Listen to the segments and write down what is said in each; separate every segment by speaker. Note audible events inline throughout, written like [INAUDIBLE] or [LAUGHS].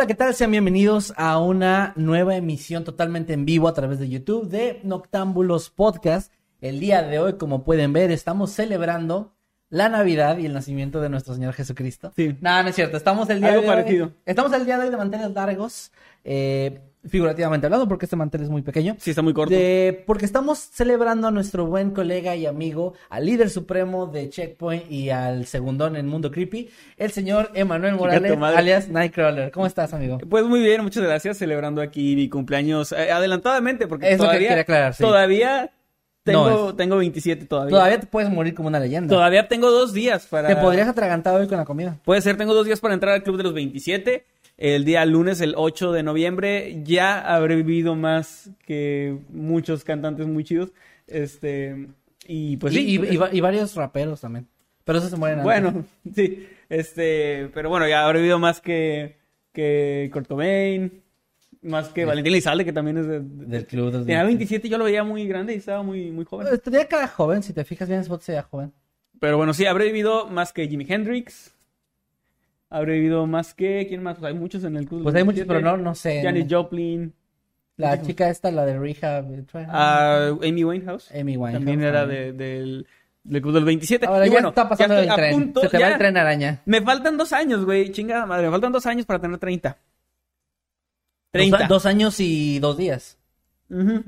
Speaker 1: Hola, ¿qué tal? Sean bienvenidos a una nueva emisión totalmente en vivo a través de YouTube de Noctámbulos Podcast. El día de hoy, como pueden ver, estamos celebrando la Navidad y el nacimiento de nuestro Señor Jesucristo.
Speaker 2: Sí.
Speaker 1: Nada, no es cierto. Estamos el día
Speaker 2: Algo
Speaker 1: de hoy-
Speaker 2: parecido.
Speaker 1: Estamos el día de hoy de manteles largos, eh, figurativamente hablando, porque este mantel es muy pequeño.
Speaker 2: Sí, está muy corto.
Speaker 1: De- porque estamos celebrando a nuestro buen colega y amigo, al líder supremo de Checkpoint y al segundón en Mundo Creepy, el señor Emanuel Morales, alias Nightcrawler. ¿Cómo estás, amigo?
Speaker 2: Pues muy bien, muchas gracias. Celebrando aquí mi cumpleaños eh, adelantadamente, porque
Speaker 1: Es lo que
Speaker 2: todavía,
Speaker 1: quería aclarar, sí.
Speaker 2: todavía tengo,
Speaker 1: No, es-
Speaker 2: tengo 27 todavía.
Speaker 1: Todavía te puedes morir como una leyenda.
Speaker 2: Todavía tengo dos días para...
Speaker 1: Te podrías atragantar hoy con la comida.
Speaker 2: Puede ser, tengo dos días para entrar al club de los 27. El día lunes, el 8 de noviembre, ya habré vivido más que muchos cantantes muy chidos. Este, y pues sí.
Speaker 1: y, y- y va- y varios raperos también. Pero esos se mueren antes.
Speaker 2: Bueno, [LAUGHS] sí, este, pero bueno, ya habré vivido más que, que Kurt Cobain, más que Valentín Elizalde, que también es de... de-
Speaker 1: Del club
Speaker 2: Tenía 27 yo lo veía muy grande y estaba muy, muy joven.
Speaker 1: Estaría cada joven, si te fijas bien, ese se veía joven.
Speaker 2: Pero bueno, sí, habré vivido más que Jimi Hendrix. Habré vivido más que... ¿Quién más? Hay muchos en el club.
Speaker 1: Pues hay muchos,
Speaker 2: 27.
Speaker 1: pero no, no sé.
Speaker 2: Janis Joplin.
Speaker 1: La chica esta, la de Rehab.
Speaker 2: ah, Amy Winehouse.
Speaker 1: Amy Winehouse.
Speaker 2: También era de- del, del club del 27.
Speaker 1: Ahora
Speaker 2: y
Speaker 1: ya
Speaker 2: bueno,
Speaker 1: está pasando
Speaker 2: ya
Speaker 1: el tren.
Speaker 2: punto,
Speaker 1: Se te va
Speaker 2: ya.
Speaker 1: el tren araña.
Speaker 2: Me faltan dos años, güey. Chingada madre. Me faltan dos años para tener 30. 30.
Speaker 1: Dos, dos años y dos días.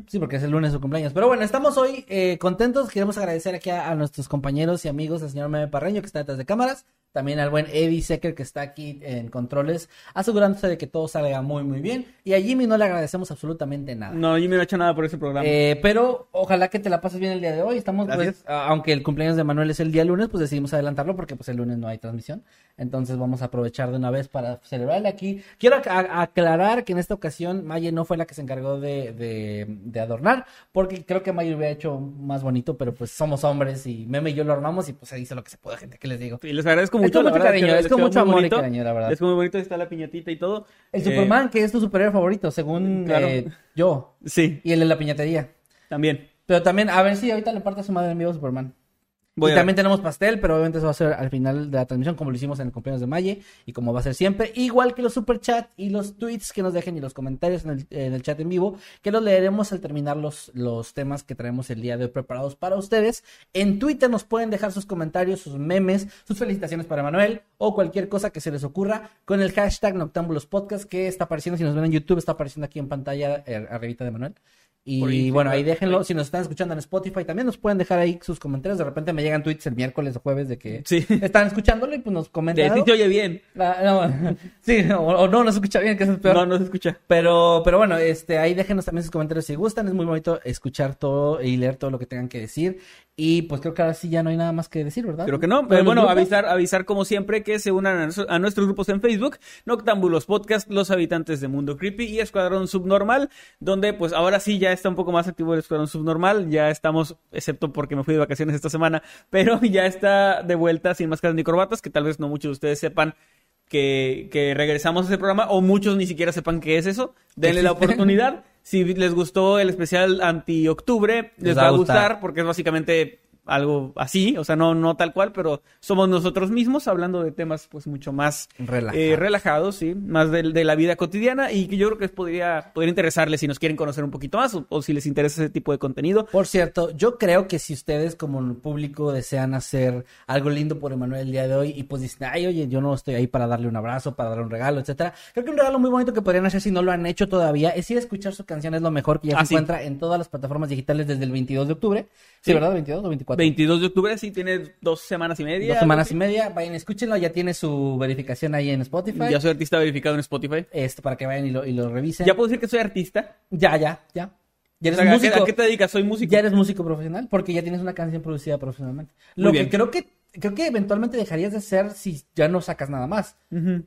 Speaker 1: Sí, porque es el lunes su cumpleaños. Pero bueno, estamos hoy eh, contentos. Queremos agradecer aquí a, a nuestros compañeros y amigos, al señor Meme Parreño, que está detrás de cámaras. También al buen Eddie Secker, que está aquí en controles, asegurándose de que todo salga muy, muy bien. Y a Jimmy no le agradecemos absolutamente nada.
Speaker 2: No, me no he hecho nada por ese programa.
Speaker 1: Eh, pero ojalá que te la pases bien el día de hoy. Estamos, pues, aunque el cumpleaños de Manuel es el día lunes, pues decidimos adelantarlo porque pues el lunes no hay transmisión. Entonces vamos a aprovechar de una vez para celebrarle aquí. Quiero aclarar que en esta ocasión Maye no fue la que se encargó de, de- de adornar, porque creo que Maye lo hubiera hecho más bonito, pero pues somos hombres y Meme y yo lo armamos y pues se hizo lo que se puede, gente. ¿Qué les digo?
Speaker 2: Y les agradezco mucho. la
Speaker 1: mucho
Speaker 2: verdad,
Speaker 1: cariño,
Speaker 2: que
Speaker 1: es con mucho amor y
Speaker 2: bonito.
Speaker 1: cariño, la verdad.
Speaker 2: Es muy bonito, está la piñatita y todo.
Speaker 1: El
Speaker 2: Eh,
Speaker 1: Superman, que es tu superhéroe favorito, según
Speaker 2: claro.
Speaker 1: eh, yo.
Speaker 2: Sí,
Speaker 1: Y el de la piñatería.
Speaker 2: también.
Speaker 1: Pero también, a ver si ahorita le parte a su madre en vivo Superman.
Speaker 2: Voy
Speaker 1: y también tenemos pastel, pero obviamente eso va a ser al final de la transmisión, como lo hicimos en el cumpleaños de Maye, y como va a ser siempre, igual que los super chat y los tweets que nos dejen y los comentarios en el, en el chat en vivo, que los leeremos al terminar los, los temas que traemos el día de hoy preparados para ustedes. En Twitter nos pueden dejar sus comentarios, sus memes, sus felicitaciones para Manuel, o cualquier cosa que se les ocurra con el hashtag Noctámbulos Podcast, que está apareciendo, si nos ven en YouTube, está apareciendo aquí en pantalla, eh, arribita de Manuel. Y bueno, ahí déjenlo. Si nos están escuchando en Spotify, también nos pueden dejar ahí sus comentarios. De repente me llegan tweets el miércoles o jueves de que
Speaker 2: Sí.
Speaker 1: están escuchándolo y pues nos comentan.
Speaker 2: De te oye bien.
Speaker 1: Ah, no, [LAUGHS] sí, o, o no, no se escucha bien, que eso es peor.
Speaker 2: No, no se escucha.
Speaker 1: Pero, pero bueno, este, ahí déjenos también sus comentarios si gustan. Es muy bonito escuchar todo y leer todo lo que tengan que decir. Y pues creo que ahora sí ya no hay nada más que decir, ¿verdad?
Speaker 2: Creo que no.
Speaker 1: ¿Lo de
Speaker 2: Pero
Speaker 1: los
Speaker 2: bueno,
Speaker 1: grupos?
Speaker 2: avisar, avisar como siempre que se unan a, a nuestros grupos en Facebook, Noctámbulos Podcast, Los Habitantes de Mundo Creepy y Escuadrón Subnormal, donde pues ahora sí ya está un poco más activo el Escuadrón Subnormal, ya estamos, excepto porque me fui de vacaciones esta semana, [LAUGHS] pero ya está de vuelta sin máscaras ni corbatas, que tal vez no muchos de ustedes sepan que, que regresamos a ese programa, o muchos ni siquiera sepan qué es eso, denle la [LAUGHS] oportunidad. Si les gustó el especial anti-octubre, les, va a gustar porque es básicamente algo así, o sea, no, no tal cual, pero somos nosotros mismos hablando de temas pues mucho más
Speaker 1: Relajados.
Speaker 2: eh, relajados, sí, más de, de la vida cotidiana y que yo creo que podría, podría interesarles si nos quieren conocer un poquito más o, o si les interesa ese tipo de contenido.
Speaker 1: Por cierto, yo creo que si ustedes como público desean hacer algo lindo por Emanuel el día de hoy y pues dicen, ay, oye, yo no estoy ahí para darle un abrazo, para darle un regalo, etcétera. Creo que un regalo muy bonito que podrían hacer si no lo han hecho todavía es ir a escuchar su canción, es lo mejor que ya
Speaker 2: Ah,
Speaker 1: se
Speaker 2: sí.
Speaker 1: encuentra en todas las plataformas digitales desde el 22 de octubre. Sí,
Speaker 2: Sí.
Speaker 1: ¿verdad? 22 o 24. 24.
Speaker 2: 22 de octubre, sí, tiene dos semanas y media.
Speaker 1: Dos semanas y media. Vayan, escúchenlo. Ya tiene su verificación ahí en Spotify.
Speaker 2: Ya soy artista verificado en Spotify.
Speaker 1: Este, para que vayan y lo, y lo revisen.
Speaker 2: ¿Ya puedo decir que soy artista?
Speaker 1: Ya, ya, ya. Ya
Speaker 2: O
Speaker 1: eres
Speaker 2: sea, ¿a qué-
Speaker 1: músico.
Speaker 2: ¿A qué te dedicas? Soy músico.
Speaker 1: Ya eres músico profesional porque ya tienes una canción producida profesionalmente.
Speaker 2: Muy
Speaker 1: Lo
Speaker 2: bien.
Speaker 1: que creo que creo que eventualmente dejarías de ser si ya no sacas nada más.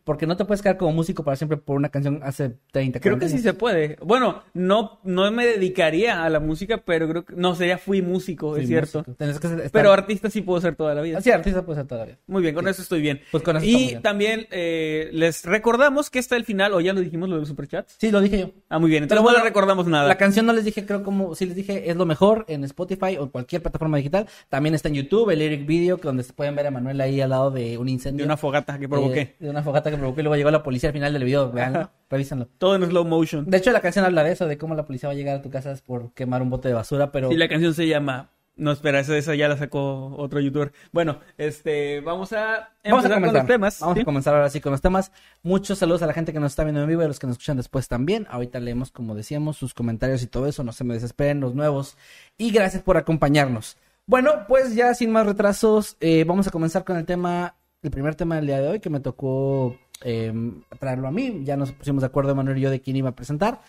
Speaker 1: Porque no te puedes quedar como músico para siempre por una canción hace 30,
Speaker 2: Creo
Speaker 1: 40
Speaker 2: que sí se puede. Bueno, no, no me dedicaría a la música, pero creo que... No, sería fui músico,
Speaker 1: Sí,
Speaker 2: es cierto.
Speaker 1: músico. Tienes que estar-
Speaker 2: Pero artista sí puedo ser toda la vida.
Speaker 1: Sí, artista puede ser todavía.
Speaker 2: Muy bien, con eso estoy bien.
Speaker 1: Pues con eso
Speaker 2: y
Speaker 1: bien.
Speaker 2: también eh, les recordamos que está el final, o ya lo dijimos, lo del superchat.
Speaker 1: Sí, lo dije yo.
Speaker 2: Ah, muy bien, entonces
Speaker 1: Pero
Speaker 2: no le recordamos nada.
Speaker 1: La canción no les dije, creo como, sí les dije, es lo mejor en Spotify o cualquier plataforma digital. También está en YouTube, el lyric video, que donde pueden ver a Manuel ahí al lado de un incendio.
Speaker 2: De una fogata que provoqué.
Speaker 1: Eh, de una fogata que provoqué y luego llegó la policía al final del video. Veanlo, revísenlo.
Speaker 2: Todo en slow motion.
Speaker 1: De hecho, la canción habla de eso, de cómo la policía va a llegar a tu casa por quemar un bote de basura, pero...
Speaker 2: Y la canción se llama... No, espera, esa, esa ya la sacó otro youtuber. Bueno, este, vamos a
Speaker 1: Vamos a
Speaker 2: con los temas.
Speaker 1: Vamos
Speaker 2: ¿sí?
Speaker 1: a comenzar ahora sí con los temas. Muchos saludos a la gente que nos está viendo en vivo y a los que nos escuchan después también. Ahorita leemos, como decíamos, sus comentarios y todo eso. No se me desesperen los nuevos. Y gracias por acompañarnos. Bueno, pues ya sin más retrasos, eh, vamos a comenzar con el tema, el primer tema del día de hoy que me tocó eh, traerlo a mí. Ya nos pusimos de acuerdo Manuel y yo de quién iba a presentar.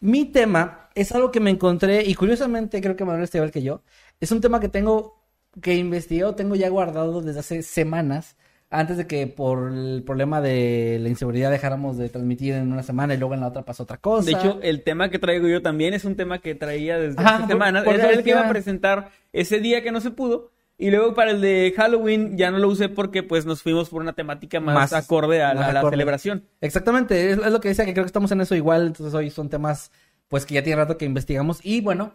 Speaker 1: Mi tema es algo que me encontré y curiosamente creo que Manuel está igual que yo. Es un tema que tengo que investigué tengo ya guardado desde hace semanas antes de que por el problema de la inseguridad dejáramos de transmitir en una semana y luego en la otra pasó otra cosa.
Speaker 2: De hecho, el tema que traigo yo también es un tema que traía desde
Speaker 1: Ajá,
Speaker 2: hace
Speaker 1: por-
Speaker 2: semanas.
Speaker 1: por
Speaker 2: Era
Speaker 1: eso
Speaker 2: el que iba a presentar ese día que no se pudo. Y luego para el de Halloween ya no lo usé porque pues nos fuimos por una temática más,
Speaker 1: Más-
Speaker 2: acorde a, la-
Speaker 1: más
Speaker 2: la
Speaker 1: acorde.
Speaker 2: celebración.
Speaker 1: Exactamente, es, es lo que decía, que creo que estamos en eso igual, entonces hoy son temas pues que ya tiene rato que investigamos y bueno,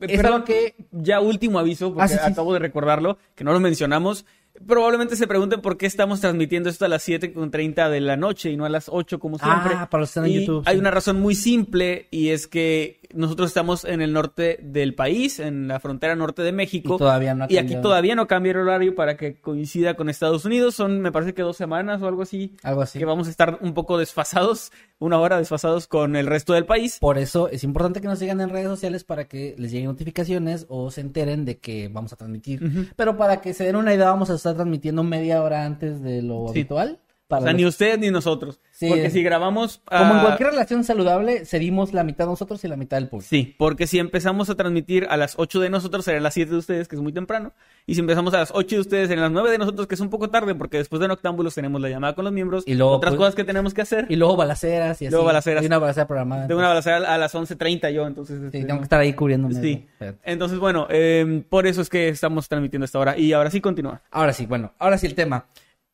Speaker 1: es
Speaker 2: Perdón,
Speaker 1: algo que
Speaker 2: ya último aviso, porque
Speaker 1: Ah, sí, sí.
Speaker 2: acabo de recordarlo, que no lo mencionamos. Probablemente se pregunten por qué estamos transmitiendo esto a las 7.30 de la noche y no a las 8 como siempre.
Speaker 1: Ah, para los que están en YouTube,
Speaker 2: Hay
Speaker 1: sí.
Speaker 2: una razón muy simple y es que nosotros estamos en el norte del país, en la frontera norte de México.
Speaker 1: Y todavía no ha
Speaker 2: Y aquí todavía no cambia el horario para que coincida con Estados Unidos. Son, me parece que dos semanas o algo así.
Speaker 1: algo así.
Speaker 2: Que vamos a estar un poco desfasados, una hora desfasados con el resto del país.
Speaker 1: Por eso es importante que nos sigan en redes sociales para que les lleguen notificaciones o se enteren de que vamos a transmitir.
Speaker 2: Ujú.
Speaker 1: Pero para que se den una idea, vamos a estar transmitiendo media hora antes de lo
Speaker 2: Sí.
Speaker 1: habitual.
Speaker 2: O sea,
Speaker 1: los-
Speaker 2: ni ustedes ni nosotros.
Speaker 1: Sí.
Speaker 2: Porque si grabamos...
Speaker 1: Como en
Speaker 2: ah,
Speaker 1: cualquier relación saludable, cedimos la mitad nosotros y la mitad del público.
Speaker 2: Sí, porque si empezamos a transmitir a las 8 de nosotros, serán las 7 de ustedes, que es muy temprano. Y si empezamos a las 8 de ustedes, serán las 9 de nosotros, que es un poco tarde, porque después de Noctámbulos tenemos la llamada con los miembros.
Speaker 1: Y luego,
Speaker 2: otras
Speaker 1: pues,
Speaker 2: cosas que tenemos que hacer.
Speaker 1: Y luego balaceras y así.
Speaker 2: Luego balaceras.
Speaker 1: Hay una balacera programada.
Speaker 2: Tengo una balacera a las 11.30 yo, entonces...
Speaker 1: Sí,
Speaker 2: este,
Speaker 1: tengo
Speaker 2: no.
Speaker 1: que estar ahí cubriéndome.
Speaker 2: Sí. Entonces, bueno, eh, por eso es que estamos transmitiendo esta hora. Y ahora sí continúa.
Speaker 1: Ahora sí, bueno, ahora sí el tema.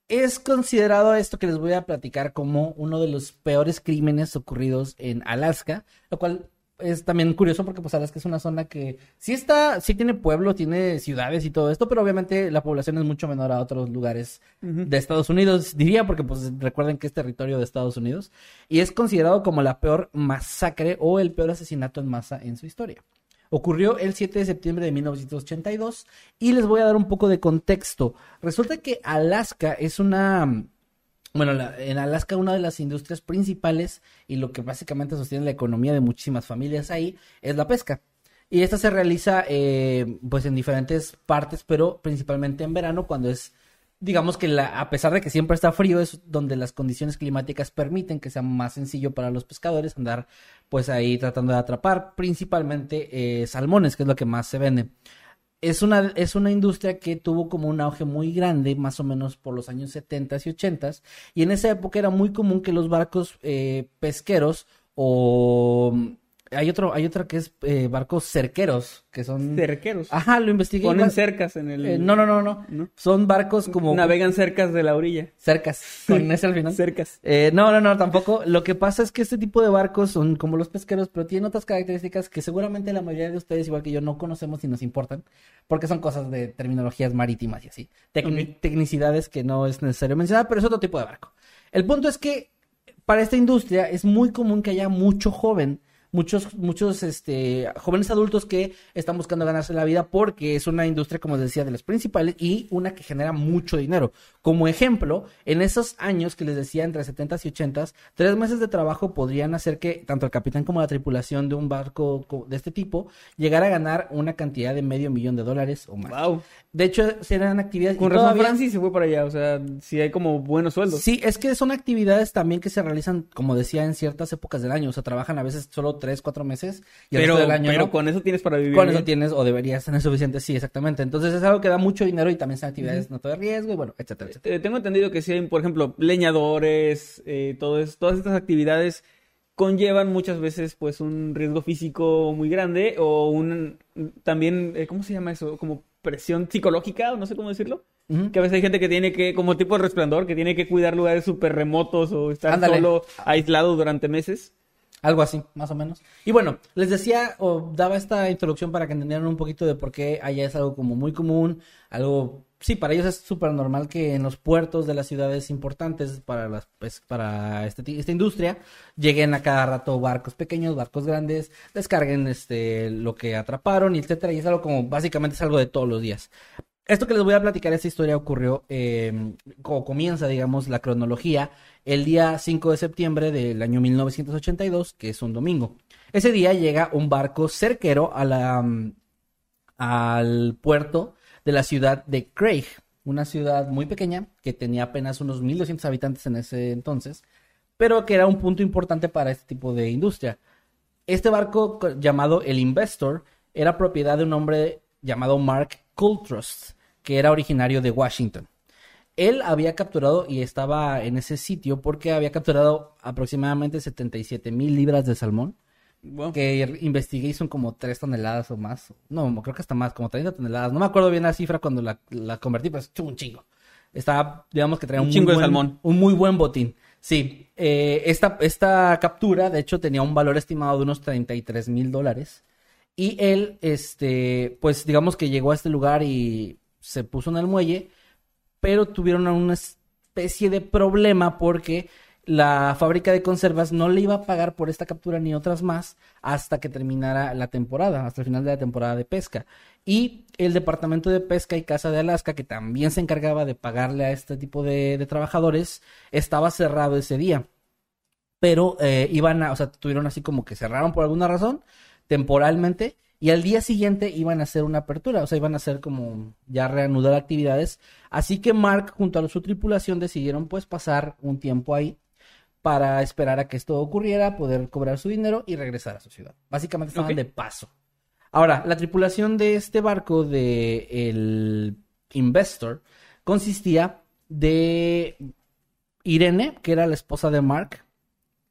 Speaker 1: Es considerado esto que les voy a platicar como uno de los peores crímenes ocurridos en Alaska, lo cual es también curioso porque pues Alaska es una zona que sí está, sí tiene pueblo, tiene ciudades y todo esto, pero obviamente la población es mucho menor a otros lugares de Estados Unidos, diría, porque pues recuerden que es territorio de Estados Unidos, y es considerado como la peor masacre o el peor asesinato en masa en su historia. Ocurrió el 7 de septiembre de 1982 y les voy a dar un poco de contexto. Resulta que Alaska es una... Bueno, la- en Alaska una de las industrias principales y lo que básicamente sostiene la economía de muchísimas familias ahí es la pesca. Y esta se realiza eh, pues en diferentes partes, pero principalmente en verano cuando es, digamos que la, a pesar de que siempre está frío, es donde las condiciones climáticas permiten que sea más sencillo para los pescadores andar pues ahí tratando de atrapar principalmente eh, salmones, que es lo que más se vende. Es una, es una industria que tuvo como un auge muy grande, más o menos por los años 70 y 80 y en esa época era muy común que los barcos eh, pesqueros o hay otro, hay otra que es eh, barcos cerqueros, que son
Speaker 2: Cerqueros.
Speaker 1: Ajá, lo investigué.
Speaker 2: Ponen
Speaker 1: igual.
Speaker 2: cercas en el...
Speaker 1: Eh, no, no, no, no,
Speaker 2: ¿No?
Speaker 1: Son barcos como
Speaker 2: Navegan cercas de la orilla.
Speaker 1: cercas, con ese al final.
Speaker 2: Cercas.
Speaker 1: Eh, no, no, no, tampoco. Lo que pasa es que este tipo de barcos son como los pesqueros, pero tienen otras características que seguramente la mayoría de ustedes, igual que yo, no conocemos y nos importan, porque son cosas de terminologías marítimas y así. Tecni-. Tecnicidades que no es necesario mencionar, pero es otro tipo de barco. El punto es que para esta industria es muy común que haya mucho joven, muchos, muchos este, jóvenes adultos que están buscando ganarse la vida porque es una industria, como decía, de las principales y una que genera mucho dinero. Como ejemplo, en esos años que les decía, entre 70 y 80, tres meses de trabajo podrían hacer que tanto el capitán como la tripulación de un barco co- de este tipo llegara a ganar una cantidad de medio millón de dólares o más.
Speaker 2: Wow.
Speaker 1: De hecho, serán actividades...
Speaker 2: Con razón
Speaker 1: todavía-
Speaker 2: Francis se fue para allá, o sea, sí hay como buenos sueldos.
Speaker 1: Sí, es que son actividades también que se realizan, como decía, en ciertas épocas del año. O sea, trabajan a veces solo tres, cuatro meses y el
Speaker 2: pero
Speaker 1: resto del año
Speaker 2: pero
Speaker 1: no.
Speaker 2: con eso tienes para vivir.
Speaker 1: Con eso tienes o deberías tener suficiente, sí, exactamente. Entonces es algo que da mucho dinero y también son actividades no de riesgo y bueno, etcétera, etcétera.
Speaker 2: Eh, tengo entendido que sí hay, por ejemplo, leñadores, eh, todo es- todas estas actividades conllevan muchas veces pues un riesgo físico muy grande o un también, eh, ¿cómo se llama eso? Como presión psicológica, o no sé cómo decirlo.
Speaker 1: Ujú.
Speaker 2: Que a veces hay gente que tiene que, como tipo de resplandor, que tiene que cuidar lugares súper remotos o estar
Speaker 1: Ándale.
Speaker 2: solo aislado durante meses.
Speaker 1: Algo así, más o menos. Y bueno, les decía o daba esta introducción para que entendieran un poquito de por qué allá es algo como muy común, algo, sí, para ellos es súper normal que en los puertos de las ciudades importantes para las, pues, para este, esta industria lleguen a cada rato barcos pequeños, barcos grandes, descarguen este lo que atraparon y etcétera. Y es algo como básicamente es algo de todos los días. Esto que les voy a platicar, esta historia ocurrió, eh, o comienza, digamos, la cronología, el día 5 de septiembre del año 1982, que es un domingo. Ese día llega un barco cerquero a la, mm, al puerto de la ciudad de Craig, una ciudad muy pequeña que tenía apenas unos 1.200 habitantes en ese entonces, pero que era un punto importante para este tipo de industria. Este barco co- llamado el Investor era propiedad de un hombre llamado Mark Coultrust, que era originario de Washington. Él había capturado y estaba en ese sitio porque había capturado aproximadamente 77 mil libras de salmón, que investigué y son como 3 toneladas o más. No, creo que hasta más, como 30 toneladas. No me acuerdo bien la cifra cuando la, la convertí, pero es un chingo. Estaba, digamos que traía
Speaker 2: Un
Speaker 1: un,
Speaker 2: chingo
Speaker 1: muy
Speaker 2: de
Speaker 1: buen-
Speaker 2: salmón.
Speaker 1: Un muy buen botín. Sí, eh, esta, esta captura, de hecho, tenía un valor estimado de unos 33 mil dólares. Y él, este, pues digamos que llegó a este lugar y se puso en el muelle, pero tuvieron una especie de problema porque la fábrica de conservas no le iba a pagar por esta captura ni otras más hasta que terminara la temporada, hasta el final de la temporada de pesca. Y el Departamento de Pesca y Caza de Alaska, que también se encargaba de pagarle a este tipo de, trabajadores, estaba cerrado ese día. Pero eh, iban a, o sea, tuvieron así como que cerraron por alguna razón, temporalmente, y al día siguiente iban a hacer una apertura, o sea, iban a hacer como ya reanudar actividades. Así que Mark junto a su tripulación decidieron pues pasar un tiempo ahí para esperar a que esto ocurriera, poder cobrar su dinero y regresar a su ciudad. Básicamente estaban de paso. Ahora, la tripulación de este barco de el Investor consistía de Irene, que era la esposa de Mark,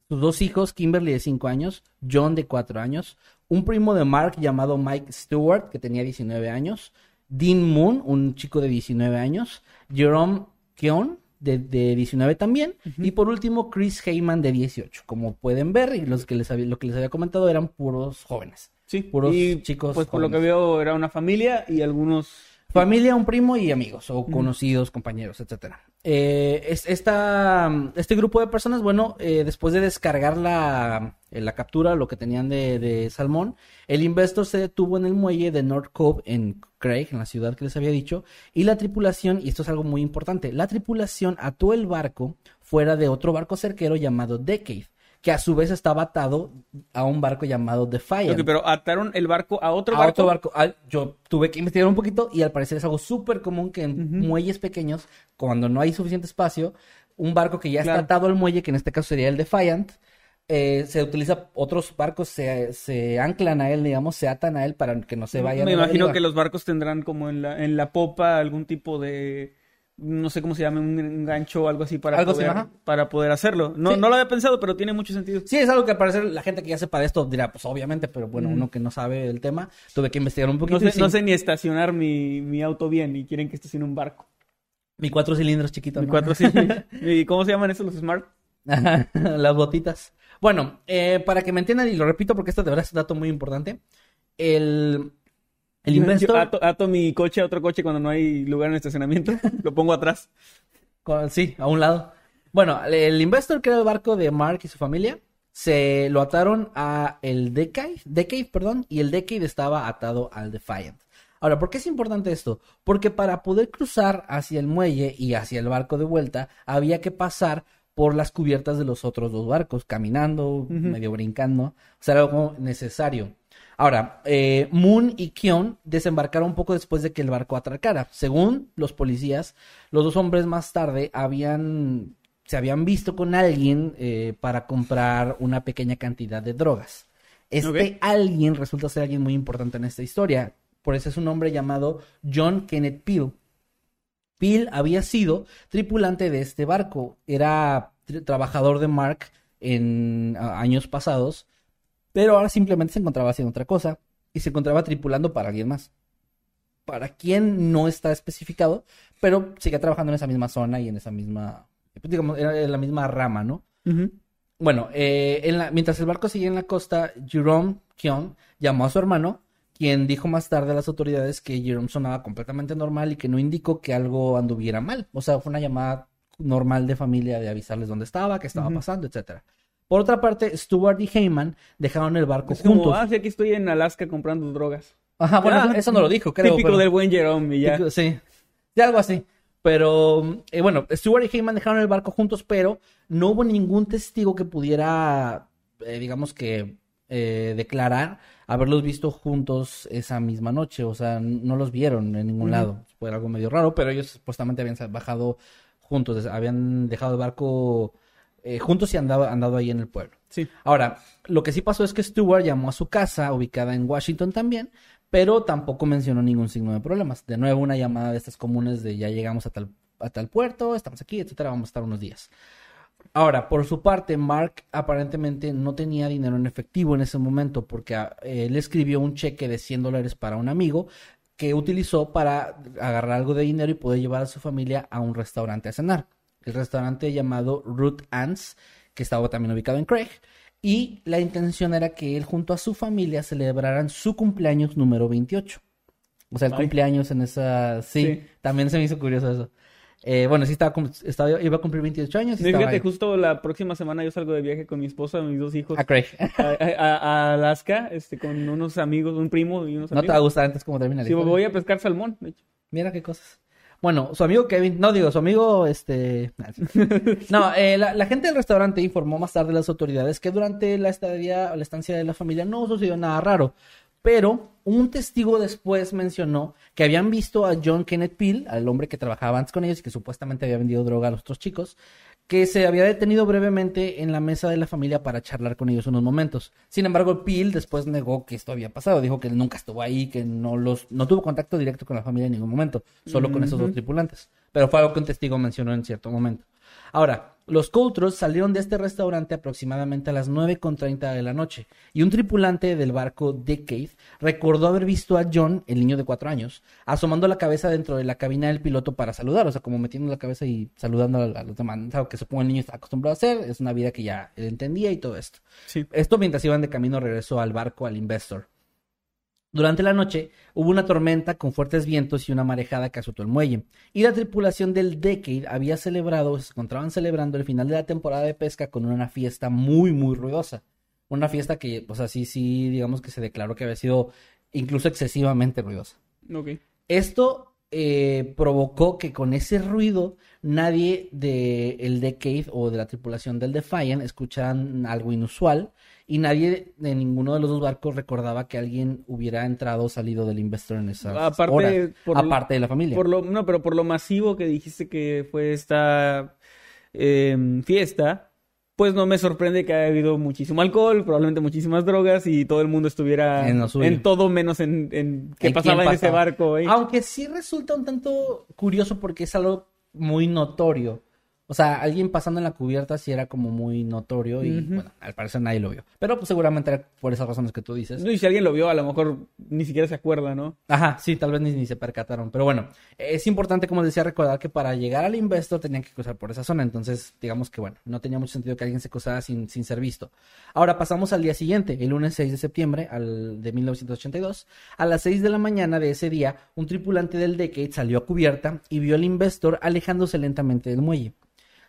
Speaker 1: sus dos hijos, Kimberly de 5 años, John de 4 años, un primo de Mark llamado Mike Stewart, que tenía 19 años, Dean Moon, un chico de 19 años, Jerome Keon, de, de 19 también, y por último Chris Heyman de 18. Como pueden ver, y los que les había, lo que les había comentado eran puros jóvenes.
Speaker 2: sí.
Speaker 1: puros
Speaker 2: y,
Speaker 1: chicos
Speaker 2: Pues por lo que veo era una familia y algunos...
Speaker 1: Familia, un primo y amigos, o conocidos, compañeros, etcétera. Eh, es, esta, este grupo de personas, bueno, eh, después de descargar la, eh, la captura, lo que tenían de, de salmón, el investor se detuvo en el muelle de North Cove en Craig, en la ciudad que les había dicho, y la tripulación, y esto es algo muy importante, la tripulación ató el barco fuera de otro barco cerquero llamado Decade, que a su vez estaba atado a un barco llamado Defiant
Speaker 2: Ok, pero ataron el barco a otro
Speaker 1: a
Speaker 2: barco.
Speaker 1: otro barco. Al- yo tuve que investigar un poquito y al parecer es algo súper común que en muelles pequeños, cuando no hay suficiente espacio, un barco que ya
Speaker 2: Claro.
Speaker 1: está atado al muelle, que en este caso sería el Defiant, eh, se utiliza, otros barcos se, se anclan a él, digamos, se atan a él para que no se vayan.
Speaker 2: Me
Speaker 1: a la
Speaker 2: imagino que los barcos tendrán como en la, en la popa algún tipo de, no sé cómo se llama, un gancho o algo así para,
Speaker 1: Algo
Speaker 2: poder, para poder hacerlo. No,
Speaker 1: Sí.
Speaker 2: no lo había pensado, pero tiene mucho sentido.
Speaker 1: Sí, es algo que al parecer la gente que ya sepa de esto dirá, pues obviamente, pero bueno,
Speaker 2: Ujú.
Speaker 1: uno que no sabe el tema, tuve que investigar un poquito.
Speaker 2: No sé, no
Speaker 1: sí,
Speaker 2: sé ni estacionar mi, mi auto bien y quieren que estacione un barco.
Speaker 1: Mi cuatro cilindros chiquito.
Speaker 2: Mi
Speaker 1: ¿no?
Speaker 2: cuatro sí. [LAUGHS] ¿Y cómo se llaman esos los smart? [LAUGHS]
Speaker 1: Las botitas. Bueno, eh, para que me entiendan, y lo repito porque esto de verdad es un dato muy importante. El, el investor.
Speaker 2: Yo ato, ato mi coche a otro coche cuando no hay lugar en estacionamiento. [LAUGHS] lo pongo atrás.
Speaker 1: sí, a un lado. Bueno, el investor, que era el barco de Mark y su familia, Se lo ataron a el Decade, Decade, perdón, y el Decade estaba atado al Defiant. Ahora, ¿por qué es importante esto? Porque para poder cruzar hacia el muelle y hacia el barco de vuelta, había que pasar por las cubiertas de los otros dos barcos, caminando, medio brincando. O sea, era algo necesario. Ahora, eh, Moon y Kion desembarcaron un poco después de que el barco atracara. Según los policías, los dos hombres más tarde habían se habían visto con alguien eh, para comprar una pequeña cantidad de drogas. Este alguien resulta ser alguien muy importante en esta historia. Por eso es un hombre llamado John Kenneth Peel. Peel había sido tripulante de este barco. Era trabajador de Mark en años pasados. Pero ahora simplemente se encontraba haciendo otra cosa. Y se encontraba tripulando para alguien más. Para quien no está especificado. Pero sigue trabajando en esa misma zona y en esa misma pues, digamos, en la misma rama, ¿no? Bueno, eh, en la, mientras el barco seguía en la costa, Jerome Kion llamó a su hermano, quien dijo más tarde a las autoridades que Jerome sonaba completamente normal y que no indicó que algo anduviera mal. O sea, fue una llamada normal de familia de avisarles dónde estaba, qué estaba pasando, etcétera. Por otra parte, Stuart y Heyman dejaron el barco juntos.
Speaker 2: ah, sí, aquí estoy en Alaska comprando drogas.
Speaker 1: Ajá, bueno, eso, no lo dijo, creo.
Speaker 2: Típico del buen Jerome y ya.
Speaker 1: sí, de algo así. Pero eh, bueno, Stewart y Heyman dejaron el barco juntos, pero no hubo ningún testigo que pudiera, eh, digamos que, eh, declarar haberlos visto juntos esa misma noche. O sea, no los vieron en ningún lado. Fue algo medio raro, pero ellos supuestamente habían bajado juntos, habían dejado el barco juntos y andaba, andado ahí en el pueblo.
Speaker 2: Sí.
Speaker 1: Ahora, lo que sí pasó es que Stewart llamó a su casa, ubicada en Washington también, pero tampoco mencionó ningún signo de problemas. De nuevo, una llamada de estas comunes de ya llegamos a tal, a tal puerto, estamos aquí, etcétera, vamos a estar unos días. Ahora, por su parte, Mark aparentemente no tenía dinero en efectivo en ese momento porque ah, él escribió un cheque de 100 dólares para un amigo que utilizó para agarrar algo de dinero y poder llevar a su familia a un restaurante a cenar. El restaurante llamado Ruth Ann's, que estaba también ubicado en Craig. Y la intención era que él junto a su familia celebraran su cumpleaños número 28. O sea, el cumpleaños en esa... Sí, también se me hizo curioso eso. Eh, bueno, sí, estaba, estaba, iba a cumplir 28 años.
Speaker 2: Y fíjate, justo la próxima semana yo salgo de viaje con mi esposa, mis dos hijos.
Speaker 1: A Craig. [LAUGHS]
Speaker 2: A, Alaska, este, con unos amigos, un primo y unos amigos.
Speaker 1: ¿No te va a gustar antes cómo termina
Speaker 2: Sí, voy a pescar salmón, de hecho.
Speaker 1: Mira qué cosas. Bueno, su amigo Kevin, no digo, su amigo, este... [LAUGHS] No, eh, la, gente del restaurante informó más tarde a las autoridades que durante la estadía o la estancia de la familia no sucedió nada raro, pero un testigo después mencionó que habían visto a John Kenneth Peel, al hombre que trabajaba antes con ellos y que supuestamente había vendido droga a los otros chicos, que se había detenido brevemente en la mesa de la familia para charlar con ellos unos momentos. Sin embargo, Peel después negó que esto había pasado, dijo que él nunca estuvo ahí, que no los no tuvo contacto directo con la familia en ningún momento, solo con esos dos tripulantes. Pero fue algo que un testigo mencionó en cierto momento. Ahora, los Coutros salieron de este restaurante aproximadamente a las 9.30 de la noche y un tripulante del barco Decade recordó haber visto a John, el niño de cuatro años, asomando la cabeza dentro de la cabina del piloto para saludar, o sea, como metiendo la cabeza y saludando a los demás, algo que supongo el niño está acostumbrado a hacer, es una vida que ya él entendía y todo esto. Esto mientras iban de camino regresó al barco al Investor. Durante la noche hubo una tormenta con fuertes vientos y una marejada que azotó el muelle, y la tripulación del Decade había celebrado, se encontraban celebrando el final de la temporada de pesca con una fiesta muy, muy ruidosa. Una fiesta que, pues así, sí, digamos que se declaró que había sido incluso excesivamente ruidosa. Esto eh, provocó que con ese ruido nadie del el Decade o de la tripulación del Defiant escucharan algo inusual y nadie de ninguno de los dos barcos recordaba que alguien hubiera entrado o salido del Investor en esa aparte, aparte de la familia.
Speaker 2: Por lo, no, pero por lo masivo que dijiste que fue esta em, fiesta, pues no me sorprende que haya habido muchísimo alcohol, probablemente muchísimas drogas y todo el mundo estuviera en, todo menos en, en qué pasaba en ese barco.
Speaker 1: Aunque sí resulta un tanto curioso porque es algo muy notorio. O sea, alguien pasando en la cubierta sí era como muy notorio y bueno, al parecer nadie lo vio. Pero pues seguramente era por esas razones que tú dices.
Speaker 2: No, y si alguien lo vio, a lo mejor ni siquiera se acuerda, ¿no?
Speaker 1: Ajá, sí, tal vez ni, ni se percataron. Pero bueno, es importante, como decía, recordar que para llegar al investor tenían que cruzar por esa zona. Entonces, digamos que bueno, no tenía mucho sentido que alguien se cruzara sin, sin ser visto. Ahora pasamos al día siguiente, el lunes 6 de septiembre al, de 1982. A las 6 de la mañana de ese día, un tripulante del Decade salió a cubierta y vio al investor alejándose lentamente del muelle.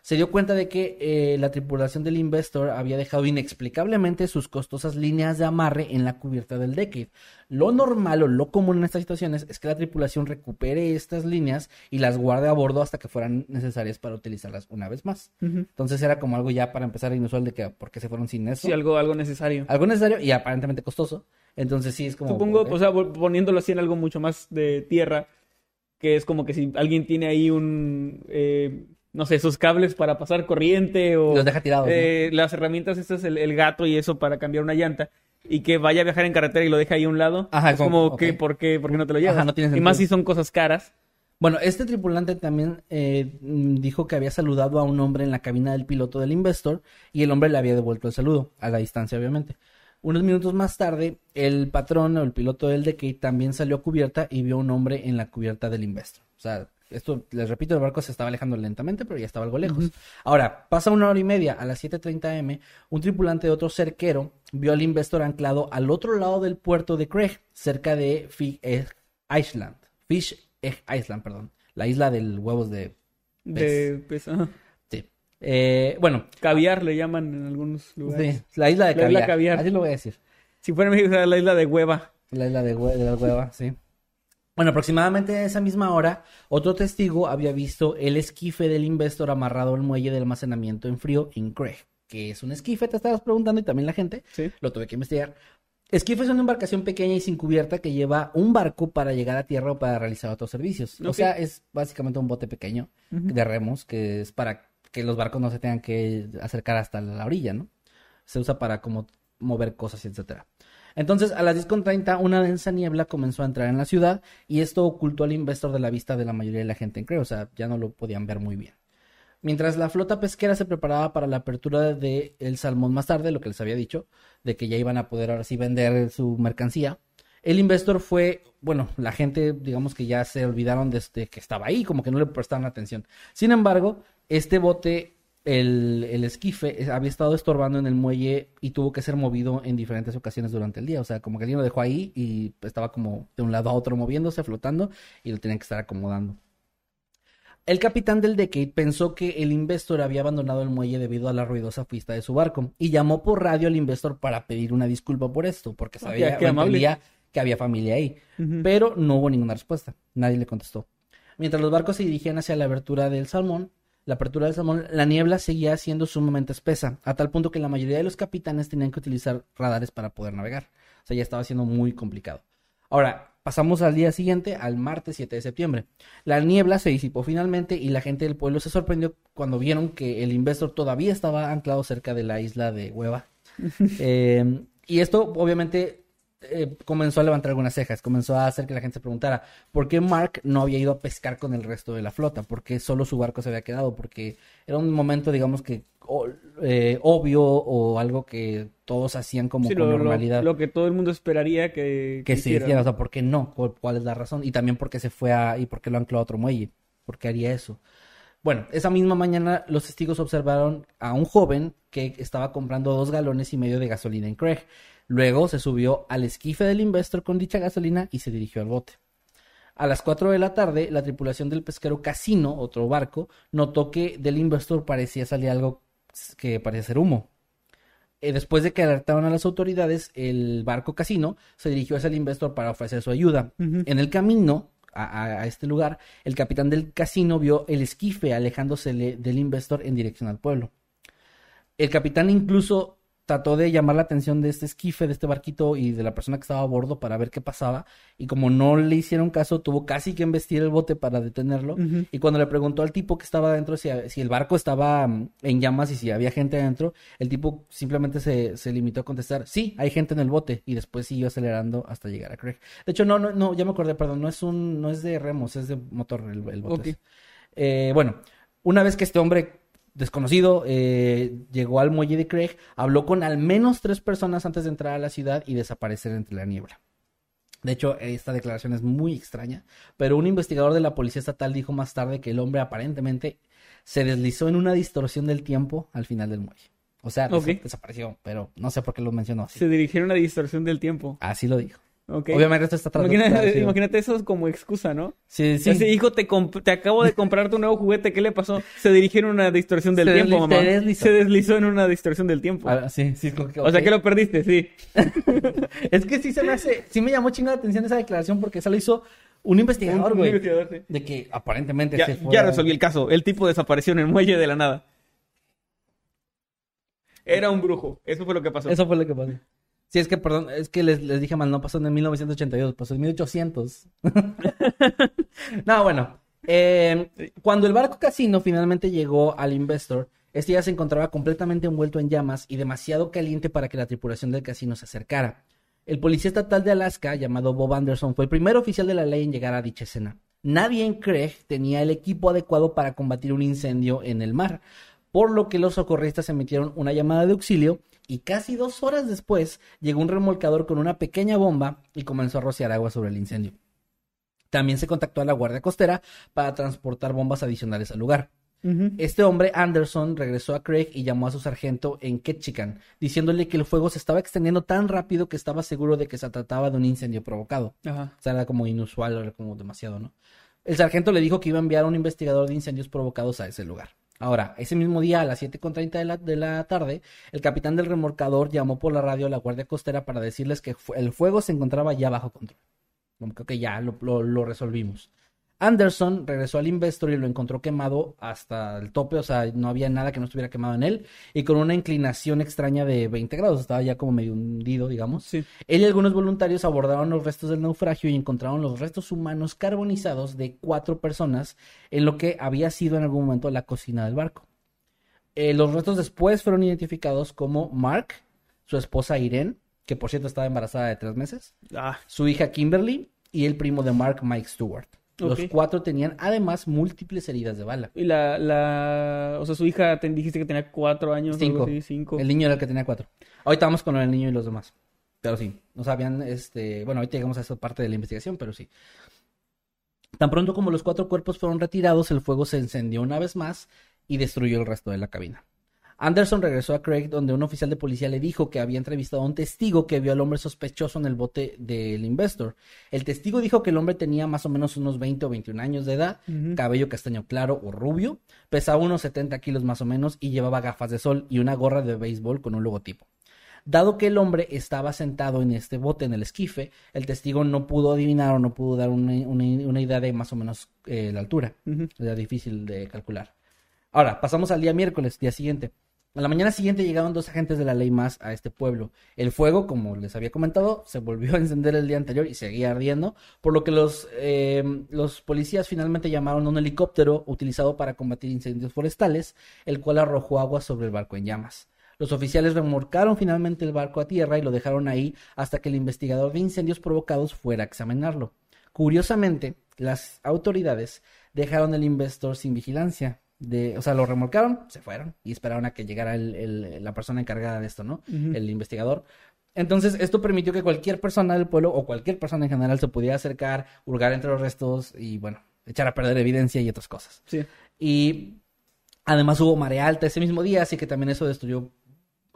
Speaker 1: Se dio cuenta de que eh, la tripulación del Investor había dejado inexplicablemente sus costosas líneas de amarre en la cubierta del Decade. Lo normal o lo común en estas situaciones es que la tripulación recupere estas líneas y las guarde a bordo hasta que fueran necesarias para utilizarlas una vez más. Entonces era como algo ya para empezar inusual de que por qué se fueron sin eso.
Speaker 2: Sí, algo, algo necesario.
Speaker 1: Algo necesario y aparentemente costoso. Entonces sí es como...
Speaker 2: Supongo, o sea, poniéndolo así en algo mucho más de tierra, que es como que si alguien tiene ahí un, eh, no sé, sus cables para pasar corriente o
Speaker 1: Los deja tirados, ¿no?
Speaker 2: eh, las herramientas, estas, el, el gato y eso para cambiar una llanta, y que vaya a viajar en carretera y lo deja ahí a un lado,
Speaker 1: Ajá,
Speaker 2: es
Speaker 1: como-
Speaker 2: como,
Speaker 1: ok.
Speaker 2: que, ¿por qué, por qué no te lo llevas?
Speaker 1: Ajá, no
Speaker 2: y más si son cosas caras.
Speaker 1: Bueno, este tripulante también eh, dijo que había saludado a un hombre en la cabina del piloto del Investor y el hombre le había devuelto el saludo, a la distancia obviamente. Unos minutos más tarde, el patrón o el piloto del Decade también salió a cubierta y vio a un hombre en la cubierta del Investor. O sea, esto, les repito, el barco se estaba alejando lentamente, pero ya estaba algo lejos. Ahora, pasa una hora y media, a las 7.30 am, un tripulante de otro cerquero vio al Investor anclado al otro lado del puerto de Craig, cerca de Fish Egg Island. Fish Egg Island, perdón. La isla del huevos de...
Speaker 2: De, ajá.
Speaker 1: Sí. Eh, bueno,
Speaker 2: caviar le llaman en algunos lugares.
Speaker 1: sí, la isla de
Speaker 2: La isla
Speaker 1: caviar.
Speaker 2: caviar.
Speaker 1: Así lo voy a decir.
Speaker 2: Si fuera en México, la isla de hueva.
Speaker 1: La isla de, hue- de la hueva, sí. Bueno, aproximadamente a esa misma hora, otro testigo había visto el esquife del Investor amarrado al muelle de almacenamiento en frío en Craig. que es un esquife? Te estabas preguntando y también la gente.
Speaker 2: Sí.
Speaker 1: Lo tuve que investigar. Esquife es una embarcación pequeña y sin cubierta que lleva un barco para llegar a tierra o para realizar otros servicios. O sea, es básicamente un bote pequeño de remos que es para que los barcos no se tengan que acercar hasta la orilla, ¿no? Se usa para como mover cosas, etcétera. Entonces, a las 10.30, una densa niebla comenzó a entrar en la ciudad y esto ocultó al investor de la vista de la mayoría de la gente en Creo, o sea, ya no lo podían ver muy bien. Mientras la flota pesquera se preparaba para la apertura de el salmón más tarde, lo que les había dicho, de que ya iban a poder ahora sí vender su mercancía, el investor fue, bueno, la gente, digamos que ya se olvidaron de este, que estaba ahí, como que no le prestaron atención. Sin embargo, este bote, el, el esquife, eh, había estado estorbando en el muelle y tuvo que ser movido en diferentes ocasiones durante el día. O sea, como que alguien lo dejó ahí y estaba como de un lado a otro moviéndose, flotando y lo tenían que estar acomodando. El capitán del Decade pensó que el investor había abandonado el muelle debido a la ruidosa pista de su barco y llamó por radio al investor para pedir una disculpa por esto, porque
Speaker 2: Ah,
Speaker 1: sabía entendía que había familia ahí. Pero no hubo ninguna respuesta. Nadie le contestó. Mientras los barcos se dirigían hacia la abertura del salmón, la apertura del salmón, la niebla seguía siendo sumamente espesa, a tal punto que la mayoría de los capitanes tenían que utilizar radares para poder navegar. O sea, ya estaba siendo muy complicado. Ahora, pasamos al día siguiente, al martes 7 de septiembre. La niebla se disipó finalmente y la gente del pueblo se sorprendió cuando vieron que el investor todavía estaba anclado cerca de la isla de Hueva. [LAUGHS] Eh, y esto obviamente eh, comenzó a levantar algunas cejas, comenzó a hacer que la gente se preguntara por qué Mark no había ido a pescar con el resto de la flota, por qué solo su barco se había quedado, porque era un momento, digamos que o- eh, obvio o algo que todos hacían como
Speaker 2: Sí,
Speaker 1: con
Speaker 2: lo,
Speaker 1: normalidad.
Speaker 2: lo que todo el mundo esperaría que,
Speaker 1: que
Speaker 2: hiciera,
Speaker 1: o sea, ¿por qué no? ¿Cuál, cuál es la razón? Y también por qué se fue a, y por qué lo ancló a otro muelle, ¿por qué haría eso? Bueno, esa misma mañana los testigos observaron a un joven que estaba comprando dos galones y medio de gasolina en Craig. Luego se subió al esquife del Investor con dicha gasolina y se dirigió al bote. A las 4 de la tarde, la tripulación del pesquero Casino, otro barco, notó que del Investor parecía salir algo que parecía ser humo. Eh, después de que alertaron a las autoridades, el barco Casino se dirigió hacia el Investor para ofrecer su ayuda. En el camino a, a- este lugar, el capitán del casino vio el esquife alejándose le- del Investor en dirección al pueblo. El capitán incluso trató de llamar la atención de este esquife, de este barquito y de la persona que estaba a bordo para ver qué pasaba. Y como no le hicieron caso, tuvo casi que embestir el bote para detenerlo. Y cuando le preguntó al tipo que estaba adentro si, si el barco estaba mm, en llamas y si había gente adentro, el tipo simplemente se, se limitó a contestar, sí, hay gente en el bote. Y después siguió acelerando hasta llegar a Craig. De hecho, no, no, no, ya me acordé, perdón, no es un, no es de remos, es de motor el, el bote. Eh, bueno, una vez que este hombre desconocido eh, llegó al muelle de Craig, habló con al menos tres personas antes de entrar a la ciudad y desaparecer entre la niebla. De hecho, esta declaración es muy extraña, pero un investigador de la policía estatal dijo más tarde que el hombre aparentemente se deslizó en una distorsión del tiempo al final del muelle. O sea, desapareció, pero no sé por qué lo mencionó así.
Speaker 2: Se dirigieron a distorsión del tiempo.
Speaker 1: Así lo dijo. Obviamente esto está
Speaker 2: Imagina-
Speaker 1: traducido. [LAUGHS]
Speaker 2: imagínate eso como excusa, ¿no?
Speaker 1: Sí, sí.
Speaker 2: Ese hijo, te, te acabo de comprar tu nuevo juguete, ¿qué le pasó? Se dirigió en una distorsión del
Speaker 1: Se
Speaker 2: tiempo, mamá.
Speaker 1: se deslizó.
Speaker 2: Se deslizó en una distorsión del tiempo.
Speaker 1: Ah, sí, sí,
Speaker 2: O sea que lo perdiste, sí. [LAUGHS]
Speaker 1: Es que sí se me hace, sí me llamó chingo la atención esa declaración porque esa lo hizo un investigador,
Speaker 2: Un
Speaker 1: güey.
Speaker 2: investigador, sí.
Speaker 1: De que aparentemente
Speaker 2: Ya,
Speaker 1: se
Speaker 2: ya
Speaker 1: fuera-
Speaker 2: resolví el caso. El tipo desapareció en el muelle de la nada. Era un brujo. Eso fue lo que pasó.
Speaker 1: Eso fue lo que pasó. Sí, es que, perdón, es que les, les dije mal, no pasó en 1982, pasó en 1800. [LAUGHS] no, bueno. eh, cuando el barco casino finalmente llegó al Investor, este ya se encontraba completamente envuelto en llamas y demasiado caliente para que la tripulación del casino se acercara. El policía estatal de Alaska, llamado Bob Anderson, fue el primer oficial de la ley en llegar a dicha escena. Nadie en Craig tenía el equipo adecuado para combatir un incendio en el mar, por lo que los socorristas emitieron una llamada de auxilio y casi dos horas después llegó un remolcador con una pequeña bomba y comenzó a rociar agua sobre el incendio. También se contactó a la Guardia Costera para transportar bombas adicionales al lugar. Este hombre, Anderson, regresó a Craig y llamó a su sargento en Ketchikan, diciéndole que el fuego se estaba extendiendo tan rápido que estaba seguro de que se trataba de un incendio provocado.
Speaker 2: Ajá.
Speaker 1: O sea, era como inusual, era como demasiado, ¿no? El sargento le dijo que iba a enviar a un investigador de incendios provocados a ese lugar. Ahora, ese mismo día, a las 7.30 de la, de la tarde, el capitán del remolcador llamó por la radio a la Guardia Costera para decirles que el fuego se encontraba ya bajo control. Como que ya lo- lo resolvimos. Anderson regresó al Investor y lo encontró quemado hasta el tope, o sea, no había nada que no estuviera quemado en él, y con una inclinación extraña de 20 grados, estaba ya como medio hundido, digamos.
Speaker 2: Sí.
Speaker 1: Él y algunos voluntarios abordaron los restos del naufragio y encontraron los restos humanos carbonizados de cuatro personas en lo que había sido en algún momento la cocina del barco. Eh, los restos después fueron identificados como Mark, su esposa Irene, que por cierto estaba embarazada de tres meses,
Speaker 2: Ah,
Speaker 1: su hija Kimberly y el primo de Mark, Mike Stewart. Los cuatro tenían además múltiples heridas de bala.
Speaker 2: y la, la... O sea, su hija, te dijiste que tenía cuatro años.
Speaker 1: Cinco.
Speaker 2: así, cinco.
Speaker 1: El niño era el que tenía cuatro. Ahorita vamos con el niño y los demás. Pero sí, no sabían, este, bueno, ahorita llegamos a esa parte de la investigación, pero sí. Tan pronto como los cuatro cuerpos fueron retirados, el fuego se encendió una vez más y destruyó el resto de la cabina. Anderson regresó a Craig, donde un oficial de policía le dijo que había entrevistado a un testigo que vio al hombre sospechoso en el bote del Investor. El testigo dijo que el hombre tenía más o menos unos 20 o 21 años de edad, cabello castaño claro o rubio, pesaba unos 70 kilos más o menos y llevaba gafas de sol y una gorra de béisbol con un logotipo. Dado que el hombre estaba sentado en este bote, en el esquife, el testigo no pudo adivinar o no pudo dar una, una- una idea de más o menos eh, la altura. Era difícil de calcular. Ahora, pasamos al día miércoles, día siguiente. A la mañana siguiente llegaron dos agentes de la ley más a este pueblo. El fuego, como les había comentado, se volvió a encender el día anterior y seguía ardiendo, por lo que los, eh, los policías finalmente llamaron a un helicóptero utilizado para combatir incendios forestales, el cual arrojó agua sobre el barco en llamas. Los oficiales remolcaron finalmente el barco a tierra y lo dejaron ahí hasta que el investigador de incendios provocados fuera a examinarlo. Curiosamente, las autoridades dejaron el Investor sin vigilancia. De, o sea, lo remolcaron, se fueron y esperaron a que llegara el- el- la persona encargada de esto, ¿no? El investigador. Entonces, esto permitió que cualquier persona del pueblo o cualquier persona en general se pudiera acercar, hurgar entre los restos y, bueno, echar a perder evidencia y otras cosas.
Speaker 2: Sí.
Speaker 1: Y además hubo marea alta ese mismo día, así que también eso destruyó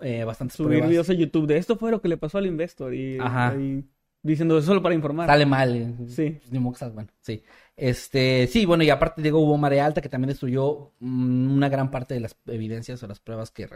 Speaker 1: eh, bastantes
Speaker 2: Subir
Speaker 1: pruebas.
Speaker 2: videos a YouTube de esto fue lo que le pasó al Investor. Y,
Speaker 1: Ajá.
Speaker 2: y diciendo eso solo para informar.
Speaker 1: Sale mal. eh,
Speaker 2: Sí.
Speaker 1: bueno, sí. Este, sí, bueno, y aparte digo, hubo marea alta que también destruyó mm, una gran parte de las evidencias o las pruebas que,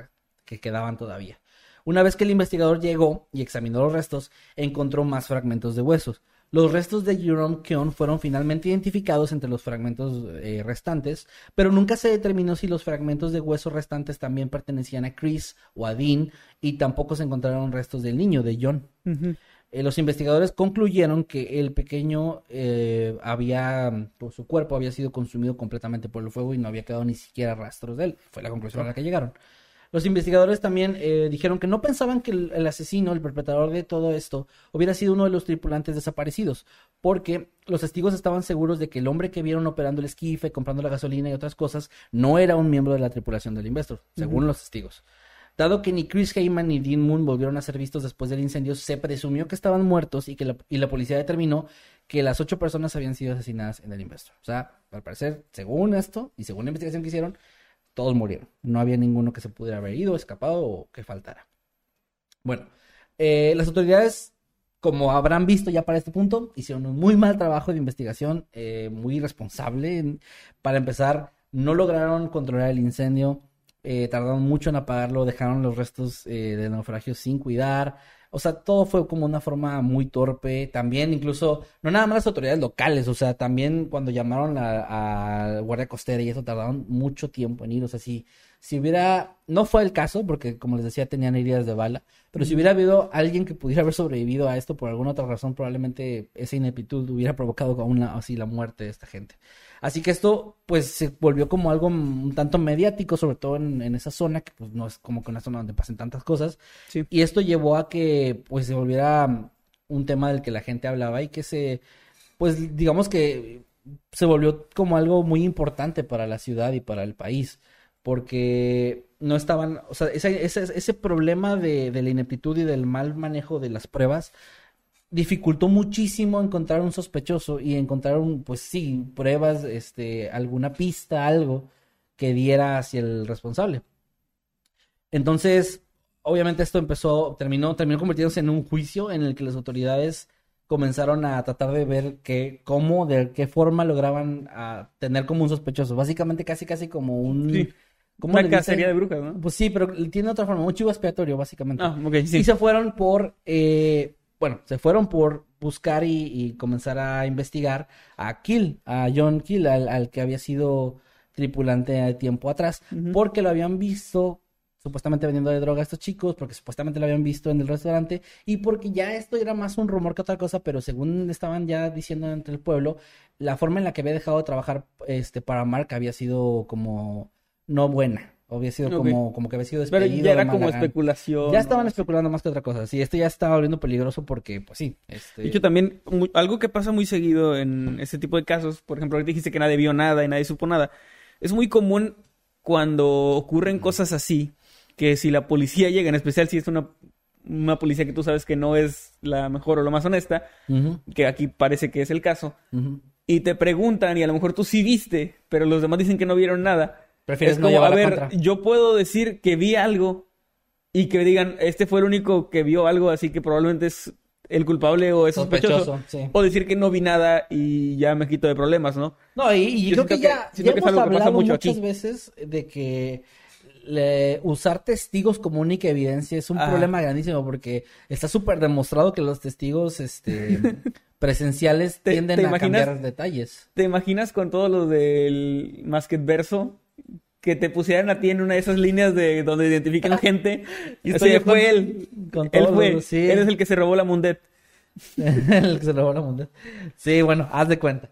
Speaker 1: que quedaban todavía. Una vez que el investigador llegó y examinó los restos, encontró más fragmentos de huesos. Los restos de Jerome Keon fueron finalmente identificados entre los fragmentos eh, restantes, pero nunca se determinó si los fragmentos de huesos restantes también pertenecían a Chris o a Dean, y tampoco se encontraron restos del niño, de John.
Speaker 2: Ujú.
Speaker 1: Eh, los investigadores concluyeron que el pequeño eh, había, por su cuerpo había sido consumido completamente por el fuego y no había quedado ni siquiera rastros de él. Fue la conclusión a la que llegaron. Los investigadores también eh, dijeron que no pensaban que el, el asesino, el perpetrador de todo esto, hubiera sido uno de los tripulantes desaparecidos, porque los testigos estaban seguros de que el hombre que vieron operando el esquife, comprando la gasolina y otras cosas, no era un miembro de la tripulación del Investor, según los testigos. Dado que ni Chris Heyman ni Dean Moon volvieron a ser vistos después del incendio, se presumió que estaban muertos y que la, y la policía determinó que las ocho personas habían sido asesinadas en el Investor. O sea, al parecer, según esto y según la investigación que hicieron, todos murieron. No había ninguno que se pudiera haber ido, escapado o que faltara. Bueno, eh, las autoridades como habrán visto ya para este punto, hicieron un muy mal trabajo de investigación, eh, muy irresponsable. Para empezar, no lograron controlar el incendio, eh, tardaron mucho en apagarlo, dejaron los restos eh, del naufragio sin cuidar. O sea, todo fue como una forma muy torpe. También, incluso, no nada más las autoridades locales, o sea, también cuando llamaron a, a Guardia Costera y eso tardaron mucho tiempo en ir. O sea, si, si hubiera, no fue el caso, porque como les decía, tenían heridas de bala, pero si hubiera habido alguien que pudiera haber sobrevivido a esto por alguna otra razón, probablemente esa ineptitud hubiera provocado aún así la muerte de esta gente. Así que esto, pues, se volvió como algo un tanto mediático, sobre todo en, en esa zona, que pues no es como que una zona donde pasen tantas cosas.
Speaker 2: Sí.
Speaker 1: Y esto llevó a que, pues, se volviera un tema del que la gente hablaba y que se, pues, digamos que se volvió como algo muy importante para la ciudad y para el país porque no estaban, o sea, ese, ese, ese problema de, de, la ineptitud y del mal manejo de las pruebas dificultó muchísimo encontrar un sospechoso y encontrar un, pues sí, pruebas, este, alguna pista, algo que diera hacia el responsable. Entonces, obviamente esto empezó, terminó, terminó convirtiéndose en un juicio en el que las autoridades comenzaron a tratar de ver que, cómo, de qué forma lograban a tener como un sospechoso. Básicamente casi, casi como un... ¿Cómo
Speaker 2: Una cacería de brujas, ¿no?
Speaker 1: Pues sí, pero tiene otra forma, un chivo expiatorio, básicamente.
Speaker 2: Ah, ok, sí.
Speaker 1: Y se fueron por, eh, bueno, se fueron por buscar y, y, comenzar a investigar a Kill, a John Kill, al, al que había sido tripulante de tiempo atrás, uh -huh. porque lo habían visto supuestamente vendiendo de droga a estos chicos, porque supuestamente lo habían visto en el restaurante, y porque ya esto era más un rumor que otra cosa, pero según estaban ya diciendo entre el pueblo, la forma en la que había dejado de trabajar este para Mark había sido como no buena. Había sido como, como que había sido despedido.
Speaker 2: Pero ya era
Speaker 1: de
Speaker 2: como especulación.
Speaker 1: Ya
Speaker 2: ¿no?
Speaker 1: estaban especulando más que otra cosa. Sí, esto ya estaba volviendo peligroso porque, pues sí. Este...
Speaker 2: De hecho, también algo que pasa muy seguido en este tipo de casos, por ejemplo, ahorita dijiste que nadie vio nada y nadie supo nada. Es muy común cuando ocurren cosas así, que si la policía llega, en especial si es una, una policía que tú sabes que no es la mejor o la más honesta, que aquí parece que es el caso, y te preguntan y a lo mejor tú sí viste, pero los demás dicen que no vieron nada.
Speaker 1: Prefieres
Speaker 2: es
Speaker 1: no
Speaker 2: como,
Speaker 1: llevar
Speaker 2: a ver,
Speaker 1: contra.
Speaker 2: yo puedo decir que vi algo y que digan, este fue el único que vio algo, así que probablemente es el culpable o es sospechoso.
Speaker 1: Sospechoso, sí.
Speaker 2: O decir que no vi nada y ya me quito de problemas, ¿no?
Speaker 1: No, y, y
Speaker 2: Yo
Speaker 1: creo que ya,
Speaker 2: que-
Speaker 1: ya
Speaker 2: que
Speaker 1: hemos
Speaker 2: que pasa
Speaker 1: hablado
Speaker 2: mucho
Speaker 1: muchas
Speaker 2: aquí.
Speaker 1: veces de que le- usar testigos como única evidencia es un problema grandísimo porque está súper demostrado que los testigos este, [LAUGHS] presenciales
Speaker 2: ¿Te-
Speaker 1: tienden
Speaker 2: te
Speaker 1: a
Speaker 2: imaginas?
Speaker 1: cambiar detalles.
Speaker 2: ¿Te imaginas con todo lo del Masked Verso? Que te pusieran a ti en una de esas líneas de donde identifican [LAUGHS] gente. Y
Speaker 1: Estoy con-
Speaker 2: fue él.
Speaker 1: con
Speaker 2: él fue.
Speaker 1: los- sí.
Speaker 2: Él es el que se robó la Mundet. [LAUGHS]
Speaker 1: el que se robó la mundial. Sí, bueno, haz de cuenta.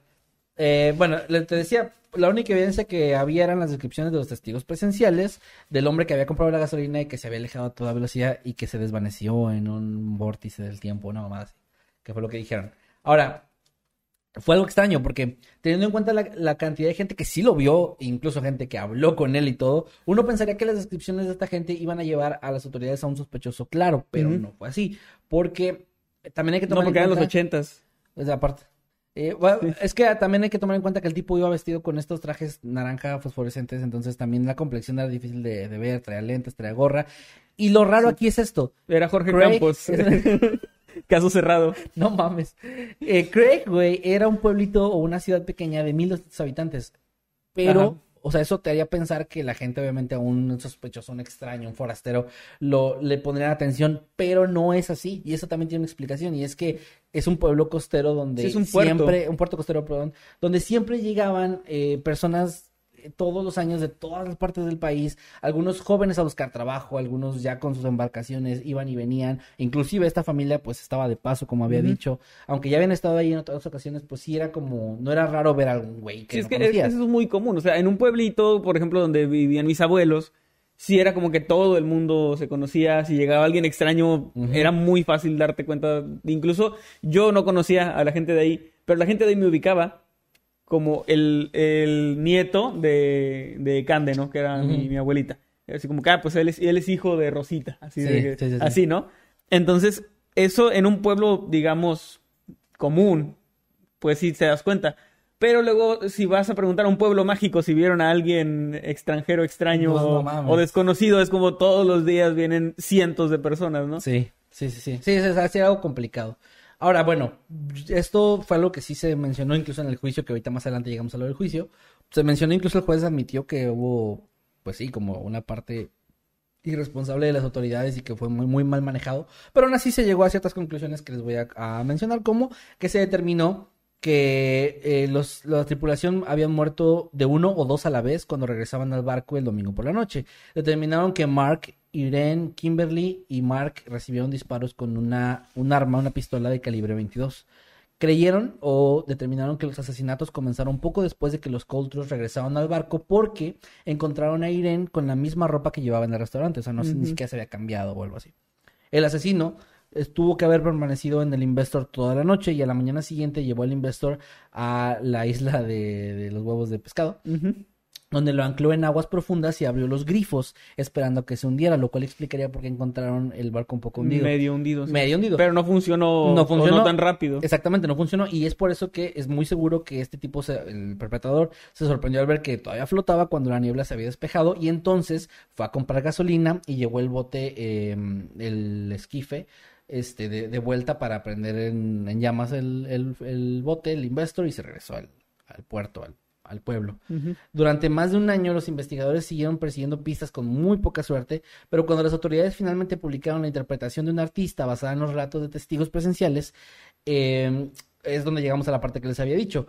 Speaker 1: Eh, bueno, te decía, la única evidencia que había eran las descripciones de los testigos presenciales del hombre que había comprado la gasolina y que se había alejado a toda velocidad y que se desvaneció en un vórtice del tiempo, una mamada así, que fue lo que dijeron. Ahora, fue algo extraño porque teniendo en cuenta la, la cantidad de gente que sí lo vio, incluso gente que habló con él y todo, uno pensaría que las descripciones de esta gente iban a llevar a las autoridades a un sospechoso claro, pero no fue así, porque también hay que
Speaker 2: No,
Speaker 1: tomar
Speaker 2: porque
Speaker 1: en
Speaker 2: eran los
Speaker 1: cuenta...
Speaker 2: ochentas.
Speaker 1: Aparte. Eh, bueno,
Speaker 2: Sí.
Speaker 1: Es que también hay que tomar en cuenta que el tipo iba vestido con estos trajes naranja fosforescentes, entonces también la complexión era difícil de, de ver, traía lentes, traía gorra. Y lo raro aquí es esto,
Speaker 2: Era Jorge
Speaker 1: Craig-
Speaker 2: Campos. [LAUGHS] [LAUGHS] Caso cerrado.
Speaker 1: no mames. Eh, Craig, güey, era un pueblito o una ciudad pequeña de 1200 habitantes, pero,
Speaker 2: Ajá.
Speaker 1: o sea, eso te haría pensar que la gente, obviamente, a un sospechoso, un extraño, un forastero, lo, le pondrían atención, pero no es así. Y eso también tiene una explicación, y es que es un pueblo costero donde
Speaker 2: Sí, es un puerto.
Speaker 1: siempre, un puerto costero, perdón, donde siempre llegaban eh, personas todos los años de todas las partes del país, algunos jóvenes a buscar trabajo, algunos ya con sus embarcaciones iban y venían, inclusive esta familia pues estaba de paso, como había dicho, aunque ya habían estado ahí en otras ocasiones, pues sí era como, no era raro ver a algún güey que
Speaker 2: Sí, es que
Speaker 1: conocías.
Speaker 2: eso es muy común. O sea, en un pueblito, por ejemplo, donde vivían mis abuelos, sí era como que todo el mundo se conocía. Si llegaba alguien extraño, era muy fácil darte cuenta. Incluso yo no conocía a la gente de ahí, pero la gente de ahí me ubicaba como el, el nieto de, de Cande, ¿no? Que era mi, abuelita. Así como que, ah, pues él es, él es hijo de Rosita. Así,
Speaker 1: Sí,
Speaker 2: de que-
Speaker 1: sí, sí, sí.
Speaker 2: así, ¿no? Entonces, eso en un pueblo, digamos, común, pues sí te das cuenta. Pero luego, si vas a preguntar a un pueblo mágico si vieron a alguien extranjero, extraño
Speaker 1: no
Speaker 2: o- desconocido, es como todos los días vienen cientos de personas, ¿no?
Speaker 1: Sí, sí, sí, sí. Sí, es, es así algo complicado. Ahora, bueno, esto fue algo que sí se mencionó incluso en el juicio, que ahorita más adelante llegamos a lo del juicio. Se mencionó incluso el juez admitió que hubo, pues sí, como una parte irresponsable de las autoridades y que fue muy, muy mal manejado. Pero aún así se llegó a ciertas conclusiones que les voy a, a mencionar, como que se determinó que eh, los, la tripulación habían muerto de uno o dos a la vez cuando regresaban al barco el domingo por la noche. Determinaron que Mark, Irene, Kimberly y Mark recibieron disparos con una, un arma, una pistola de calibre 22. Creyeron o determinaron que los asesinatos comenzaron poco después de que los Coltrose regresaron al barco porque encontraron a Irene con la misma ropa que llevaba en el restaurante, o sea, no ni siquiera se había cambiado o algo así. El asesino tuvo que haber permanecido en el Investor toda la noche y a la mañana siguiente llevó al Investor a la isla de, de los huevos de pescado, donde lo ancló en aguas profundas y abrió los grifos esperando que se hundiera, lo cual explicaría por qué encontraron el barco un poco hundido.
Speaker 2: Medio hundido. sí.
Speaker 1: Medio hundido.
Speaker 2: Pero no funcionó,
Speaker 1: No
Speaker 2: o
Speaker 1: funcionó.
Speaker 2: no tan rápido.
Speaker 1: Exactamente, no funcionó y es por eso que es muy seguro que este tipo, se- el perpetrador, se sorprendió al ver que todavía flotaba cuando la niebla se había despejado y entonces fue a comprar gasolina y llevó el bote, eh, el esquife, este, de, de vuelta para prender en, en llamas el, el- el bote, el investor y se regresó al, al puerto, al, al pueblo. Durante más de un año los investigadores siguieron persiguiendo pistas con muy poca suerte, pero cuando las autoridades finalmente publicaron la interpretación de un artista basada en los relatos de testigos presenciales, eh, es donde llegamos a la parte que les había dicho.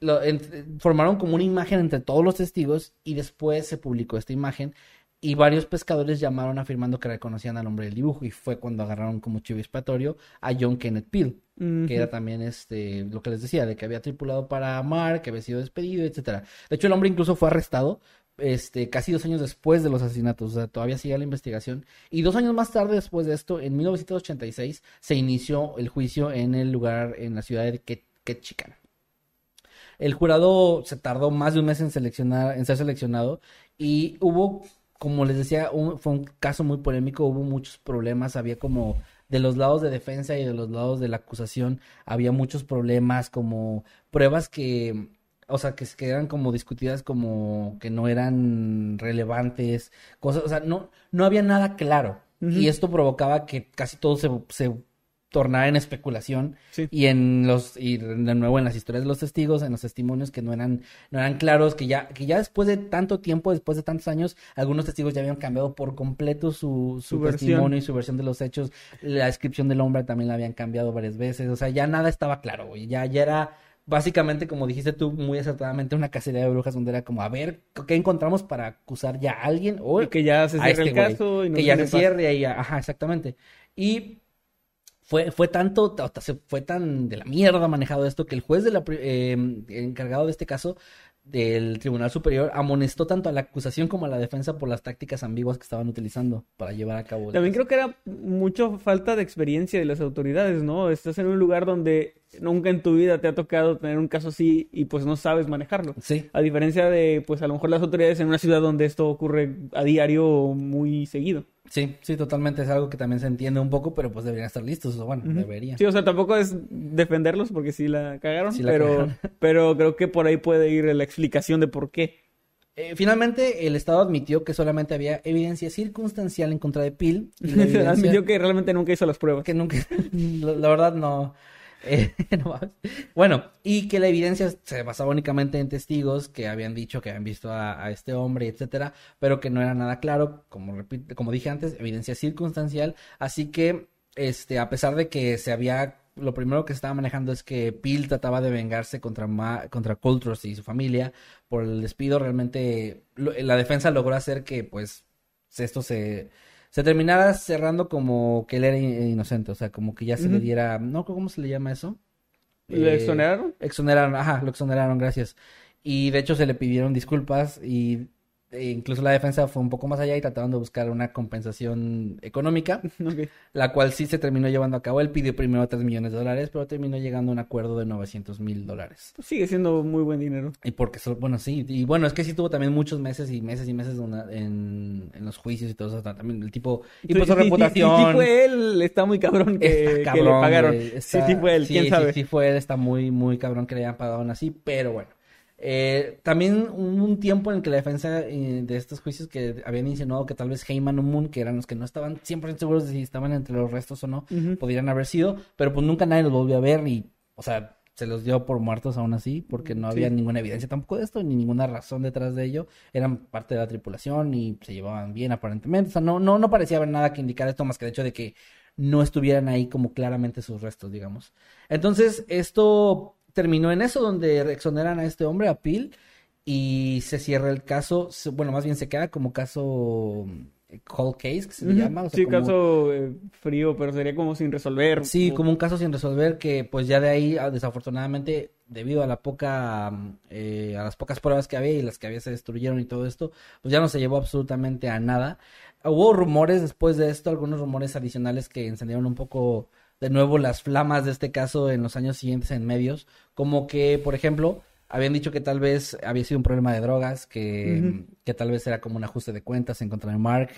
Speaker 1: Lo- en- formaron como una imagen entre todos los testigos y después se publicó esta imagen y varios pescadores llamaron afirmando que reconocían al hombre del dibujo y fue cuando agarraron como chivo expiatorio a John Kenneth Peel que era también este lo que les decía de que había tripulado para Mark, que había sido despedido, etcétera. De hecho, el hombre incluso fue arrestado este casi dos años después de los asesinatos, o sea, todavía sigue la investigación. Y dos años más tarde, después de esto, en 1986, se inició el juicio en el lugar, en la ciudad de Ket- Ketchikan. El jurado se tardó más de un mes en seleccionar, en ser seleccionado, y hubo, como les decía, un- fue un caso muy polémico, hubo muchos problemas, había como de los lados de defensa y de los lados de la acusación había muchos problemas como pruebas que o sea que, se- que eran como discutidas como que no eran relevantes cosas o sea no no había nada claro. Y esto provocaba que casi todo se, se tornara en especulación
Speaker 2: Sí.
Speaker 1: y en los y de nuevo en las historias de los testigos en los testimonios que no eran no eran claros que ya que ya después de tanto tiempo después de tantos años algunos testigos ya habían cambiado por completo su, su, testimonio y su versión de los hechos la descripción del hombre también la habían cambiado varias veces o sea ya nada estaba claro güey ya ya era básicamente como dijiste tú muy acertadamente una cacería de brujas donde era como a ver qué encontramos para acusar ya a alguien o
Speaker 2: Y que ya se cierre
Speaker 1: este
Speaker 2: el caso y nos
Speaker 1: que ya
Speaker 2: den
Speaker 1: se
Speaker 2: en paz.
Speaker 1: cierre y ya, ajá, exactamente. Y fue, fue tanto, fue tan de la mierda manejado esto que el juez de la, eh, encargado de este caso del Tribunal Superior amonestó tanto a la acusación como a la defensa por las tácticas ambiguas que estaban utilizando para llevar a cabo.
Speaker 2: También creo que era mucho falta de experiencia de las autoridades, ¿no? Estás en un lugar donde nunca en tu vida te ha tocado tener un caso así y pues no sabes manejarlo.
Speaker 1: Sí,
Speaker 2: A diferencia de, pues a lo mejor las autoridades en una ciudad donde esto ocurre a diario muy seguido.
Speaker 1: Sí, sí, totalmente es algo que también se entiende un poco, pero pues deberían estar listos, o bueno,
Speaker 2: Ujú.
Speaker 1: deberían.
Speaker 2: Sí, o sea, tampoco es defenderlos porque sí la cagaron,
Speaker 1: Sí la
Speaker 2: pero,
Speaker 1: cagaron. [LAUGHS]
Speaker 2: pero creo que por ahí puede ir la explicación de por qué.
Speaker 1: Eh, finalmente, el Estado admitió que solamente había evidencia circunstancial en contra de Peel. Y [LAUGHS] evidencia-
Speaker 2: Admitió que realmente nunca hizo las pruebas.
Speaker 1: que nunca, [LAUGHS] la verdad no. [LAUGHS] bueno, y que la evidencia se basaba únicamente en testigos que habían dicho que habían visto a, este hombre, etcétera, pero que no era nada claro, como como dije antes, evidencia circunstancial, así que este, a pesar de que se había lo primero que se estaba manejando es que Peel trataba de vengarse contra Ma- contra y su familia por el despido, realmente la defensa logró hacer que pues esto se se terminara cerrando como que él era in- inocente, o sea, como que ya se le diera, no, ¿cómo se le llama eso?
Speaker 2: ¿Le
Speaker 1: Eh,
Speaker 2: exoneraron?
Speaker 1: Exoneraron, ajá, lo exoneraron, gracias. Y de hecho se le pidieron disculpas y incluso la defensa fue un poco más allá y trataron de buscar una compensación económica, [LAUGHS] la cual sí se terminó llevando a cabo. Él pidió primero 3 millones de dólares, pero terminó llegando a un acuerdo de 900 mil dólares.
Speaker 2: Pues sigue siendo muy buen dinero.
Speaker 1: Y porque, bueno, sí, y bueno, es que sí tuvo también muchos meses y meses y meses una- en, en los juicios y todo eso. También el tipo, y pues su
Speaker 2: Sí, sí, sí,
Speaker 1: reputación.
Speaker 2: Sí, fue él, está muy cabrón que,
Speaker 1: Está
Speaker 2: que le pagaron.
Speaker 1: güey,
Speaker 2: Sí,
Speaker 1: está-
Speaker 2: sí fue él,
Speaker 1: sí,
Speaker 2: quién
Speaker 1: sí,
Speaker 2: sabe.
Speaker 1: Sí, fue él, está muy, muy cabrón que le hayan pagado aún así, pero bueno. Eh, también hubo un tiempo en el que la defensa eh, de estos juicios que habían insinuado que tal vez Heyman o Moon, que eran los que no estaban 100% seguros de si estaban entre los restos o no,
Speaker 2: Ujú.
Speaker 1: podrían haber sido, pero pues nunca nadie los volvió a ver y, o sea, se los dio por muertos aún así, porque no había
Speaker 2: Sí.
Speaker 1: ninguna evidencia tampoco de esto, ni ninguna razón detrás de ello. Eran parte de la tripulación y se llevaban bien aparentemente. O sea, no, no, no parecía haber nada que indicara esto más que el hecho de que no estuvieran ahí como claramente sus restos, digamos. Entonces, esto terminó en eso, donde exoneran a este hombre, a Peel, y se cierra el caso, bueno, más bien se queda como caso eh, cold case, que se le llama. o sea,
Speaker 2: sí,
Speaker 1: como-
Speaker 2: caso eh, frío, pero sería como sin resolver.
Speaker 1: Sí,
Speaker 2: O-
Speaker 1: como un caso sin resolver que pues ya de ahí ah, desafortunadamente debido a la poca mm, eh, a las pocas pruebas que había y las que había se destruyeron y todo esto, pues ya no se llevó absolutamente a nada. Hubo rumores después de esto, algunos rumores adicionales que encendieron un poco de nuevo las flamas de este caso en los años siguientes en medios, como que por ejemplo habían dicho que tal vez había sido un problema de drogas, que, que tal vez era como un ajuste de cuentas en contra de Mark,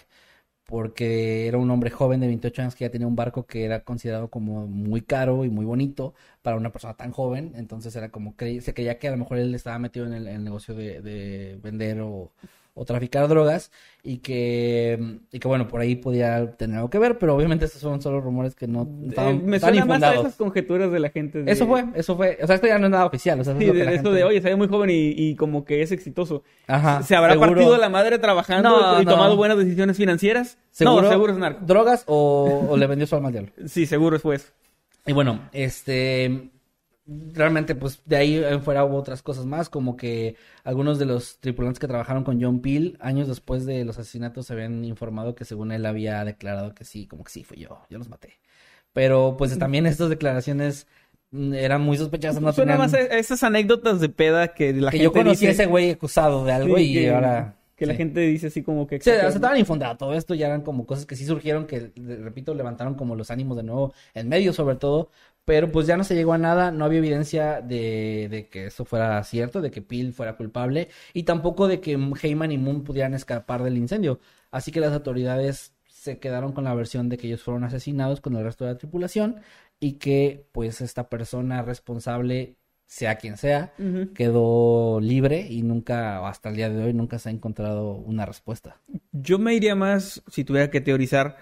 Speaker 1: porque era un hombre joven de 28 años que ya tenía un barco que era considerado como muy caro y muy bonito para una persona tan joven, entonces era como que se creía que a lo mejor él estaba metido en el, en el negocio de, de vender o, o traficar drogas y que, y que bueno, por ahí podía tener algo que ver, pero obviamente estos son solo rumores que no
Speaker 2: Eh,
Speaker 1: estaban,
Speaker 2: me
Speaker 1: estaban
Speaker 2: suena más a esas conjeturas de la gente. de-
Speaker 1: Eso fue, eso fue, o sea, esto ya no es nada oficial, o sea, eso
Speaker 2: Sí,
Speaker 1: es lo que
Speaker 2: de
Speaker 1: la
Speaker 2: esto
Speaker 1: gente-
Speaker 2: de, oye, se ve muy joven y, y como que es exitoso.
Speaker 1: Ajá,
Speaker 2: ¿Se habrá
Speaker 1: seguro.
Speaker 2: partido la madre trabajando
Speaker 1: No,
Speaker 2: y
Speaker 1: no.
Speaker 2: tomado buenas decisiones financieras?
Speaker 1: ¿Seguro?
Speaker 2: No, seguro es narco.
Speaker 1: drogas o, o le vendió su alma al diablo.
Speaker 2: Sí, seguro fue eso.
Speaker 1: Y bueno, este realmente pues de ahí en fuera hubo otras cosas más, como que algunos de los tripulantes que trabajaron con John Peel años después de los asesinatos se habían informado que según él había declarado que sí, como que sí fui yo, yo los maté. Pero pues también estas declaraciones mm, eran muy sospechosas, no
Speaker 2: Suena
Speaker 1: tenían-
Speaker 2: más a a esas anécdotas de peda que la
Speaker 1: que
Speaker 2: gente
Speaker 1: yo conocí a
Speaker 2: dice...
Speaker 1: ese güey acusado de algo
Speaker 2: Sí,
Speaker 1: y
Speaker 2: que,
Speaker 1: ahora
Speaker 2: Que la
Speaker 1: sí.
Speaker 2: gente dice así como que...
Speaker 1: Sí, o sea,
Speaker 2: exagera.
Speaker 1: estaban infundadas. Todo esto ya eran como cosas que sí surgieron, que, repito, levantaron como los ánimos de nuevo en medio, sobre todo. Pero pues ya no se llegó a nada, no había evidencia de, de que eso fuera cierto, de que Peel fuera culpable, y tampoco de que Heyman y Moon pudieran escapar del incendio. Así que las autoridades se quedaron con la versión de que ellos fueron asesinados con el resto de la tripulación y que pues esta persona responsable, sea quien sea, quedó libre y nunca, hasta el día de hoy, nunca se ha encontrado una respuesta.
Speaker 2: Yo me iría más, si tuviera que teorizar,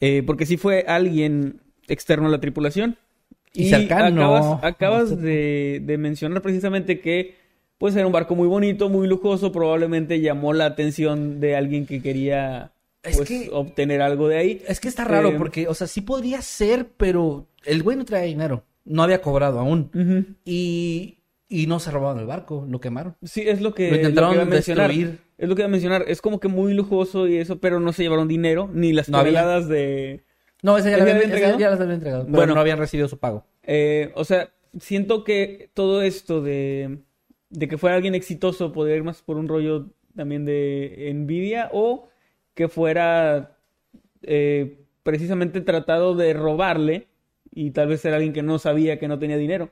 Speaker 2: eh, porque si fue alguien externo a la tripulación.
Speaker 1: Y cercano.
Speaker 2: Acabas, acabas
Speaker 1: No sé.
Speaker 2: de, de mencionar precisamente que pues era un barco muy bonito, muy lujoso, probablemente llamó la atención de alguien que quería
Speaker 1: Es
Speaker 2: pues,
Speaker 1: que-
Speaker 2: obtener algo de ahí.
Speaker 1: Es que está raro
Speaker 2: Eh,
Speaker 1: porque, o sea, sí podría ser, pero el güey no traía dinero, no había cobrado aún y, y no se robaron el barco, lo quemaron.
Speaker 2: Sí, es lo que,
Speaker 1: Lo intentaron
Speaker 2: que mencionar.
Speaker 1: destruir.
Speaker 2: Es lo que iba a mencionar. Es como que muy lujoso y eso, pero no se llevaron dinero, ni las
Speaker 1: No había.
Speaker 2: toneladas de...
Speaker 1: No, ese ya,
Speaker 2: ¿Ese
Speaker 1: lo
Speaker 2: ya
Speaker 1: habían, ese
Speaker 2: entregado?
Speaker 1: ya las habían entregado, pero
Speaker 2: Bueno.
Speaker 1: no habían recibido su pago.
Speaker 2: Eh, o sea, siento que todo esto de, de que fuera alguien exitoso podría ir más por un rollo también de envidia o que fuera eh, precisamente tratado de robarle y tal vez era alguien que no sabía que no tenía dinero.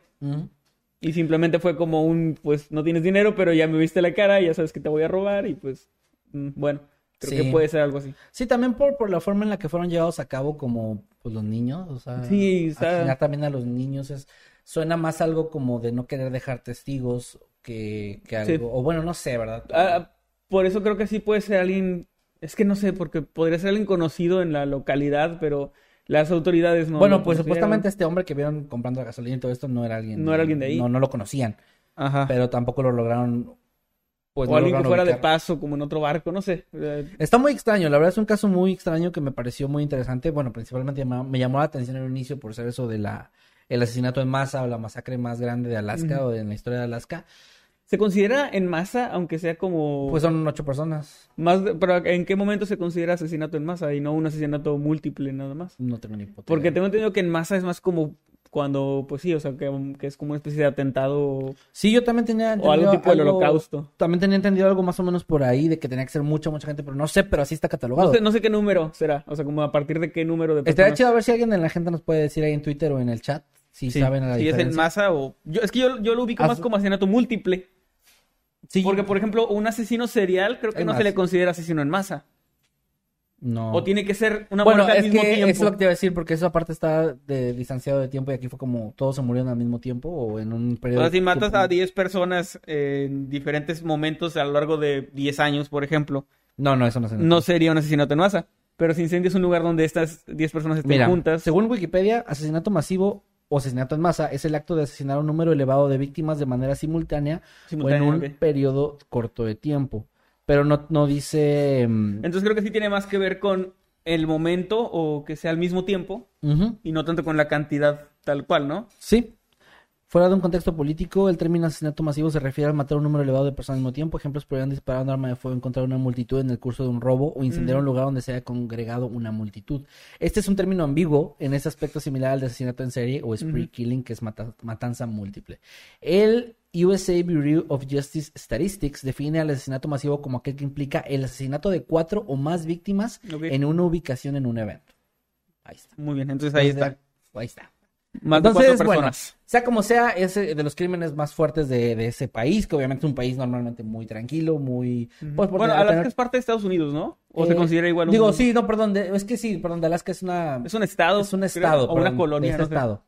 Speaker 2: Y simplemente fue como un, pues no tienes dinero, pero ya me viste la cara y ya sabes que te voy a robar y pues, mm, bueno, creo
Speaker 1: Sí.
Speaker 2: que puede ser algo así.
Speaker 1: Sí, también por, por la forma en la que fueron llevados a cabo como pues, los niños, o sea,
Speaker 2: Sí,
Speaker 1: también a los niños es suena más algo como de no querer dejar testigos que, que
Speaker 2: Sí.
Speaker 1: algo, o bueno, no sé, ¿verdad?
Speaker 2: Ah, por eso creo que sí puede ser alguien, es que no sé, porque podría ser alguien conocido en la localidad, pero las autoridades no.
Speaker 1: bueno, pues supuestamente este hombre que vieron comprando la gasolina y todo esto no era alguien,
Speaker 2: No era alguien de ahí.
Speaker 1: no, no lo conocían,
Speaker 2: Ajá.
Speaker 1: pero tampoco lo lograron, pues
Speaker 2: o
Speaker 1: no
Speaker 2: alguien que fuera de paso, como en otro barco, no sé.
Speaker 1: Está muy extraño, la verdad es un caso muy extraño que me pareció muy interesante. Bueno, principalmente me llamó la atención en el inicio por ser eso de la el asesinato en masa o la masacre más grande de Alaska o de en la historia de Alaska.
Speaker 2: ¿Se considera en masa, aunque sea como
Speaker 1: Pues son ocho personas.
Speaker 2: más, de- pero en qué momento se considera asesinato en masa y no un asesinato múltiple nada más?
Speaker 1: No tengo ni puta
Speaker 2: Porque
Speaker 1: idea.
Speaker 2: tengo entendido que en masa es más como cuando, pues sí, o sea, que, que es como una especie de atentado
Speaker 1: Sí, yo también tenía
Speaker 2: o
Speaker 1: entendido
Speaker 2: algo tipo del
Speaker 1: algo-
Speaker 2: holocausto.
Speaker 1: También tenía entendido algo más o menos por ahí de que tenía que ser mucha, mucha gente, pero no sé, pero así está catalogado.
Speaker 2: No sé, no sé qué número será, o sea, como a partir de qué número de
Speaker 1: Estaría
Speaker 2: personas.
Speaker 1: chido a ver si alguien en la gente nos puede decir ahí en Twitter o en el chat si
Speaker 2: Sí,
Speaker 1: saben la
Speaker 2: si es en masa o... Yo, es que yo, yo lo ubico más como asesinato múltiple.
Speaker 1: Sí,
Speaker 2: Porque, por ejemplo, un asesino serial creo que no
Speaker 1: más.
Speaker 2: se le considera asesino en masa.
Speaker 1: No.
Speaker 2: ¿O tiene que ser una
Speaker 1: bueno,
Speaker 2: muerte al
Speaker 1: es
Speaker 2: mismo
Speaker 1: que
Speaker 2: tiempo?
Speaker 1: es lo que te iba a decir, porque eso aparte está de distanciado de tiempo y aquí fue como todos se murieron al mismo tiempo o en un
Speaker 2: O
Speaker 1: periodo.
Speaker 2: sea, si matas
Speaker 1: tiempo-
Speaker 2: a 10 personas en diferentes momentos a lo largo de 10 años, por ejemplo,
Speaker 1: No, no, eso no se
Speaker 2: no sería un asesinato en masa. Pero si incendias un lugar donde estas 10 personas estén
Speaker 1: Mira,
Speaker 2: juntas,
Speaker 1: según Wikipedia, asesinato masivo o asesinato en masa es el acto de asesinar a un número elevado de víctimas de manera simultánea,
Speaker 2: simultáneo,
Speaker 1: o en un
Speaker 2: ok.
Speaker 1: periodo corto de tiempo. Pero no, no dice... mm,
Speaker 2: Entonces creo que sí tiene más que ver con el momento o que sea al mismo tiempo y no tanto con la cantidad tal cual, ¿no?
Speaker 1: Sí. Fuera de un contexto político, el término asesinato masivo se refiere al matar a un número elevado de personas al mismo tiempo. Ejemplos podrían disparar un arma de fuego en contra de una multitud en el curso de un robo o incendiar
Speaker 2: Mm.
Speaker 1: un lugar donde se haya congregado una multitud. Este es un término ambiguo en ese aspecto similar al de asesinato en serie o spree killing, que es mata- matanza múltiple. El USA Bureau of Justice Statistics define al asesinato masivo como aquel que implica el asesinato de cuatro o más víctimas en una ubicación en un evento. Ahí está.
Speaker 2: Muy bien, entonces ahí está.
Speaker 1: Ahí está.
Speaker 2: Más de cuatro
Speaker 1: bueno,
Speaker 2: personas.
Speaker 1: sea como sea, es de los crímenes más fuertes de, de ese país, que obviamente es un país normalmente muy tranquilo, muy... Pues,
Speaker 2: bueno,
Speaker 1: tener-
Speaker 2: Alaska es parte de Estados Unidos, ¿no? ¿O se
Speaker 1: eh,
Speaker 2: considera igual un...
Speaker 1: Digo, sí, no, perdón, de- es que sí, perdón, de Alaska es una...
Speaker 2: Es un estado.
Speaker 1: es un
Speaker 2: creo,
Speaker 1: estado,
Speaker 2: o una colonia,
Speaker 1: es
Speaker 2: no sé.
Speaker 1: estado.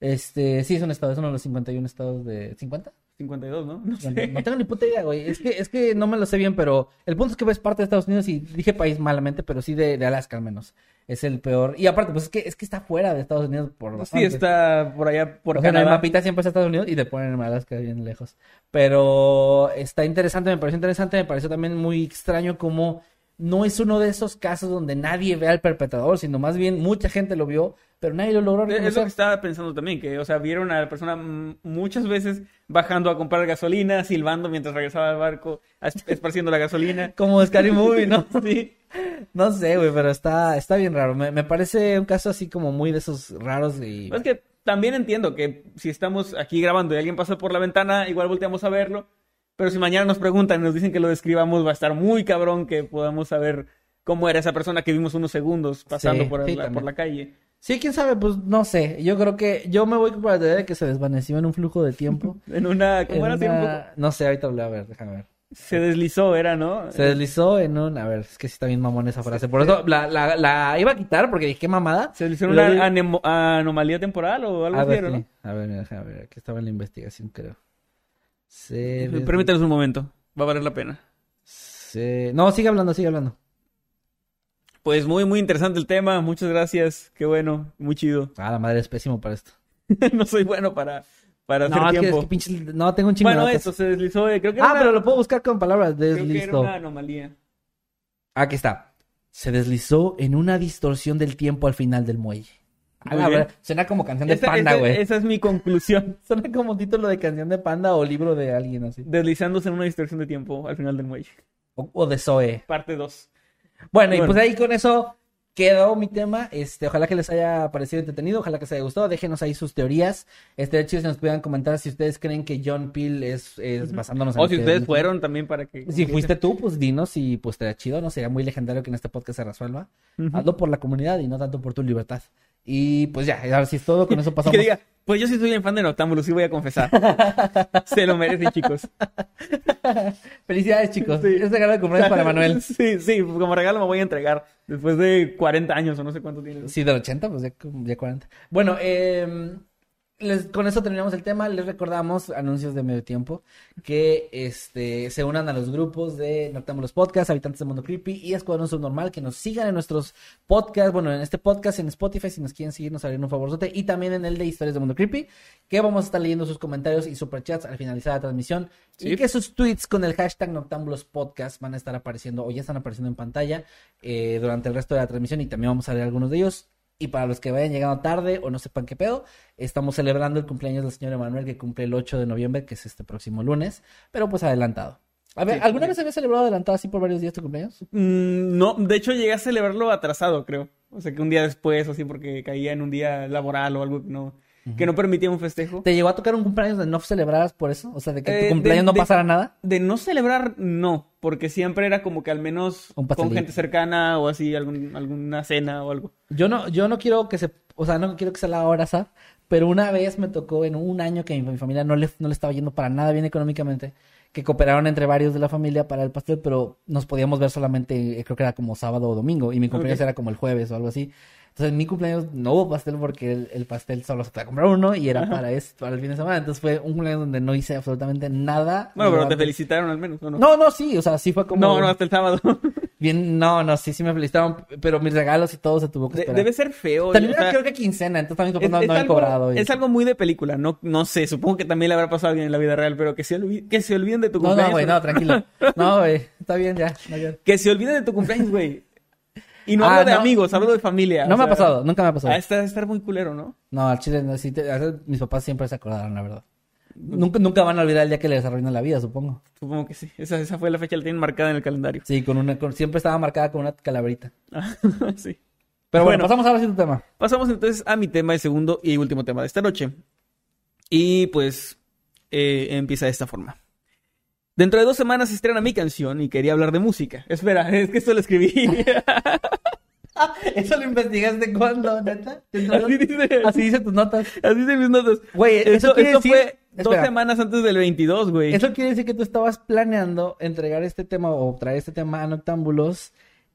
Speaker 1: Este, sí, es un estado, es uno de los 51 estados de... ¿50?
Speaker 2: 52, ¿no? [LAUGHS] No
Speaker 1: No,
Speaker 2: sé.
Speaker 1: no tengo ni puta idea, güey. Es que, es que no me lo sé bien, pero el punto es que es parte de Estados Unidos y dije país malamente, pero sí de, de Alaska al menos. Es el peor. Y aparte, pues es que, es que está fuera de Estados Unidos por
Speaker 2: Sí,
Speaker 1: bastante.
Speaker 2: está por allá, por
Speaker 1: o sea, en el mapita siempre está Estados Unidos y te ponen en Alaska bien lejos. Pero está interesante, me pareció interesante, me pareció también muy extraño como no es uno de esos casos donde nadie ve al perpetrador, sino más bien mucha gente lo vio, pero nadie lo logró
Speaker 2: Es- Es lo que estaba pensando también, que, o sea, vieron a la persona muchas veces bajando a comprar gasolina, silbando mientras regresaba al barco, es- [LAUGHS] esparciendo la gasolina.
Speaker 1: Como Scary Movie, ¿no? [LAUGHS]
Speaker 2: Sí.
Speaker 1: No sé, güey, pero está, está bien raro. Me, me parece un caso así como muy de esos raros y...
Speaker 2: Es que también entiendo que si estamos aquí grabando y alguien pasa por la ventana, igual volteamos a verlo. Pero si mañana nos preguntan y nos dicen que lo describamos, va a estar muy cabrón que podamos saber cómo era esa persona que vimos unos segundos pasando
Speaker 1: Sí,
Speaker 2: por,
Speaker 1: sí,
Speaker 2: la, por la calle.
Speaker 1: Sí, quién sabe, pues no sé. Yo creo que yo me voy por la teoría de que se desvaneció en un flujo de tiempo. [LAUGHS]
Speaker 2: En una... ¿Cómo
Speaker 1: En
Speaker 2: era?
Speaker 1: Una- No sé, ahorita voy a ver, déjame ver.
Speaker 2: Se deslizó, era, ¿no?
Speaker 1: Se deslizó en un... A ver, es que sí está bien mamón esa frase. Por eso la, la, la iba a quitar porque dije, qué mamada.
Speaker 2: ¿Se deslizó en una anomalía temporal o algo
Speaker 1: A
Speaker 2: así.
Speaker 1: A ver, mira, déjame ver. Aquí estaba en la investigación, creo. Se... des-
Speaker 2: Permítanos un momento, va a valer la pena.
Speaker 1: se- No, sigue hablando, sigue hablando.
Speaker 2: Pues muy, muy interesante el tema, muchas gracias, qué bueno, muy chido.
Speaker 1: Ah, la madre es pésimo para esto. [LAUGHS]
Speaker 2: no soy bueno para, para
Speaker 1: No,
Speaker 2: hacer
Speaker 1: es que, es
Speaker 2: tiempo.
Speaker 1: que. No, tengo un chingo
Speaker 2: Bueno,
Speaker 1: de
Speaker 2: eso se deslizó, eh, creo que
Speaker 1: Ah, pero lo puedo buscar con palabras.
Speaker 2: creo que era
Speaker 1: Deslizó.
Speaker 2: una anomalía.
Speaker 1: Aquí está. Se deslizó en una distorsión del tiempo al final del muelle. A
Speaker 2: Muy
Speaker 1: la
Speaker 2: bien.
Speaker 1: ver- Suena como canción de
Speaker 2: Esa,
Speaker 1: panda, güey.
Speaker 2: esa es mi conclusión. [LAUGHS]
Speaker 1: Suena como título de canción de panda o libro de alguien así.
Speaker 2: Deslizándose en una distorsión de tiempo al final del muelle.
Speaker 1: O, o de Zoe.
Speaker 2: Parte 2.
Speaker 1: Bueno, y pues ahí con eso quedó mi tema. Este, ojalá que les haya parecido entretenido, ojalá que les haya gustado. Déjenos ahí sus teorías. Este, chido si nos puedan comentar si ustedes creen que John Peel es, es basándonos en
Speaker 2: O si ustedes fueron también para que...
Speaker 1: Si [LAUGHS] fuiste tú, pues dinos y pues estaría chido, ¿no? Sería muy legendario que en este podcast se resuelva.
Speaker 2: Ujú.
Speaker 1: Hazlo por la comunidad y no tanto por tu libertad. Y pues ya, ahora sí es todo, con eso [LAUGHS] pasamos.
Speaker 2: que diga, pues yo sí soy bien fan de Noctámbulos, sí voy a confesar. [LAUGHS] Se lo merecen, chicos. [LAUGHS]
Speaker 1: Felicidades, chicos.
Speaker 2: Sí.
Speaker 1: Este regalo de cumpleaños para Manuel.
Speaker 2: Sí, sí, como regalo me voy a entregar después de 40 años o no sé cuánto tienes.
Speaker 1: Sí, del 80, pues ya, ya 40. Bueno, eh, les- con eso terminamos el tema. Les recordamos, anuncios de medio tiempo, que este, se unan a los grupos de Noctámbulos Podcast, Habitantes del Mundo Creepy y Escuadrón Subnormal, que nos sigan en nuestros podcasts, bueno, en este podcast, en Spotify, si nos quieren seguir, nos harían un favorzote, y también en el de Historias del Mundo Creepy, que vamos a estar leyendo sus comentarios y superchats al finalizar la transmisión, y que sus tweets con el hashtag Noctámbulos Podcast van a estar apareciendo, o ya están apareciendo en pantalla, eh, durante el resto de la transmisión, y también vamos a leer algunos de ellos. Y para los que vayan llegando tarde o no sepan qué pedo, estamos celebrando el cumpleaños del señor Emanuel que cumple el 8 de noviembre, que es este próximo lunes, pero pues adelantado. A ver,
Speaker 2: Sí,
Speaker 1: ¿alguna vez había celebrado adelantado así por varios días tu cumpleaños?
Speaker 2: Mm, no, de hecho llegué a celebrarlo atrasado, creo. O sea, que un día después o así, porque caía en un día laboral o algo que no, que no permitía un festejo.
Speaker 1: ¿Te llegó a tocar un cumpleaños de no celebraras por eso? O sea, de que
Speaker 2: Eh,
Speaker 1: tu
Speaker 2: de-
Speaker 1: cumpleaños no
Speaker 2: de-
Speaker 1: pasara nada.
Speaker 2: De no celebrar, no, porque siempre era como que al menos
Speaker 1: Un
Speaker 2: con gente cercana o así, algún, alguna cena o algo.
Speaker 1: Yo no, yo no quiero que se, o sea, no quiero que sea la hora, ¿sabes? Pero una vez me tocó en un año que mi, mi familia no le, no le estaba yendo para nada bien económicamente, que cooperaron entre varios de la familia para el pastel, pero nos podíamos ver solamente, eh, creo que era como sábado o domingo, y mi cumpleaños era como el jueves o algo así. Entonces en mi cumpleaños no hubo pastel porque el, el pastel solo se podía comprar uno y era para, este, para el fin de semana. Entonces fue un cumpleaños donde no hice absolutamente nada.
Speaker 2: Bueno, pero te felicitaron al menos, ¿o no?
Speaker 1: No, no, sí, o sea, sí fue como...
Speaker 2: no, no, hasta el sábado. [LAUGHS]
Speaker 1: Bien, no, no, sí, sí me felicitaron, pero mis regalos y todo se tuvo que esperar.
Speaker 2: debe ser feo.
Speaker 1: También
Speaker 2: o sea,
Speaker 1: creo que quincena, entonces también
Speaker 2: es,
Speaker 1: no,
Speaker 2: es
Speaker 1: no
Speaker 2: algo,
Speaker 1: cobrado. y-
Speaker 2: es algo muy de película, no, no sé, supongo que también le habrá pasado a alguien en la vida real, pero que se, que se olviden de tu
Speaker 1: No,
Speaker 2: cumpleaños.
Speaker 1: no, güey, no, tranquilo. No, güey, está bien ya. No, ya.
Speaker 2: Que se olviden de tu cumpleaños, güey. Y no
Speaker 1: Ah,
Speaker 2: hablo de
Speaker 1: no.
Speaker 2: amigos, hablo de familia.
Speaker 1: No me ha pasado, nunca me ha pasado.
Speaker 2: Ah, está estar muy culero, ¿no?
Speaker 1: No, al chile, no, sí, te- a veces mis papás siempre se acordaron, la verdad. Nunca, nunca van a olvidar el día que les arruinan la vida, supongo.
Speaker 2: Supongo que sí. Esa, esa fue la fecha, la tienen marcada en el calendario.
Speaker 1: Sí, con una, con- siempre estaba marcada con una calaverita.
Speaker 2: Ah, [LAUGHS] sí.
Speaker 1: Pero bueno,
Speaker 2: Bueno.
Speaker 1: pasamos ahora a tu tema.
Speaker 2: Pasamos entonces a mi tema, el segundo y último tema de esta noche. Y pues eh, empieza de esta forma. Dentro de dos semanas se estrena mi canción y quería hablar de música. Espera, [LAUGHS] es que esto lo escribí. [LAUGHS]
Speaker 1: ¿Eso lo investigaste cuándo, neta?
Speaker 2: así dice.
Speaker 1: Así dice tus notas.
Speaker 2: Así dicen mis notas.
Speaker 1: Güey, eso decir-
Speaker 2: fue dos
Speaker 1: Espera.
Speaker 2: semanas antes del 22, güey.
Speaker 1: Eso quiere decir que tú estabas planeando entregar este tema o traer este tema a Noctámbulos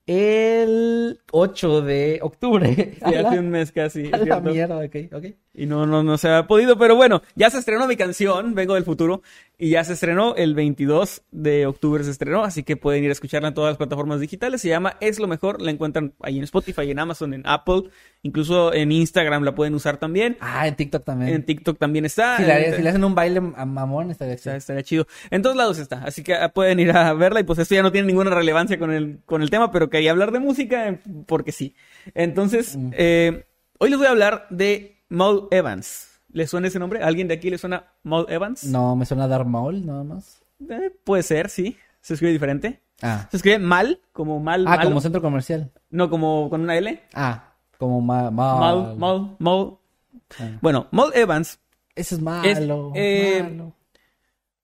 Speaker 1: el 8 de octubre. [LAUGHS]
Speaker 2: Sí, hace un mes casi.
Speaker 1: a la mierda, ok, ok.
Speaker 2: Y no, no, no se ha podido, pero bueno, ya se estrenó mi canción, vengo del futuro, y ya se estrenó el 22 de octubre se estrenó, así que pueden ir a escucharla en todas las plataformas digitales, se llama Es lo mejor, la encuentran ahí en Spotify, en Amazon, en Apple, incluso en Instagram la pueden usar también,
Speaker 1: Ah, en TikTok también.
Speaker 2: en TikTok también está.
Speaker 1: si, le,
Speaker 2: en-
Speaker 1: si le hacen un baile a mamón, estaría chido.
Speaker 2: estaría chido. En todos lados está, así que ah, pueden ir a verla y pues esto ya no tiene ninguna relevancia con el, con el tema, pero quería hablar de música porque sí. Entonces,
Speaker 1: Mm.
Speaker 2: eh, hoy les voy a hablar de Maul Evans. ¿Le suena ese nombre? ¿A alguien de aquí le suena Maul Evans?
Speaker 1: No, me suena a Darth Maul, nada más.
Speaker 2: Eh, puede ser, sí. Se escribe diferente.
Speaker 1: Ah,
Speaker 2: Se escribe mal, como mal,
Speaker 1: ah
Speaker 2: malo.
Speaker 1: como centro comercial.
Speaker 2: No, como con una L.
Speaker 1: Ah, como ma ma-
Speaker 2: Maul, Maul, Maul.
Speaker 1: Ah.
Speaker 2: Bueno, Maul Evans
Speaker 1: Ese es malo.
Speaker 2: eh,
Speaker 1: malo.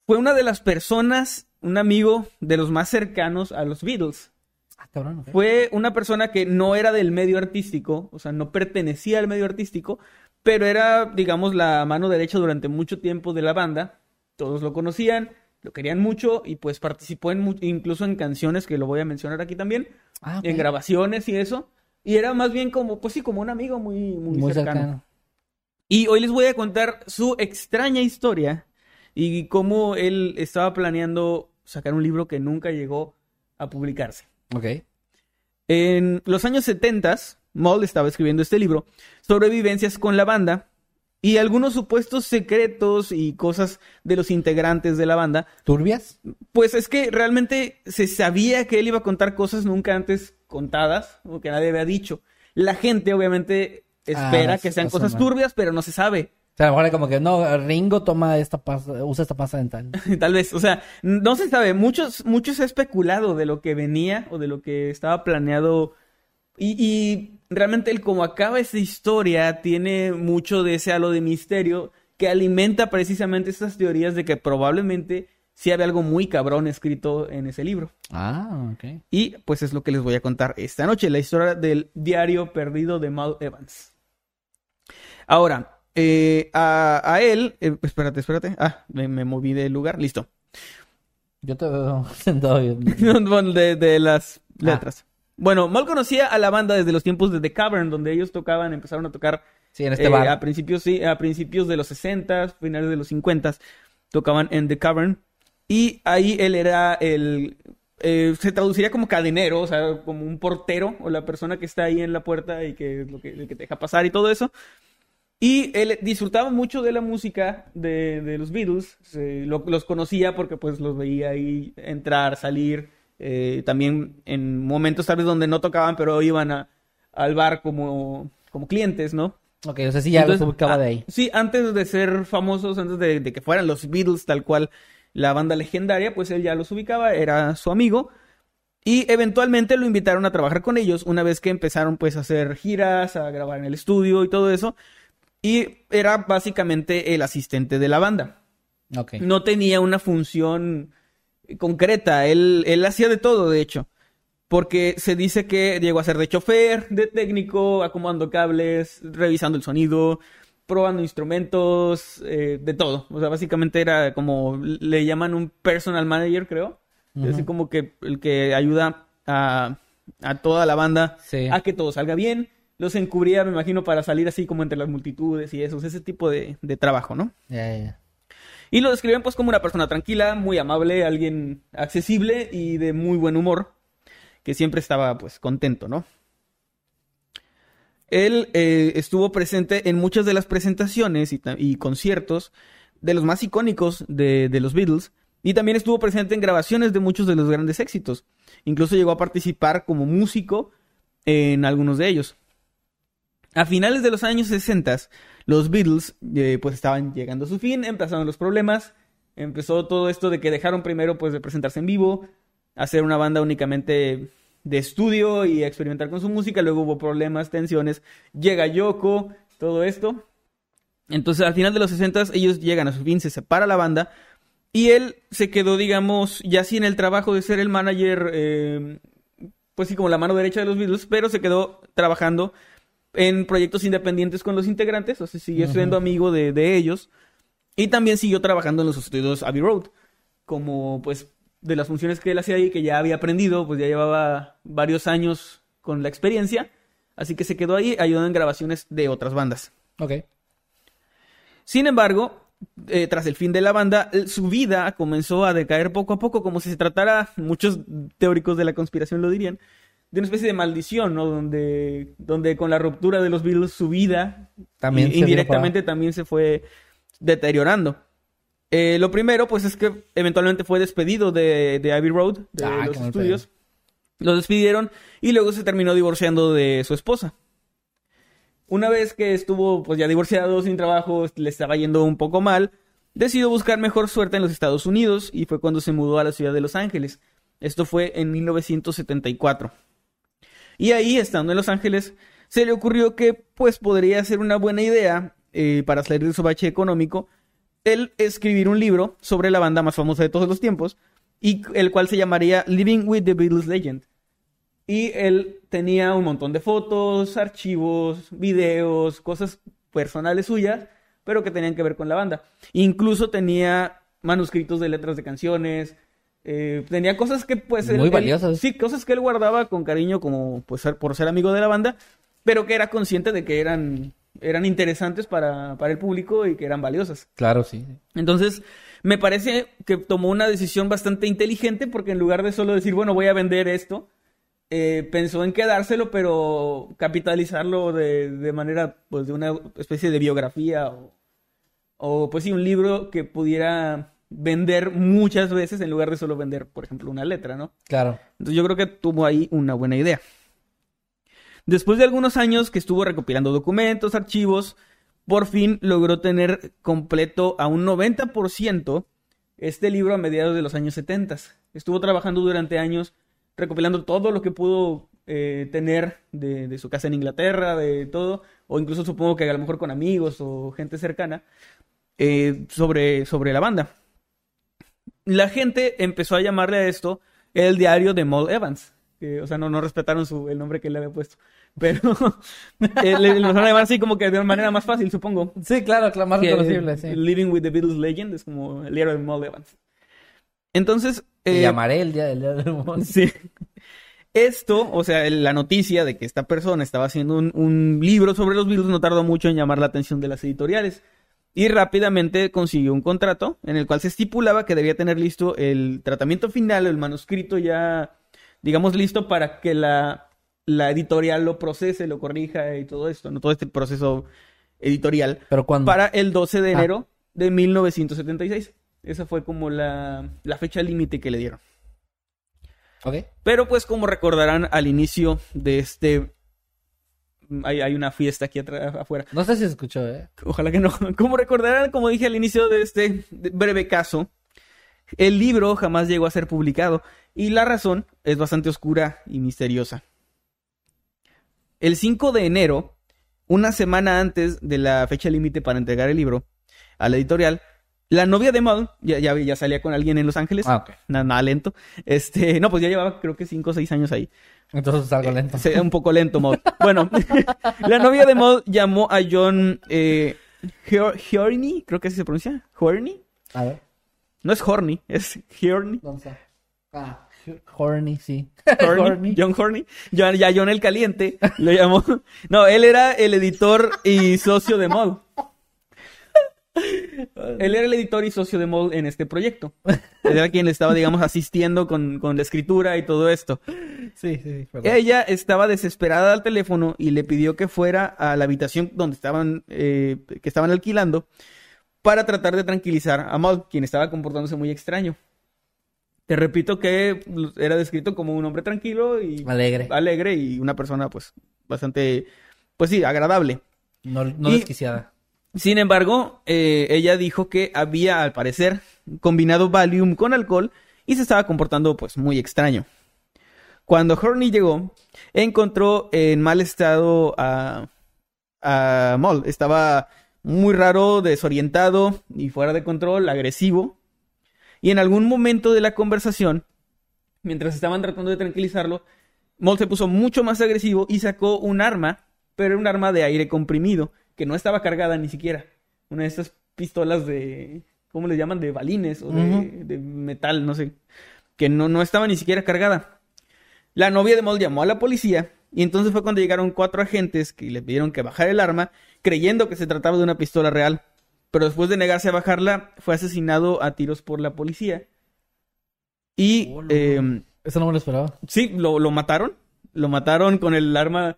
Speaker 2: fue una de las personas, un amigo de los más cercanos a los Beatles.
Speaker 1: Ah, cabrón.
Speaker 2: Fue una persona que no era del medio artístico, o sea, no pertenecía al medio artístico, pero era, digamos, la mano derecha durante mucho tiempo de la banda. Todos lo conocían, lo querían mucho y pues participó en incluso en canciones que lo voy a mencionar aquí también,
Speaker 1: Ah,
Speaker 2: en grabaciones y eso. Y era más bien como, pues sí, como un amigo muy, muy,
Speaker 1: Muy
Speaker 2: cercano.
Speaker 1: cercano.
Speaker 2: Y hoy les voy a contar su extraña historia y cómo él estaba planeando sacar un libro que nunca llegó a publicarse.
Speaker 1: Ok.
Speaker 2: En los años 70, Moll estaba escribiendo este libro sobre vivencias con la banda y algunos supuestos secretos y cosas de los integrantes de la banda.
Speaker 1: ¿Turbias?
Speaker 2: Pues es que realmente se sabía que él iba a contar cosas nunca antes contadas o que nadie había dicho. La gente obviamente espera
Speaker 1: Ah,
Speaker 2: que sean cosas turbias, pero no se sabe.
Speaker 1: Sea, a lo mejor como que no, Ringo toma esta pasta, usa esta pasta dental. [LAUGHS]
Speaker 2: Tal vez, o sea, no se sabe. Muchos, muchos ha especulado de lo que venía o de lo que estaba planeado. Y, y realmente el como acaba esta historia tiene mucho de ese halo de misterio que alimenta precisamente estas teorías de que probablemente sí había algo muy cabrón escrito en ese libro.
Speaker 1: Ah, ok.
Speaker 2: Y pues es lo que les voy a contar esta noche, la historia del diario perdido de Mal Evans. Ahora, eh, a, a él, eh, espérate, espérate. Ah, me, me moví del lugar, listo.
Speaker 1: Yo te veo [LAUGHS] sentado [LAUGHS]
Speaker 2: de, de las
Speaker 1: Ah.
Speaker 2: letras. Bueno, Mal conocía a la banda desde los tiempos de The Cavern, donde ellos tocaban, empezaron a tocar
Speaker 1: Sí, en este
Speaker 2: eh,
Speaker 1: bar.
Speaker 2: a principios, sí, a principios de los 60, finales de los 50, tocaban en The Cavern. Y ahí él era el. eh, se traduciría como cadenero, o sea, como un portero, o la persona que está ahí en la puerta y que es lo que, el que te deja pasar y todo eso. Y él disfrutaba mucho de la música de, de los Beatles, lo- los conocía porque pues los veía ahí entrar, salir, eh, también en momentos tal vez donde no tocaban, pero iban a- al bar como, como clientes, ¿no?
Speaker 1: Ok, o sea, sí ya
Speaker 2: Entonces,
Speaker 1: los ubicaba
Speaker 2: ah,
Speaker 1: de ahí.
Speaker 2: Sí, antes de ser famosos, antes de, de que fueran los Beatles tal cual la banda legendaria, pues él ya los ubicaba, era su amigo. Y eventualmente lo invitaron a trabajar con ellos una vez que empezaron pues a hacer giras, a grabar en el estudio y todo eso. Y era básicamente el asistente de la banda. No tenía una función concreta, él, él hacía de todo, de hecho. Porque se dice que llegó a ser de chofer, de técnico, acomodando cables, revisando el sonido. probando instrumentos, eh, de todo. O sea, básicamente era como, le llaman un personal manager, creo. Es así como que el que ayuda a, a toda la banda
Speaker 1: Sí.
Speaker 2: a que todo salga bien. Los encubría, me imagino, para salir así como entre las multitudes y eso, ese tipo de, de trabajo, ¿no?
Speaker 1: Ya, ya.
Speaker 2: Y lo describen pues como una persona tranquila, muy amable, alguien accesible y de muy buen humor, que siempre estaba pues contento, ¿no? Él eh, estuvo presente en muchas de las presentaciones y, conciertos de los más icónicos de, de los Beatles y también estuvo presente en grabaciones de muchos de los grandes éxitos. Incluso llegó a participar como músico en algunos de ellos. A finales de los años 60, los Beatles eh, pues estaban llegando a su fin, empezaron los problemas, empezó todo esto de que dejaron primero pues de presentarse en vivo, hacer una banda únicamente de estudio y experimentar con su música, luego hubo problemas, tensiones, llega Yoko, todo esto. Entonces al final de los 60 ellos llegan a su fin, se separa la banda y él se quedó, digamos, ya sí en el trabajo de ser el manager, eh, pues sí, como la mano derecha de los Beatles, pero se quedó trabajando en proyectos independientes con los integrantes, o sea, siguió siendo amigo de, de ellos. Y también siguió trabajando en los estudios Abbey Road, como pues de las funciones que él hacía ahí, que ya había aprendido, pues ya llevaba varios años con la experiencia, así que se quedó ahí ayudando en grabaciones de otras bandas.
Speaker 1: Ok.
Speaker 2: Sin embargo, eh, tras el fin de la banda, eh, su vida comenzó a decaer poco a poco, como si se tratara, muchos teóricos de la conspiración lo dirían, de una especie de maldición, ¿no? Donde, donde con la ruptura de los Beatles su vida
Speaker 1: También
Speaker 2: indirectamente también se fue deteriorando. Eh, lo primero, pues, es que eventualmente fue despedido de, de Abbey Road, de
Speaker 1: Ah,
Speaker 2: los estudios. Lo despidieron y luego se terminó divorciando de su esposa. Una vez que estuvo pues ya divorciado, sin trabajo, le estaba yendo un poco mal, decidió buscar mejor suerte en los Estados Unidos y fue cuando se mudó a la ciudad de Los Ángeles. Esto fue en 1974. Y ahí, estando en Los Ángeles, se le ocurrió que pues podría ser una buena idea eh, para salir de su bache económico el escribir un libro sobre la banda más famosa de todos los tiempos y el cual se llamaría Living with the Beatles Legend. Y él tenía un montón de fotos, archivos, videos, cosas personales suyas, pero que tenían que ver con la banda. Incluso tenía manuscritos de letras de canciones, eh, tenía cosas que pues...
Speaker 1: Muy
Speaker 2: él-
Speaker 1: valiosas.
Speaker 2: sí, cosas que él guardaba con cariño como pues por ser amigo de la banda, pero que era consciente de que eran, eran interesantes para, para el público y que eran valiosas.
Speaker 1: Claro, sí.
Speaker 2: Entonces, me parece que tomó una decisión bastante inteligente porque en lugar de solo decir, bueno, voy a vender esto, eh, pensó en quedárselo, pero capitalizarlo de, de manera, pues, de una especie de biografía o, o, pues sí, un libro que pudiera vender muchas veces en lugar de solo vender, por ejemplo, una letra, ¿no?
Speaker 1: Claro.
Speaker 2: Entonces yo creo que tuvo ahí una buena idea. Después de algunos años que estuvo recopilando documentos, archivos, por fin logró tener completo a un 90% este libro a mediados de los años 70. Estuvo trabajando durante años recopilando todo lo que pudo eh, tener de, de su casa en Inglaterra, de todo, o incluso supongo que a lo mejor con amigos o gente cercana, eh, sobre, sobre la banda. La gente empezó a llamarle a esto el diario de Maul Evans. o sea, no, no respetaron su, el nombre que él le había puesto. Pero [LAUGHS] eh, le, lo van a llamar así como que de una manera más fácil, supongo.
Speaker 1: Sí, claro, claro, más reconocible, sí.
Speaker 2: Living with the Beatles Legend es como el diario de Maul Evans. Entonces, eh,
Speaker 1: llamaré el día del día del. [LAUGHS]
Speaker 2: Sí. Esto, o sea, la noticia de que esta persona estaba haciendo un, un libro sobre los virus no tardó mucho en llamar la atención de las editoriales. Y rápidamente consiguió un contrato en el cual se estipulaba que debía tener listo el tratamiento final, el manuscrito ya, digamos, listo para que la, la editorial lo procese, lo corrija y todo esto, ¿no? Todo este proceso editorial
Speaker 1: Pero cuando...
Speaker 2: para el 12 de
Speaker 1: Ah.
Speaker 2: enero de 1976. Esa fue como la, la fecha límite que le dieron.
Speaker 1: Ok.
Speaker 2: Pero pues como recordarán al inicio de este... Hay, hay una fiesta aquí atrás, afuera.
Speaker 1: No sé si se escuchó, ¿eh?
Speaker 2: Ojalá que no. [LAUGHS] Como recordarán, como dije al inicio de este breve caso, el libro jamás llegó a ser publicado y la razón es bastante oscura y misteriosa. El 5 de enero, una semana antes de la fecha límite para entregar el libro a la editorial, la novia de Maud, ya, ya, ya salía con alguien en Los Ángeles,
Speaker 1: Ah, ok.
Speaker 2: nada, nada lento, este, no, pues ya llevaba creo que 5 o 6 años ahí.
Speaker 1: Entonces es algo lento.
Speaker 2: Sí, un poco lento, Maud. Bueno, [LAUGHS] la novia de Maud llamó a John eh, Horny, creo que así se pronuncia. Horny.
Speaker 1: A ver.
Speaker 2: No es Horny, es Horny.
Speaker 1: ¿Dónde está? Ah, Horny, sí.
Speaker 2: Horny, [LAUGHS] John Horny. Ya, ya John el Caliente lo llamó. No, él era el editor y socio de Mod. Él era el editor y socio de Mod en este proyecto. Él [LAUGHS] era quien le estaba, digamos, asistiendo con, con la escritura y todo esto.
Speaker 1: Sí, sí, perdón.
Speaker 2: Ella estaba desesperada al teléfono y le pidió que fuera a la habitación donde estaban, eh, que estaban alquilando para tratar de tranquilizar a Maud, quien estaba comportándose muy extraño. Te repito que era descrito como un hombre tranquilo y
Speaker 1: Alegre.
Speaker 2: alegre y una persona, pues, bastante, pues sí, agradable.
Speaker 1: No, no
Speaker 2: Y-
Speaker 1: desquiciada.
Speaker 2: Sin embargo, eh, ella dijo que había, al parecer, combinado Valium con alcohol y se estaba comportando, pues, muy extraño. Cuando Horney llegó, encontró en mal estado a, a. Estaba muy raro, desorientado y fuera de control, agresivo. Y en algún momento de la conversación, mientras estaban tratando de tranquilizarlo, Moll se puso mucho más agresivo y sacó un arma, pero un arma de aire comprimido, que no estaba cargada ni siquiera. Una de estas pistolas de, ¿cómo les llaman? De balines o de, metal, no sé. Que no, no estaba ni siquiera cargada. La novia de Moll llamó a la policía y entonces fue cuando llegaron cuatro agentes que le pidieron que bajara el arma, creyendo que se trataba de una pistola real. Pero después de negarse a bajarla, fue asesinado a tiros por la policía. Y
Speaker 1: Oh,
Speaker 2: eh,
Speaker 1: Eso no me lo esperaba.
Speaker 2: sí, lo, lo mataron. Lo mataron con el arma,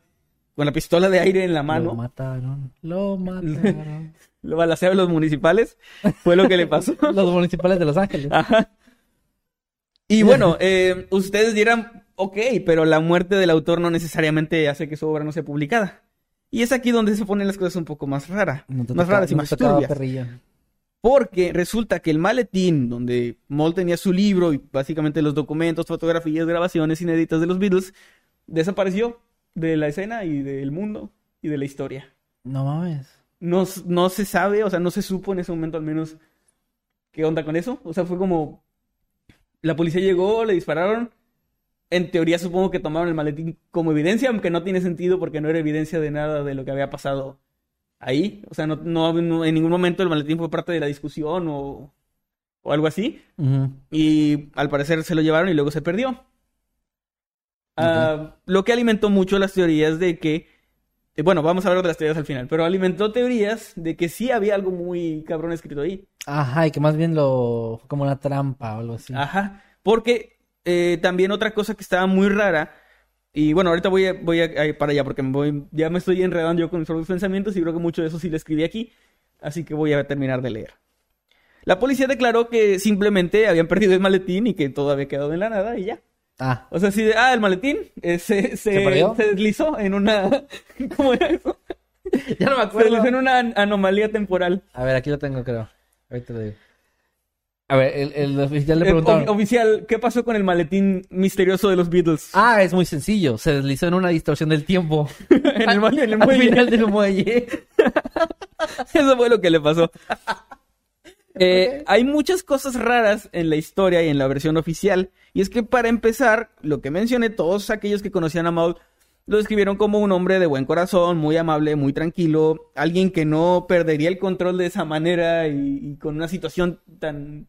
Speaker 2: con la pistola de aire en la
Speaker 1: Lo
Speaker 2: mano.
Speaker 1: mataron. Lo [LAUGHS] mataron.
Speaker 2: Lo balacearon los municipales. Fue lo que le pasó. [LAUGHS]
Speaker 1: Los municipales de Los Ángeles.
Speaker 2: Ajá. Y bueno, [LAUGHS] eh, ustedes dirán, ok, pero la muerte del autor no necesariamente hace que su obra no sea publicada. Y es aquí donde se ponen las cosas un poco más raras.
Speaker 1: No
Speaker 2: más raras y
Speaker 1: no
Speaker 2: más turbias. Porque resulta que el maletín donde Moll tenía su libro y básicamente los documentos, fotografías, grabaciones inéditas de los Beatles, desapareció de la escena y del mundo y de la historia.
Speaker 1: No mames.
Speaker 2: No, no se sabe, o sea, no se supo en ese momento al menos qué onda con eso. O sea, fue como... La policía llegó, le dispararon. En teoría supongo que tomaron el maletín como evidencia, aunque no tiene sentido porque no era evidencia de nada de lo que había pasado ahí. O sea, no, no- no- en ningún momento el maletín fue parte de la discusión o, o algo así. Y al parecer se lo llevaron y luego se perdió. Ah, lo que alimentó mucho las teorías de que, eh, bueno, vamos a hablar de las teorías al final, pero alimentó teorías de que sí había algo muy cabrón escrito ahí.
Speaker 1: Ajá, y que más bien lo... como una trampa o algo así.
Speaker 2: Ajá, porque eh, también otra cosa que estaba muy rara, y bueno, ahorita voy, a, voy a, para allá porque me voy, ya me estoy enredando yo con mis propios pensamientos y creo que mucho de eso sí lo escribí aquí, así que voy a terminar de leer. La policía declaró que simplemente habían perdido el maletín y que todo había quedado en la nada y ya.
Speaker 1: Ah,
Speaker 2: O sea, de, ah, el maletín eh, se, se, deslizó en una... [LAUGHS] ¿Cómo era eso? [LAUGHS]
Speaker 1: ya no me
Speaker 2: Se deslizó en una an- anomalía temporal.
Speaker 1: A ver, aquí lo tengo, creo. Ahorita lo digo. A ver, el, el oficial le
Speaker 2: Eh,
Speaker 1: preguntaron.
Speaker 2: ofi- oficial, ¿qué pasó con el maletín misterioso de los Beatles?
Speaker 1: Ah, es muy sencillo. Se deslizó en una distorsión del tiempo. [LAUGHS]
Speaker 2: en el, en el
Speaker 1: Al
Speaker 2: muelle.
Speaker 1: final del muelle.
Speaker 2: Eso fue lo que le pasó. Eh, Hay muchas cosas raras en la historia y en la versión oficial. Y es que para empezar, lo que mencioné, todos aquellos que conocían a Maul lo describieron como un hombre de buen corazón, muy amable, muy tranquilo, alguien que no perdería el control de esa manera y, y con una situación tan,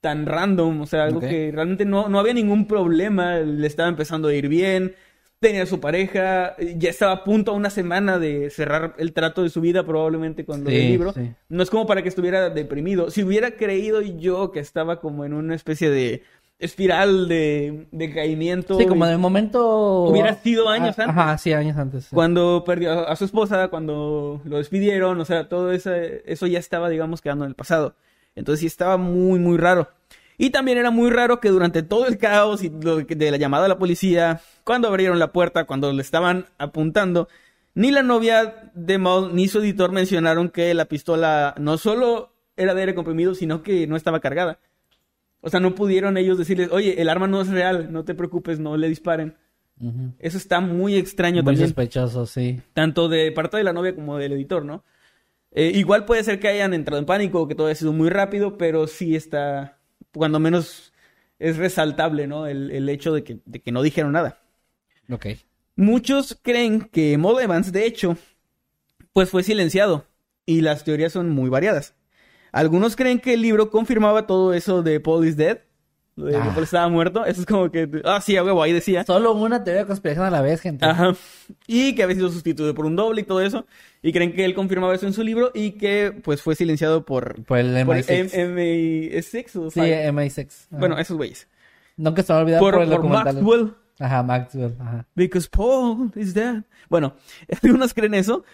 Speaker 2: tan random, o sea, algo que realmente no, no había ningún problema, le estaba empezando a ir bien, tenía su pareja, ya estaba a punto a una semana de cerrar el trato de su vida probablemente con lo del
Speaker 1: Sí,
Speaker 2: libro.
Speaker 1: sí.
Speaker 2: No es como para que estuviera deprimido. Si hubiera creído yo que estaba como en una especie de espiral de, de caimiento.
Speaker 1: Sí, como de momento.
Speaker 2: Hubiera sido años
Speaker 1: Ah,
Speaker 2: antes.
Speaker 1: Ajá, sí, años antes. sí.
Speaker 2: Cuando perdió a, su esposa, cuando lo despidieron, o sea, todo ese- eso ya estaba, digamos, quedando en el pasado. Entonces sí estaba muy, muy raro. Y también era muy raro que durante todo el caos y de la llamada a la policía, cuando abrieron la puerta, cuando le estaban apuntando, ni la novia de Maul ni su editor mencionaron que la pistola no solo era de aire comprimido, sino que no estaba cargada. O sea, no pudieron ellos decirles, oye, el arma no es real, no te preocupes, no le disparen. Eso está muy extraño
Speaker 1: Muy
Speaker 2: también
Speaker 1: sospechoso, sí.
Speaker 2: tanto de parte de la novia como del editor, ¿no? Eh, igual puede ser que hayan entrado en pánico o que todo haya sido muy rápido, pero sí está, cuando menos es resaltable, ¿no? El, el hecho de que, de que no dijeron nada.
Speaker 1: Ok.
Speaker 2: Muchos creen que Maud Evans, de hecho, pues fue silenciado y las teorías son muy variadas. Algunos creen que el libro confirmaba todo eso de Paul is dead, lo de que
Speaker 1: Ah.
Speaker 2: Estaba muerto. Eso es como que, ah, sí, a huevo, ahí decía.
Speaker 1: Solo una teoría de conspiración a la vez, gente.
Speaker 2: Ajá. Y que había sido sustituido por un doble y todo eso. Y creen que él confirmaba eso en su libro y que pues fue silenciado por,
Speaker 1: Por el
Speaker 2: por el
Speaker 1: MI6.
Speaker 2: M- MI6 o
Speaker 1: Sí,
Speaker 2: Five.
Speaker 1: MI6. Ajá.
Speaker 2: Bueno, esos güeyes.
Speaker 1: Nunca se va a olvidar
Speaker 2: Por,
Speaker 1: por, el
Speaker 2: por
Speaker 1: documental.
Speaker 2: Maxwell.
Speaker 1: Ajá, Maxwell. Ajá.
Speaker 2: Because Paul is dead. Bueno, [LAUGHS] algunos creen eso.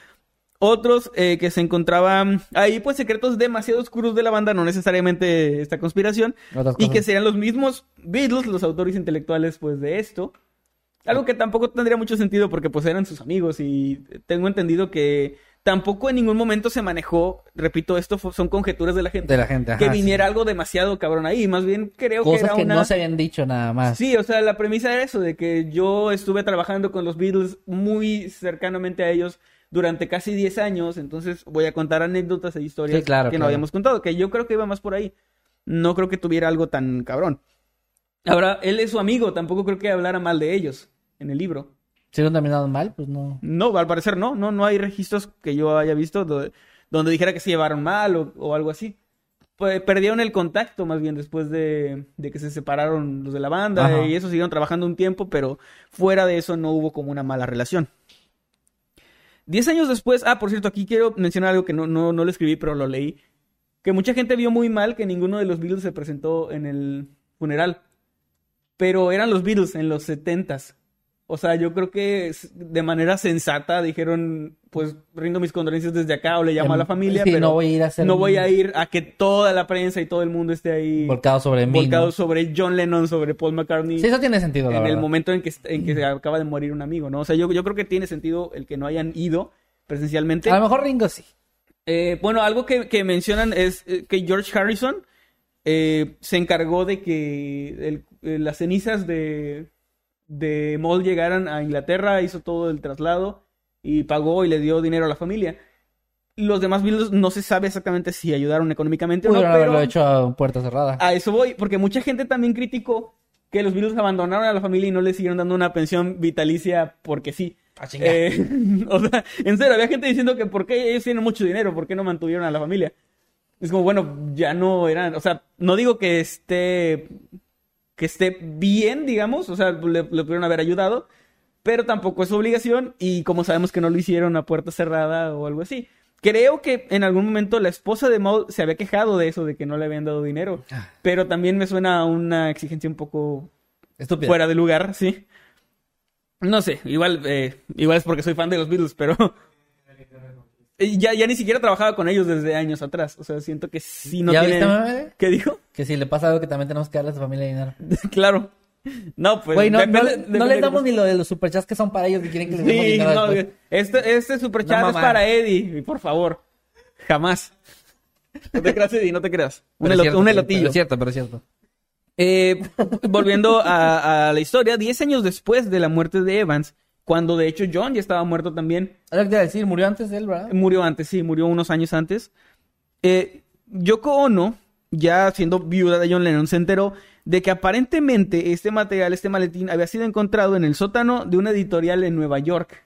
Speaker 2: Otros eh, que se encontraban ahí, pues secretos demasiado oscuros de la banda, no necesariamente esta conspiración, y que serían los mismos Beatles, los autores intelectuales, pues de esto. Algo que tampoco tendría mucho sentido porque pues eran sus amigos y tengo entendido que tampoco en ningún momento se manejó, repito, esto fue- son conjeturas de la gente,
Speaker 1: De la gente, ajá.
Speaker 2: que
Speaker 1: sí.
Speaker 2: viniera algo demasiado cabrón ahí, más bien creo que era
Speaker 1: que
Speaker 2: una...
Speaker 1: no se habían dicho nada más.
Speaker 2: Sí, o sea, la premisa era eso, de que yo estuve trabajando con los Beatles muy cercanamente a ellos durante casi 10 años, entonces voy a contar anécdotas e historias
Speaker 1: Sí, claro,
Speaker 2: que no habíamos contado, que yo creo que iba más por ahí. No creo que tuviera algo tan cabrón. Ahora, él es su amigo, tampoco creo que hablara mal de ellos en el libro.
Speaker 1: Terminado mal, pues no.
Speaker 2: No, al parecer no, no, no hay registros que yo haya visto do- donde dijera que se llevaron mal o, o algo así. Pues, perdieron el contacto más bien después de, de que se separaron los de la banda
Speaker 1: Ajá.
Speaker 2: y eso siguieron trabajando un tiempo, pero fuera de eso no hubo como una mala relación. Diez años después, ah, por cierto, aquí quiero mencionar algo que no, no, no lo escribí, pero lo leí. Que mucha gente vio muy mal que ninguno de los Beatles se presentó en el funeral. Pero eran los Beatles en los setentas. O sea, yo creo que de manera sensata dijeron, pues rindo mis condolencias desde acá o le llamo a la familia,
Speaker 1: Sí,
Speaker 2: pero
Speaker 1: no voy a ir a hacer.
Speaker 2: no voy a ir a que toda la prensa y todo el mundo esté ahí
Speaker 1: Volcado sobre mí.
Speaker 2: volcado
Speaker 1: ¿no?
Speaker 2: sobre John Lennon, sobre Paul McCartney
Speaker 1: Sí, eso tiene sentido, la
Speaker 2: en el momento en que, en que se acaba de morir un amigo, ¿no? O sea, yo, yo creo que tiene sentido el que no hayan ido presencialmente.
Speaker 1: A lo mejor Ringo sí.
Speaker 2: Eh, bueno, algo que, que mencionan es eh, que George Harrison eh, se encargó de que el- las cenizas de, de Moll llegaran a Inglaterra, hizo todo el traslado y pagó y le dio dinero a la familia. Los demás Beatles no se sabe exactamente si ayudaron económicamente o no,
Speaker 1: Pudieron
Speaker 2: pero
Speaker 1: haberlo hecho a puerta cerrada.
Speaker 2: a eso voy, porque mucha gente también criticó que los Beatles abandonaron a la familia y no le siguieron dando una pensión vitalicia porque sí.
Speaker 1: Ah.
Speaker 2: Eh, [LAUGHS] o sea, en serio, había gente diciendo que por qué ellos tienen mucho dinero, por qué no mantuvieron a la familia. Es como, bueno, ya no eran, o sea, no digo que esté, que esté bien, digamos, o sea, le, le pudieron haber ayudado, pero tampoco es su obligación y como sabemos que no lo hicieron a puerta cerrada o algo así. Creo que en algún momento la esposa de Maul se había quejado de eso, de que no le habían dado dinero,
Speaker 1: Ah.
Speaker 2: pero también me suena a una exigencia un poco fuera de lugar, sí. No sé, igual, eh, igual es porque soy fan de los Beatles, pero ya, ya ni siquiera trabajaba con ellos desde años atrás. O sea, siento que sí no
Speaker 1: ¿Ya
Speaker 2: tienen...
Speaker 1: viste?
Speaker 2: ¿Qué dijo?
Speaker 1: Que si le pasa algo que también tenemos que darle a su familia dinero. [LAUGHS]
Speaker 2: claro. No, pues...
Speaker 1: Güey, no,
Speaker 2: depende-
Speaker 1: no,
Speaker 2: depende
Speaker 1: no les damos ni lo de los superchats que son para ellos que quieren que les demos
Speaker 2: Sí,
Speaker 1: dinero
Speaker 2: no, este, este superchat es para Eddie, por favor. Jamás. No te creas, Eddie, no te creas. Un,
Speaker 1: Pero es
Speaker 2: elo-
Speaker 1: cierto,
Speaker 2: un elotillo.
Speaker 1: pero es cierto, pero es cierto.
Speaker 2: Eh, volviendo a, a la historia, 10 años después de la muerte de Evans, cuando de hecho John ya estaba muerto también,
Speaker 1: lo que te iba a decir, murió antes de él, ¿verdad?
Speaker 2: murió antes, sí, murió unos años antes. Eh, Yoko Ono, ya siendo viuda de John Lennon, se enteró de que aparentemente este material, este maletín, había sido encontrado en el sótano de una editorial en Nueva York.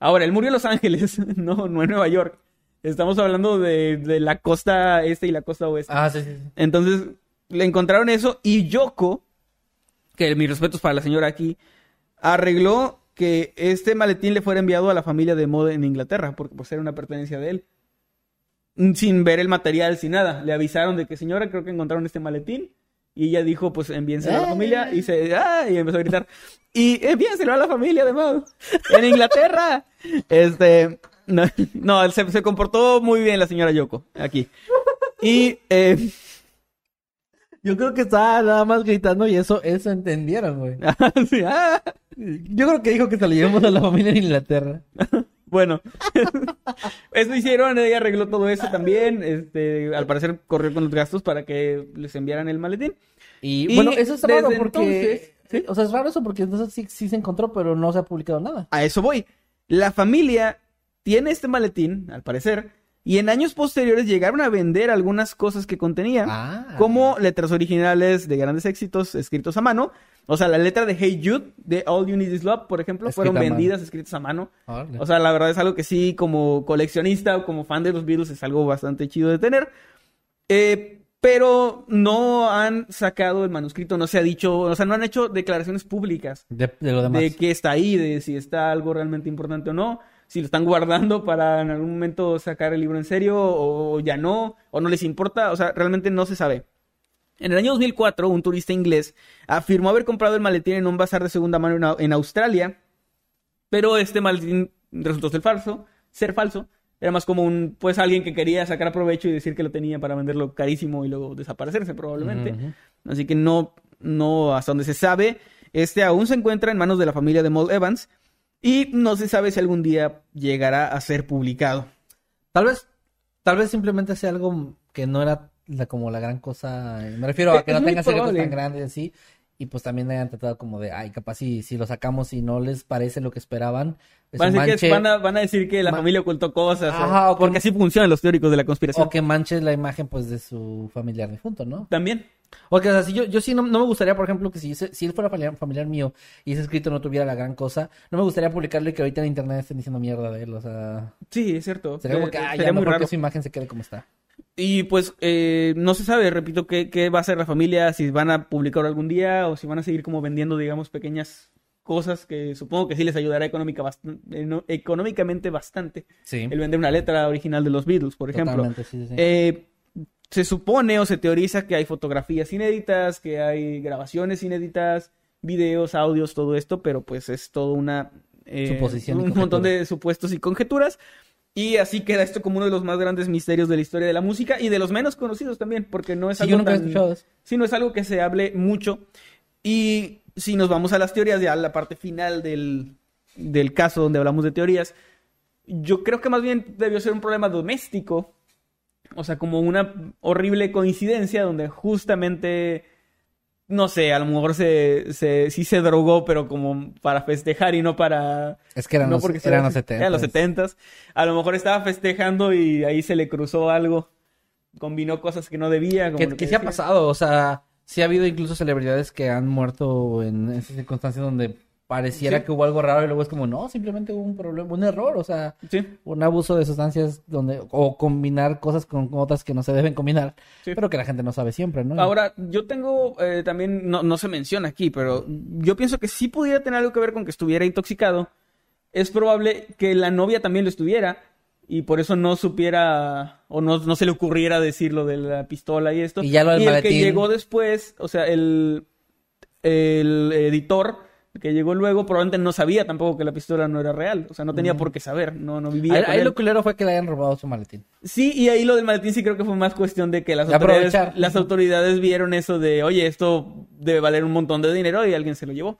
Speaker 2: Ahora, él murió en Los Ángeles, [LAUGHS] no, no en Nueva York. Estamos hablando de, de la costa este y la costa oeste.
Speaker 1: Ah, sí, sí. sí.
Speaker 2: Entonces, le encontraron eso y Yoko, que mis respetos para la señora aquí, arregló que este maletín le fuera enviado a la familia de Mode en Inglaterra, porque pues era una pertenencia de él. Mm, Sin ver el material, sin nada. Le avisaron de que, señora, creo que encontraron este maletín. Y ella dijo, pues envíenselo a la
Speaker 1: Ah.
Speaker 2: familia. Y se, ¡ah! y empezó a gritar. Y envíenselo a la familia de Mode. En Inglaterra. [LAUGHS] Este, no, [LAUGHS] no, se, se comportó muy bien la señora Yoko, aquí. Y, eh,
Speaker 1: Yo creo que estaba nada más gritando y eso, eso entendieron, güey. [LAUGHS]
Speaker 2: sí, ah,
Speaker 1: Yo creo que dijo que se lo llevamos a la familia en Inglaterra. [LAUGHS]
Speaker 2: bueno, [LAUGHS] eso hicieron, ella arregló todo eso también, este, al parecer corrió con los gastos para que les enviaran el maletín.
Speaker 1: Y,
Speaker 2: Y
Speaker 1: bueno, eso es raro porque...
Speaker 2: entonces- ¿sí?
Speaker 1: O sea, es raro eso porque entonces sí, sí se encontró, pero no se ha publicado nada.
Speaker 2: A eso voy. La familia tiene este maletín, al parecer, y en años posteriores llegaron a vender algunas cosas que contenía,
Speaker 1: Ah.
Speaker 2: como letras originales de grandes éxitos escritos a mano. O sea, la letra de Hey Jude, de All You Need Is Love, por ejemplo, fueron vendidas escritas a mano. O sea, la verdad es algo que sí, como coleccionista o como fan de los Beatles, es algo bastante chido de tener. Eh, pero no han sacado el manuscrito, no se ha dicho, o sea, no han hecho declaraciones públicas
Speaker 1: de, de lo demás.
Speaker 2: de que está ahí, de si está algo realmente importante o no, si lo están guardando para en algún momento sacar el libro en serio o ya no, o no les importa, o sea, realmente no se sabe. En el año 2004, un turista inglés afirmó haber comprado el maletín en un bazar de segunda mano en Au- en Australia, pero este maletín resultó ser falso, ser falso. Era más como un, pues alguien que quería sacar provecho y decir que lo tenía para venderlo carísimo y luego desaparecerse probablemente. Así que no, no, hasta donde se sabe, este aún se encuentra en manos de la familia de Moll Evans y no se sabe si algún día llegará a ser publicado.
Speaker 1: Tal vez, tal vez simplemente sea algo que no era la- como la gran cosa. Me refiero a
Speaker 2: Es-
Speaker 1: que no tenga secretos tan grandes así. Y pues también hayan tratado como de, ay, capaz si, si lo sacamos y no les parece lo que esperaban. eso
Speaker 2: Van a, decir que,
Speaker 1: manche-
Speaker 2: van, a, van a decir que la familia ocultó cosas, o-
Speaker 1: Ajá, o que-
Speaker 2: porque así funcionan los teóricos de la conspiración.
Speaker 1: O que manche la imagen pues de su familiar difunto, ¿no?
Speaker 2: También.
Speaker 1: O que, o sea, si yo, yo sí no, no me gustaría, por ejemplo, que si, ese- si él fuera familiar, familiar mío y ese escrito no tuviera la gran cosa, no me gustaría publicarlo y que ahorita en internet estén diciendo mierda de él, o sea,
Speaker 2: Sí, es cierto.
Speaker 1: sería como que,
Speaker 2: Eh,
Speaker 1: ah,
Speaker 2: sería
Speaker 1: ya
Speaker 2: muy
Speaker 1: mejor
Speaker 2: raro.
Speaker 1: que su imagen se quede como está.
Speaker 2: Y pues eh, no se sabe, repito, qué, qué va a hacer la familia, si van a publicar algún día o si van a seguir como vendiendo, digamos, pequeñas cosas que supongo que sí les ayudará económica bast- eh, no- económicamente bastante.
Speaker 1: Sí,
Speaker 2: El vender una letra original de los Beatles, por ejemplo.
Speaker 1: sí, sí.
Speaker 2: Eh, se supone o se teoriza que hay fotografías inéditas, que hay grabaciones inéditas, videos, audios, todo esto, pero pues es todo una... eh, Un montón de supuestos y conjeturas. Y así queda esto como uno de los más grandes misterios de la historia de la música y de los menos conocidos también, porque no es
Speaker 1: Sí,
Speaker 2: algo
Speaker 1: yo nunca he
Speaker 2: tan-. Sí, no es algo que se hable mucho. Y si nos vamos a las teorías, ya a la parte final del, del caso donde hablamos de teorías, yo creo que más bien debió ser un problema doméstico. O sea, como una horrible coincidencia donde justamente, no sé, a lo mejor se, se, sí se drogó, pero como para festejar y no para...
Speaker 1: Es que eran,
Speaker 2: no
Speaker 1: los,
Speaker 2: porque
Speaker 1: eran los 70.
Speaker 2: eran los 70s. A lo mejor estaba festejando y ahí se le cruzó algo. Combinó cosas que no debía. como
Speaker 1: Que, sí ha pasado, o sea, sí ha habido incluso celebridades que han muerto en esas circunstancias donde pareciera
Speaker 2: Sí.
Speaker 1: que hubo algo raro y luego es como, no, simplemente hubo un problema, un error, o sea,
Speaker 2: Sí.
Speaker 1: un abuso de sustancias donde, o combinar cosas con otras que no se deben combinar,
Speaker 2: Sí.
Speaker 1: pero que la gente no sabe siempre, ¿no?
Speaker 2: Ahora, yo tengo eh, también, no, no se menciona aquí, pero yo pienso que sí pudiera tener algo que ver con que estuviera intoxicado. Es probable que la novia también lo estuviera y por eso no supiera o no, no se le ocurriera decir lo de la pistola y esto.
Speaker 1: Y ya lo del
Speaker 2: el que llegó después, o sea, el, el editor que llegó luego probablemente no sabía tampoco que la pistola no era real. O sea, no tenía por qué saber, no, no vivía
Speaker 1: ahí
Speaker 2: con
Speaker 1: ahí
Speaker 2: él.
Speaker 1: lo culero fue que le hayan robado su maletín.
Speaker 2: Sí, y ahí lo del maletín sí creo que fue más cuestión de que las
Speaker 1: De
Speaker 2: autoridades,
Speaker 1: aprovechar.
Speaker 2: las autoridades vieron eso de, oye, esto debe valer un montón de dinero y alguien se lo llevó.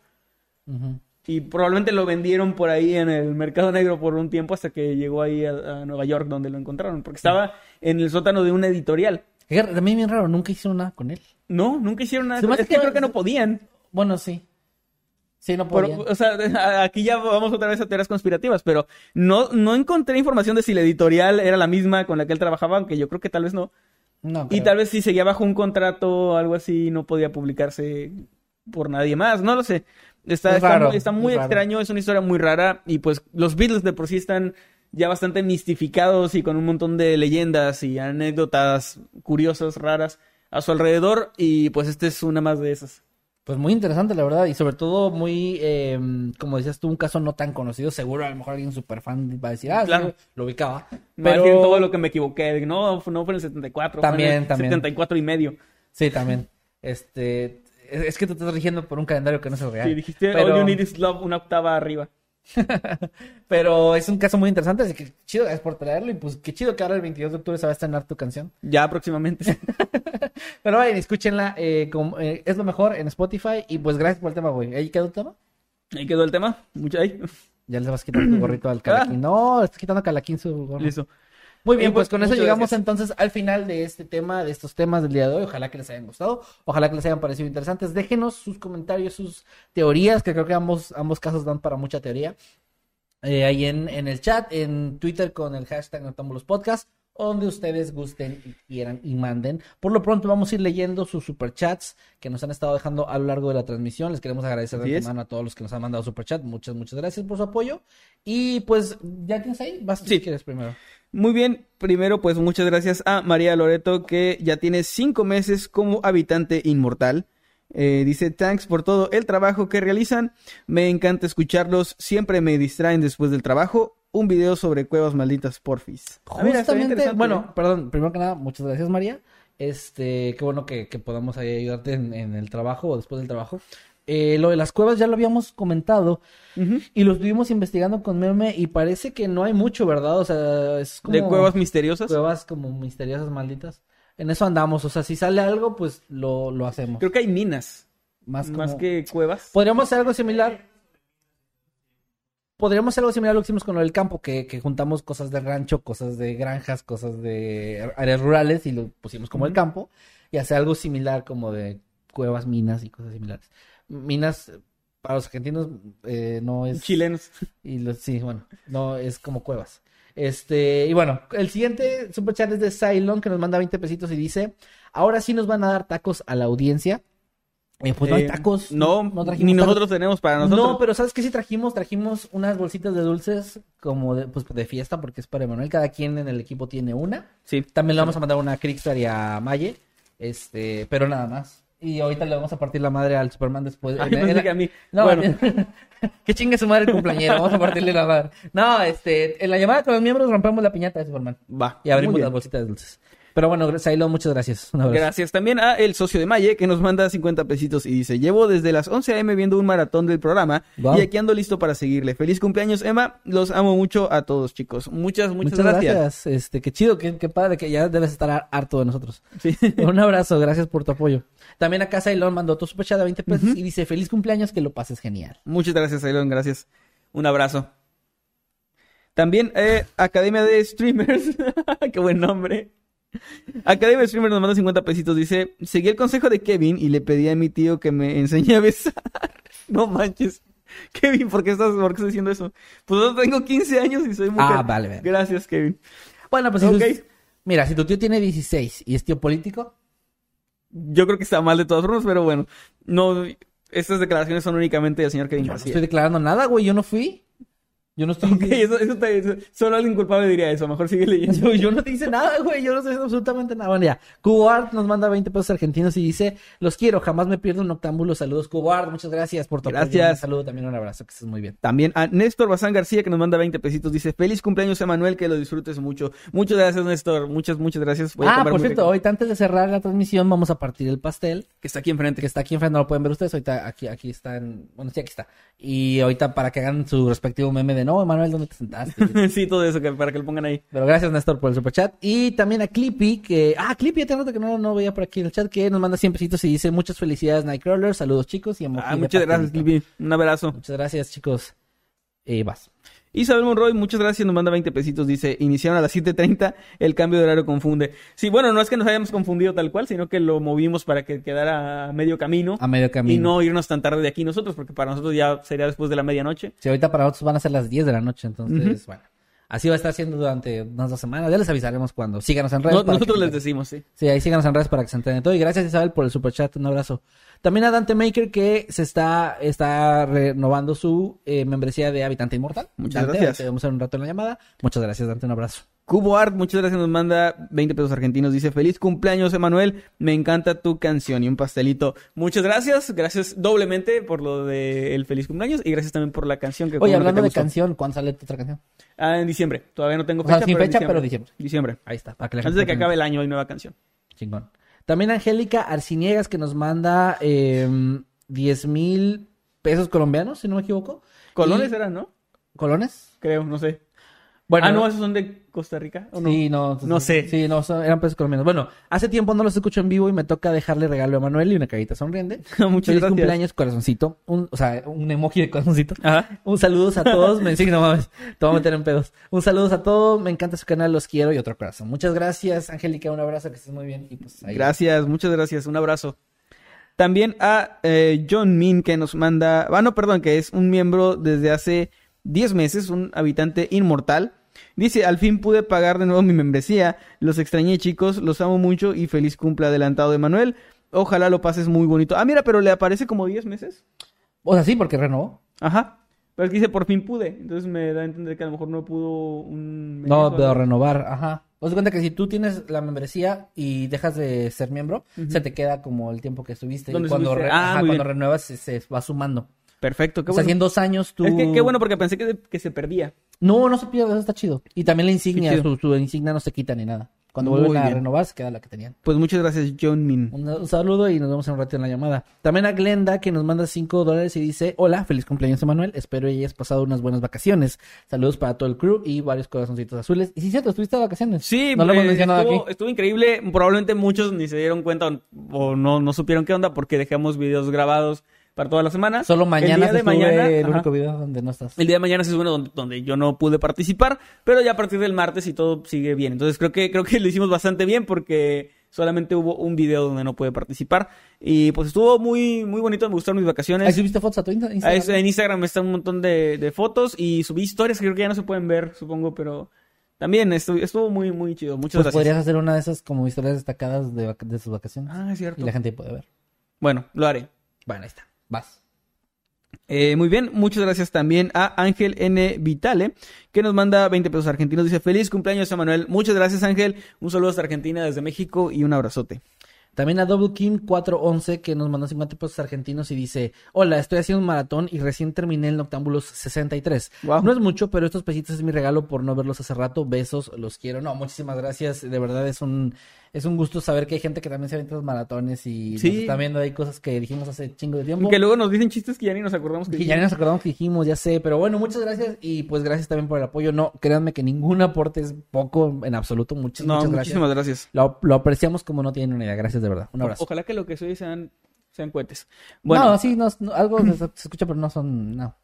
Speaker 1: Ujú.
Speaker 2: Y probablemente lo vendieron por ahí en el mercado negro por un tiempo hasta que llegó ahí a, a Nueva York donde lo encontraron, porque estaba en el sótano de una editorial.
Speaker 1: También bien raro, nunca hicieron nada con él.
Speaker 2: No, nunca hicieron nada.
Speaker 1: Hace
Speaker 2: Es que- creo que no podían.
Speaker 1: Bueno, sí. Sí, no
Speaker 2: Pero,
Speaker 1: podían.
Speaker 2: o sea, [LAUGHS] aquí ya vamos otra vez a teorías conspirativas, pero no, no encontré información de si la editorial era la misma con la que él trabajaba, aunque yo creo que tal vez no.
Speaker 1: No,
Speaker 2: Y tal vez si seguía bajo un contrato o algo así, no podía publicarse por nadie más, no lo sé. Está,
Speaker 1: Es
Speaker 2: está
Speaker 1: raro,
Speaker 2: muy, está
Speaker 1: es
Speaker 2: muy
Speaker 1: raro.
Speaker 2: extraño, es una historia muy rara y pues los Beatles de por sí están ya bastante mistificados y con un montón de leyendas y anécdotas curiosas, raras a su alrededor y pues este es una más de esas.
Speaker 1: Pues muy interesante, la verdad, y sobre todo muy, eh, como decías tú, un caso no tan conocido. Seguro a lo mejor alguien súper fan va a decir, ah, sí,
Speaker 2: Claro.
Speaker 1: lo ubicaba. Pero
Speaker 2: decir todo lo que me equivoqué, no, no fue en el 74, fue en
Speaker 1: También,
Speaker 2: el
Speaker 1: también.
Speaker 2: 74 y medio.
Speaker 1: sí, también. Este, es, que tú te estás rigiendo por un calendario que no es el real.
Speaker 2: Sí, dijiste
Speaker 1: pero,
Speaker 2: All You Need Is Love una octava arriba. [LAUGHS]
Speaker 1: pero es un caso muy interesante, así que chido, gracias por traerlo. Y pues qué chido que ahora el 22 de octubre se va a estrenar tu canción.
Speaker 2: Ya próximamente. [LAUGHS]
Speaker 1: Pero vayan, escúchenla, eh, como, eh, es lo mejor en Spotify. Y pues gracias por el tema, güey. ¿Ahí quedó el tema?
Speaker 2: Ahí quedó el tema. Mucho ahí.
Speaker 1: Ya le vas a quitar tu gorrito al [LAUGHS] Calaquín. No, le estás quitando Calaquín su gorro.
Speaker 2: Listo.
Speaker 1: Muy bien, pues
Speaker 2: pues,
Speaker 1: con eso llegamos
Speaker 2: gracias.
Speaker 1: entonces al final de este tema, de estos temas del día de hoy. Ojalá que les hayan gustado, ojalá que les hayan parecido interesantes. Déjenos sus comentarios, sus teorías, que creo que ambos, ambos casos dan para mucha teoría. Eh, ahí en, en el chat, en Twitter con el hashtag Noctámbulos Podcast donde ustedes gusten y quieran y manden. Por lo pronto vamos a ir leyendo sus superchats que nos han estado dejando a lo largo de la transmisión. Les queremos agradecer de antemano a todos los que nos han mandado superchat. Muchas, muchas gracias por su apoyo. Y pues, ¿ya tienes ahí? Vas
Speaker 2: Sí.
Speaker 1: si quieres primero.
Speaker 2: Muy bien, primero pues muchas gracias a María Loreto que ya tiene cinco meses como habitante inmortal. Eh, dice, thanks por todo el trabajo que realizan. Me encanta escucharlos. Siempre me distraen después del trabajo. Un video sobre cuevas malditas porfis. Ah, mira, está bien
Speaker 1: Justamente,
Speaker 2: interesante.
Speaker 1: bueno, perdón, primero que nada, muchas gracias María. Este, qué bueno que, que podamos ahí ayudarte en, en el trabajo o después del trabajo. Eh, lo de las cuevas ya lo habíamos comentado y lo estuvimos investigando con Meme y parece que no hay mucho, ¿verdad? O sea, es como
Speaker 2: De cuevas misteriosas.
Speaker 1: cuevas como misteriosas malditas. En eso andamos, o sea, si sale algo, pues lo, lo hacemos.
Speaker 2: Creo que hay minas.
Speaker 1: Más,
Speaker 2: Más que cuevas.
Speaker 1: Podríamos hacer algo similar. Podríamos hacer algo similar a lo que hicimos con lo del campo, que, que juntamos cosas de rancho, cosas de granjas, cosas de áreas rurales y lo pusimos como el campo. Y hacer algo similar como de cuevas, minas y cosas similares. Minas, para los argentinos, eh, no es...
Speaker 2: Chilenos.
Speaker 1: Y los, sí, bueno, no es como cuevas. Este, y bueno, el siguiente superchat es de Cylon que nos manda 20 pesitos y dice, ahora sí nos van a dar tacos a la audiencia. Eh, pues no hay
Speaker 2: Eh,
Speaker 1: tacos.
Speaker 2: No,
Speaker 1: trajimos
Speaker 2: ni
Speaker 1: tacos.
Speaker 2: nosotros tenemos para nosotros.
Speaker 1: No, pero ¿sabes qué sí trajimos? Trajimos unas bolsitas de dulces como de, pues, de fiesta porque es para Emanuel. Cada quien en el equipo tiene una.
Speaker 2: Sí.
Speaker 1: También le vamos a mandar una a Crickstar y a Maye. Este, pero nada más. Y ahorita le vamos a partir la madre al Superman después.
Speaker 2: Ay,
Speaker 1: en- en-
Speaker 2: que a mí.
Speaker 1: No,
Speaker 2: bueno, [LAUGHS]
Speaker 1: que chingue su madre el cumpleañero. Vamos a partirle la madre. No, este, en la llamada con los miembros rompemos la piñata de Superman.
Speaker 2: va.
Speaker 1: Y abrimos las bolsitas de dulces. Pero bueno, Sailo, muchas gracias. Un abrazo.
Speaker 2: Gracias también a el socio de Maye que nos manda 50 pesitos y dice, llevo desde las 11 a.m. viendo un maratón del programa
Speaker 1: Wow.
Speaker 2: y aquí ando listo para seguirle. Feliz cumpleaños Emma, los amo mucho a todos chicos. Muchas, muchas,
Speaker 1: Muchas,
Speaker 2: gracias.
Speaker 1: gracias. Este, qué chido, qué, qué padre que ya debes estar har- harto de nosotros.
Speaker 2: Sí. [LAUGHS]
Speaker 1: Un abrazo, gracias por tu apoyo. También acá Sailón mandó tu superchat de 20 pesos y dice, feliz cumpleaños, que lo pases genial.
Speaker 2: Muchas gracias Ailón, gracias. Un abrazo. También eh, Academia de Streamers, [LAUGHS] qué buen nombre. Academia de Streamers nos manda 50 pesitos, dice, seguí el consejo de Kevin y le pedí a mi tío que me enseñe a besar. [LAUGHS] no manches. Kevin, ¿por qué estás, por qué estás diciendo eso? Pues yo tengo 15 años y soy mujer.
Speaker 1: Ah, vale, vale.
Speaker 2: Gracias, Kevin.
Speaker 1: Bueno, pues si
Speaker 2: Ok.
Speaker 1: tus- mira, si tu tío tiene 16 y es tío político,
Speaker 2: Yo creo que está mal de todas formas, pero bueno. No, estas declaraciones son únicamente del señor Kevin
Speaker 1: yo no estoy declarando nada, güey, yo no fui. Yo no estoy...
Speaker 2: Ok, eso, eso te- eso- solo alguien culpable diría eso. Mejor sigue leyendo.
Speaker 1: Yo, yo no te hice nada, güey. Yo no estoy haciendo absolutamente nada. Bueno, ya. Cuboart nos manda 20 pesos argentinos y dice: Los quiero, jamás me pierdo un octámbulo. Saludos, Cuboart. Muchas gracias por tu.
Speaker 2: Gracias.
Speaker 1: Un saludo también, un abrazo. Que estés muy bien.
Speaker 2: También a Néstor Bazán García que nos manda 20 pesitos. Dice, feliz cumpleaños Emanuel, que lo disfrutes mucho. Muchas gracias, Néstor. Muchas, muchas gracias. Voy a
Speaker 1: ah, por cierto, ahorita antes de cerrar la transmisión, vamos a partir el pastel.
Speaker 2: Que está aquí enfrente.
Speaker 1: Que está aquí enfrente, no lo pueden ver ustedes. Ahorita aquí, aquí está en. Bueno, sí, aquí está. Y ahorita para que hagan su respectivo meme de no, Emanuel, ¿dónde te sentaste? [LAUGHS]
Speaker 2: sí, todo eso, que, para que lo pongan ahí.
Speaker 1: Pero gracias, Néstor, por el superchat. Y también a Clippy, que. Ah, Clippy, ya te rato que no, no veía por aquí en el chat, que nos manda 100 pesitos y dice: Muchas felicidades, Nightcrawler. Saludos, chicos. Y
Speaker 2: Ah, muchas gracias,
Speaker 1: pastelito".
Speaker 2: Clippy. Un abrazo.
Speaker 1: Muchas gracias, chicos. Y vas.
Speaker 2: Isabel Monroy, muchas gracias, nos manda 20 pesitos, dice, iniciaron a las 7.30, el cambio de horario confunde. Sí, bueno, no es que nos hayamos confundido tal cual, sino que lo movimos para que quedara a medio camino
Speaker 1: A medio camino.
Speaker 2: y no irnos tan tarde de aquí nosotros, porque para nosotros ya sería después de la medianoche.
Speaker 1: Sí, ahorita para nosotros van a ser las 10 de la noche, entonces, bueno. Así va a estar siendo durante unas dos semanas. Ya les avisaremos cuando. Síganos en redes.
Speaker 2: No- nosotros les decimos, sí.
Speaker 1: Sí, ahí síganos en redes para que se enteren todo. Y gracias Isabel por el superchat, un abrazo. También a Dante Maker que se está, está renovando su eh, membresía de Habitante Inmortal.
Speaker 2: Muchas
Speaker 1: Dante,
Speaker 2: gracias.
Speaker 1: Te vemos en un rato en la llamada. Muchas gracias, Dante, un abrazo.
Speaker 2: Cubo Art, muchas gracias, nos manda 20 pesos argentinos. Dice, feliz cumpleaños, Emanuel. Me encanta tu canción y un pastelito. Muchas gracias, gracias doblemente por lo de el feliz cumpleaños y gracias también por la canción que
Speaker 1: Oye, hablando
Speaker 2: que
Speaker 1: de
Speaker 2: gustó.
Speaker 1: canción, ¿cuándo sale tu otra canción?
Speaker 2: Ah, en diciembre. Todavía no tengo
Speaker 1: O sea,
Speaker 2: fecha,
Speaker 1: sin
Speaker 2: pero
Speaker 1: fecha, pero diciembre.
Speaker 2: Diciembre.
Speaker 1: Ahí está, para que la
Speaker 2: Antes de que acabe el año hay nueva canción.
Speaker 1: Chingón. También Angélica Arciniegas que nos manda eh, 10 mil pesos colombianos, si no me equivoco.
Speaker 2: Colones
Speaker 1: Y-
Speaker 2: eran, ¿no?
Speaker 1: ¿Colones?
Speaker 2: Creo, no sé.
Speaker 1: Bueno,
Speaker 2: ah, no, esos son de Costa Rica. ¿o no?
Speaker 1: Sí, no,
Speaker 2: No sé.
Speaker 1: Sí, no, son- eran pesos colombianos. Bueno, hace tiempo no los escucho en vivo y me toca dejarle regalo a Manuel y una carita sonriente. [LAUGHS]
Speaker 2: Muchas
Speaker 1: Feliz
Speaker 2: gracias.
Speaker 1: cumpleaños, corazoncito. Un, o sea, un emoji de corazoncito.
Speaker 2: Ajá.
Speaker 1: Un saludos a todos. Me sí, no mames. Te voy a meter en pedos. Un saludos a todos. Me encanta su canal. Los quiero y otro corazón. Muchas gracias, Angélica. Un abrazo. Que estés muy bien. Y pues ahí.
Speaker 2: Gracias, muchas gracias. Un abrazo. También a eh, John Min que nos manda, ah, no, perdón, que es un miembro desde hace 10 meses, un habitante inmortal. Dice, al fin pude pagar de nuevo mi membresía. Los extrañé, chicos. Los amo mucho y feliz cumple adelantado de Manuel. Ojalá lo pases muy bonito. Ah, mira, pero le aparece como 10 meses.
Speaker 1: O sea, sí, porque renovó.
Speaker 2: Ajá. Pero es que dice, por fin pude. Entonces me da a entender que a lo mejor no pudo un
Speaker 1: No, pero renovar, ajá. Os cuenta que si tú tienes la membresía y dejas de ser miembro, se te queda como el tiempo que estuviste. Y
Speaker 2: ¿Dónde
Speaker 1: cuando, re-
Speaker 2: Ah,
Speaker 1: ajá, cuando renuevas se, se va sumando.
Speaker 2: Perfecto, qué
Speaker 1: o sea,
Speaker 2: bueno.
Speaker 1: en dos años tú...
Speaker 2: Es que qué bueno porque pensé que, que se perdía.
Speaker 1: No, no se pierde, eso está chido. Y también la insignia, su, su insignia no se quita ni nada. Cuando
Speaker 2: Muy
Speaker 1: vuelven a
Speaker 2: bien.
Speaker 1: renovar, se queda la que tenían.
Speaker 2: Pues muchas gracias, John Min.
Speaker 1: Un, un saludo y nos vemos en un ratito en la llamada. También a Glenda que nos manda 5 dólares y dice, hola, feliz cumpleaños Emanuel, espero hayas pasado unas buenas vacaciones. Saludos para todo el crew y varios corazoncitos azules. Y sí, cierto, estuviste de vacaciones.
Speaker 2: Sí,
Speaker 1: no lo hemos
Speaker 2: eh,
Speaker 1: mencionado
Speaker 2: estuvo,
Speaker 1: aquí.
Speaker 2: estuvo increíble. Probablemente muchos ni se dieron cuenta o, o no, no supieron qué onda porque dejamos videos grabados para toda la semana.
Speaker 1: Solo mañana
Speaker 2: el día de mañana,
Speaker 1: el
Speaker 2: ajá,
Speaker 1: único video donde no estás.
Speaker 2: el día de mañana se sube donde, donde yo no pude participar, pero ya a partir del martes y todo sigue bien. Entonces creo que creo que lo hicimos bastante bien porque solamente hubo un video donde no pude participar y pues estuvo muy muy bonito, me gustaron mis vacaciones.
Speaker 1: Ahí subiste fotos a tu
Speaker 2: Ah,
Speaker 1: Instagram.
Speaker 2: es- en Instagram está un montón de, de fotos y subí historias que creo que ya no se pueden ver, supongo, pero también estuvo, estuvo muy, muy chido. Muchas
Speaker 1: Pues
Speaker 2: gracias.
Speaker 1: podrías hacer una de esas como historias destacadas de, de sus vacaciones.
Speaker 2: Ah, es cierto.
Speaker 1: y la gente puede ver.
Speaker 2: Bueno, lo haré.
Speaker 1: Bueno, ahí está. Vas.
Speaker 2: Eh, muy bien, muchas gracias también a Ángel N. Vitale, que nos manda 20 pesos argentinos. Dice, feliz cumpleaños, Emanuel. Muchas gracias, Ángel. Un saludo hasta Argentina, desde México y un abrazote.
Speaker 1: También a Double Kim 411 que nos mandó 50 pesos argentinos y dice, hola, estoy haciendo un maratón y recién terminé el Noctámbulos 63.
Speaker 2: Wow.
Speaker 1: No es mucho, pero estos pesitos es mi regalo por no verlos hace rato. Besos, los quiero. No, muchísimas gracias. De verdad es un, es un gusto saber que hay gente que también se avienta los maratones y
Speaker 2: Sí.
Speaker 1: nos está viendo ahí cosas que dijimos hace chingo de tiempo.
Speaker 2: Que luego nos dicen chistes que ya ni nos acordamos que
Speaker 1: Y ya ni nos acordamos que dijimos, ya sé, pero bueno, muchas gracias y pues gracias también por el apoyo. No, créanme que ningún aporte es poco en absoluto. Muchas,
Speaker 2: No,
Speaker 1: muchas
Speaker 2: muchísimas gracias.
Speaker 1: Lo, lo apreciamos como no tienen una idea. Gracias de verdad. Un abrazo.
Speaker 2: Ojalá que lo que soy sean, sean cohetes. Bueno,
Speaker 1: No, sí, no, no, algo se, se escucha, pero no son. No.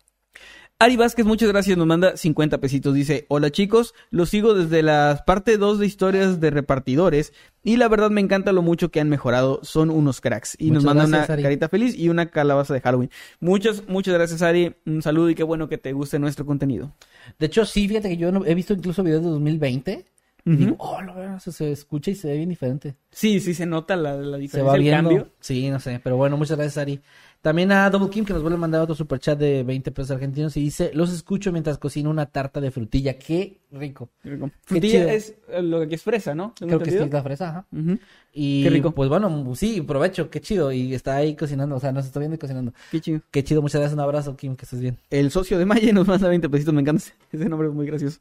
Speaker 2: Ari Vázquez, muchas gracias, nos manda 50 pesitos. Dice, hola chicos, los sigo desde la parte 2 de historias de repartidores y la verdad me encanta lo mucho que han mejorado, son unos cracks. Y nos
Speaker 1: Muchas
Speaker 2: manda
Speaker 1: gracias,
Speaker 2: una
Speaker 1: Ari.
Speaker 2: carita feliz y una calabaza de Halloween. Muchas, muchas gracias Ari, un saludo y qué bueno que te guste nuestro contenido.
Speaker 1: De hecho, sí, fíjate que yo no- he visto incluso videos de 2020. Y
Speaker 2: Ujú.
Speaker 1: digo, oh, lo veo, se, se escucha y se ve bien diferente.
Speaker 2: Sí, sí se nota la, la
Speaker 1: Se
Speaker 2: diferencia,
Speaker 1: va
Speaker 2: el
Speaker 1: viendo.
Speaker 2: cambio.
Speaker 1: Sí, no sé. Pero bueno, muchas gracias, Ari. También a Double Kim, que nos vuelve a mandar otro superchat de 20 pesos argentinos y dice: Los escucho mientras cocino una tarta de frutilla. ¡Qué rico!
Speaker 2: Frutilla es eh, lo que es fresa, ¿no? ¿Tengo
Speaker 1: Creo que sí es la fresa, ajá. Y
Speaker 2: Qué rico.
Speaker 1: pues bueno, sí, provecho, qué chido. Y está ahí cocinando, o sea, nos está viendo y cocinando.
Speaker 2: Qué chido.
Speaker 1: Qué chido, muchas gracias, un abrazo, Kim, que estés bien.
Speaker 2: El socio de Maye nos manda 20 pesitos, me encanta ese- ese nombre, es muy gracioso.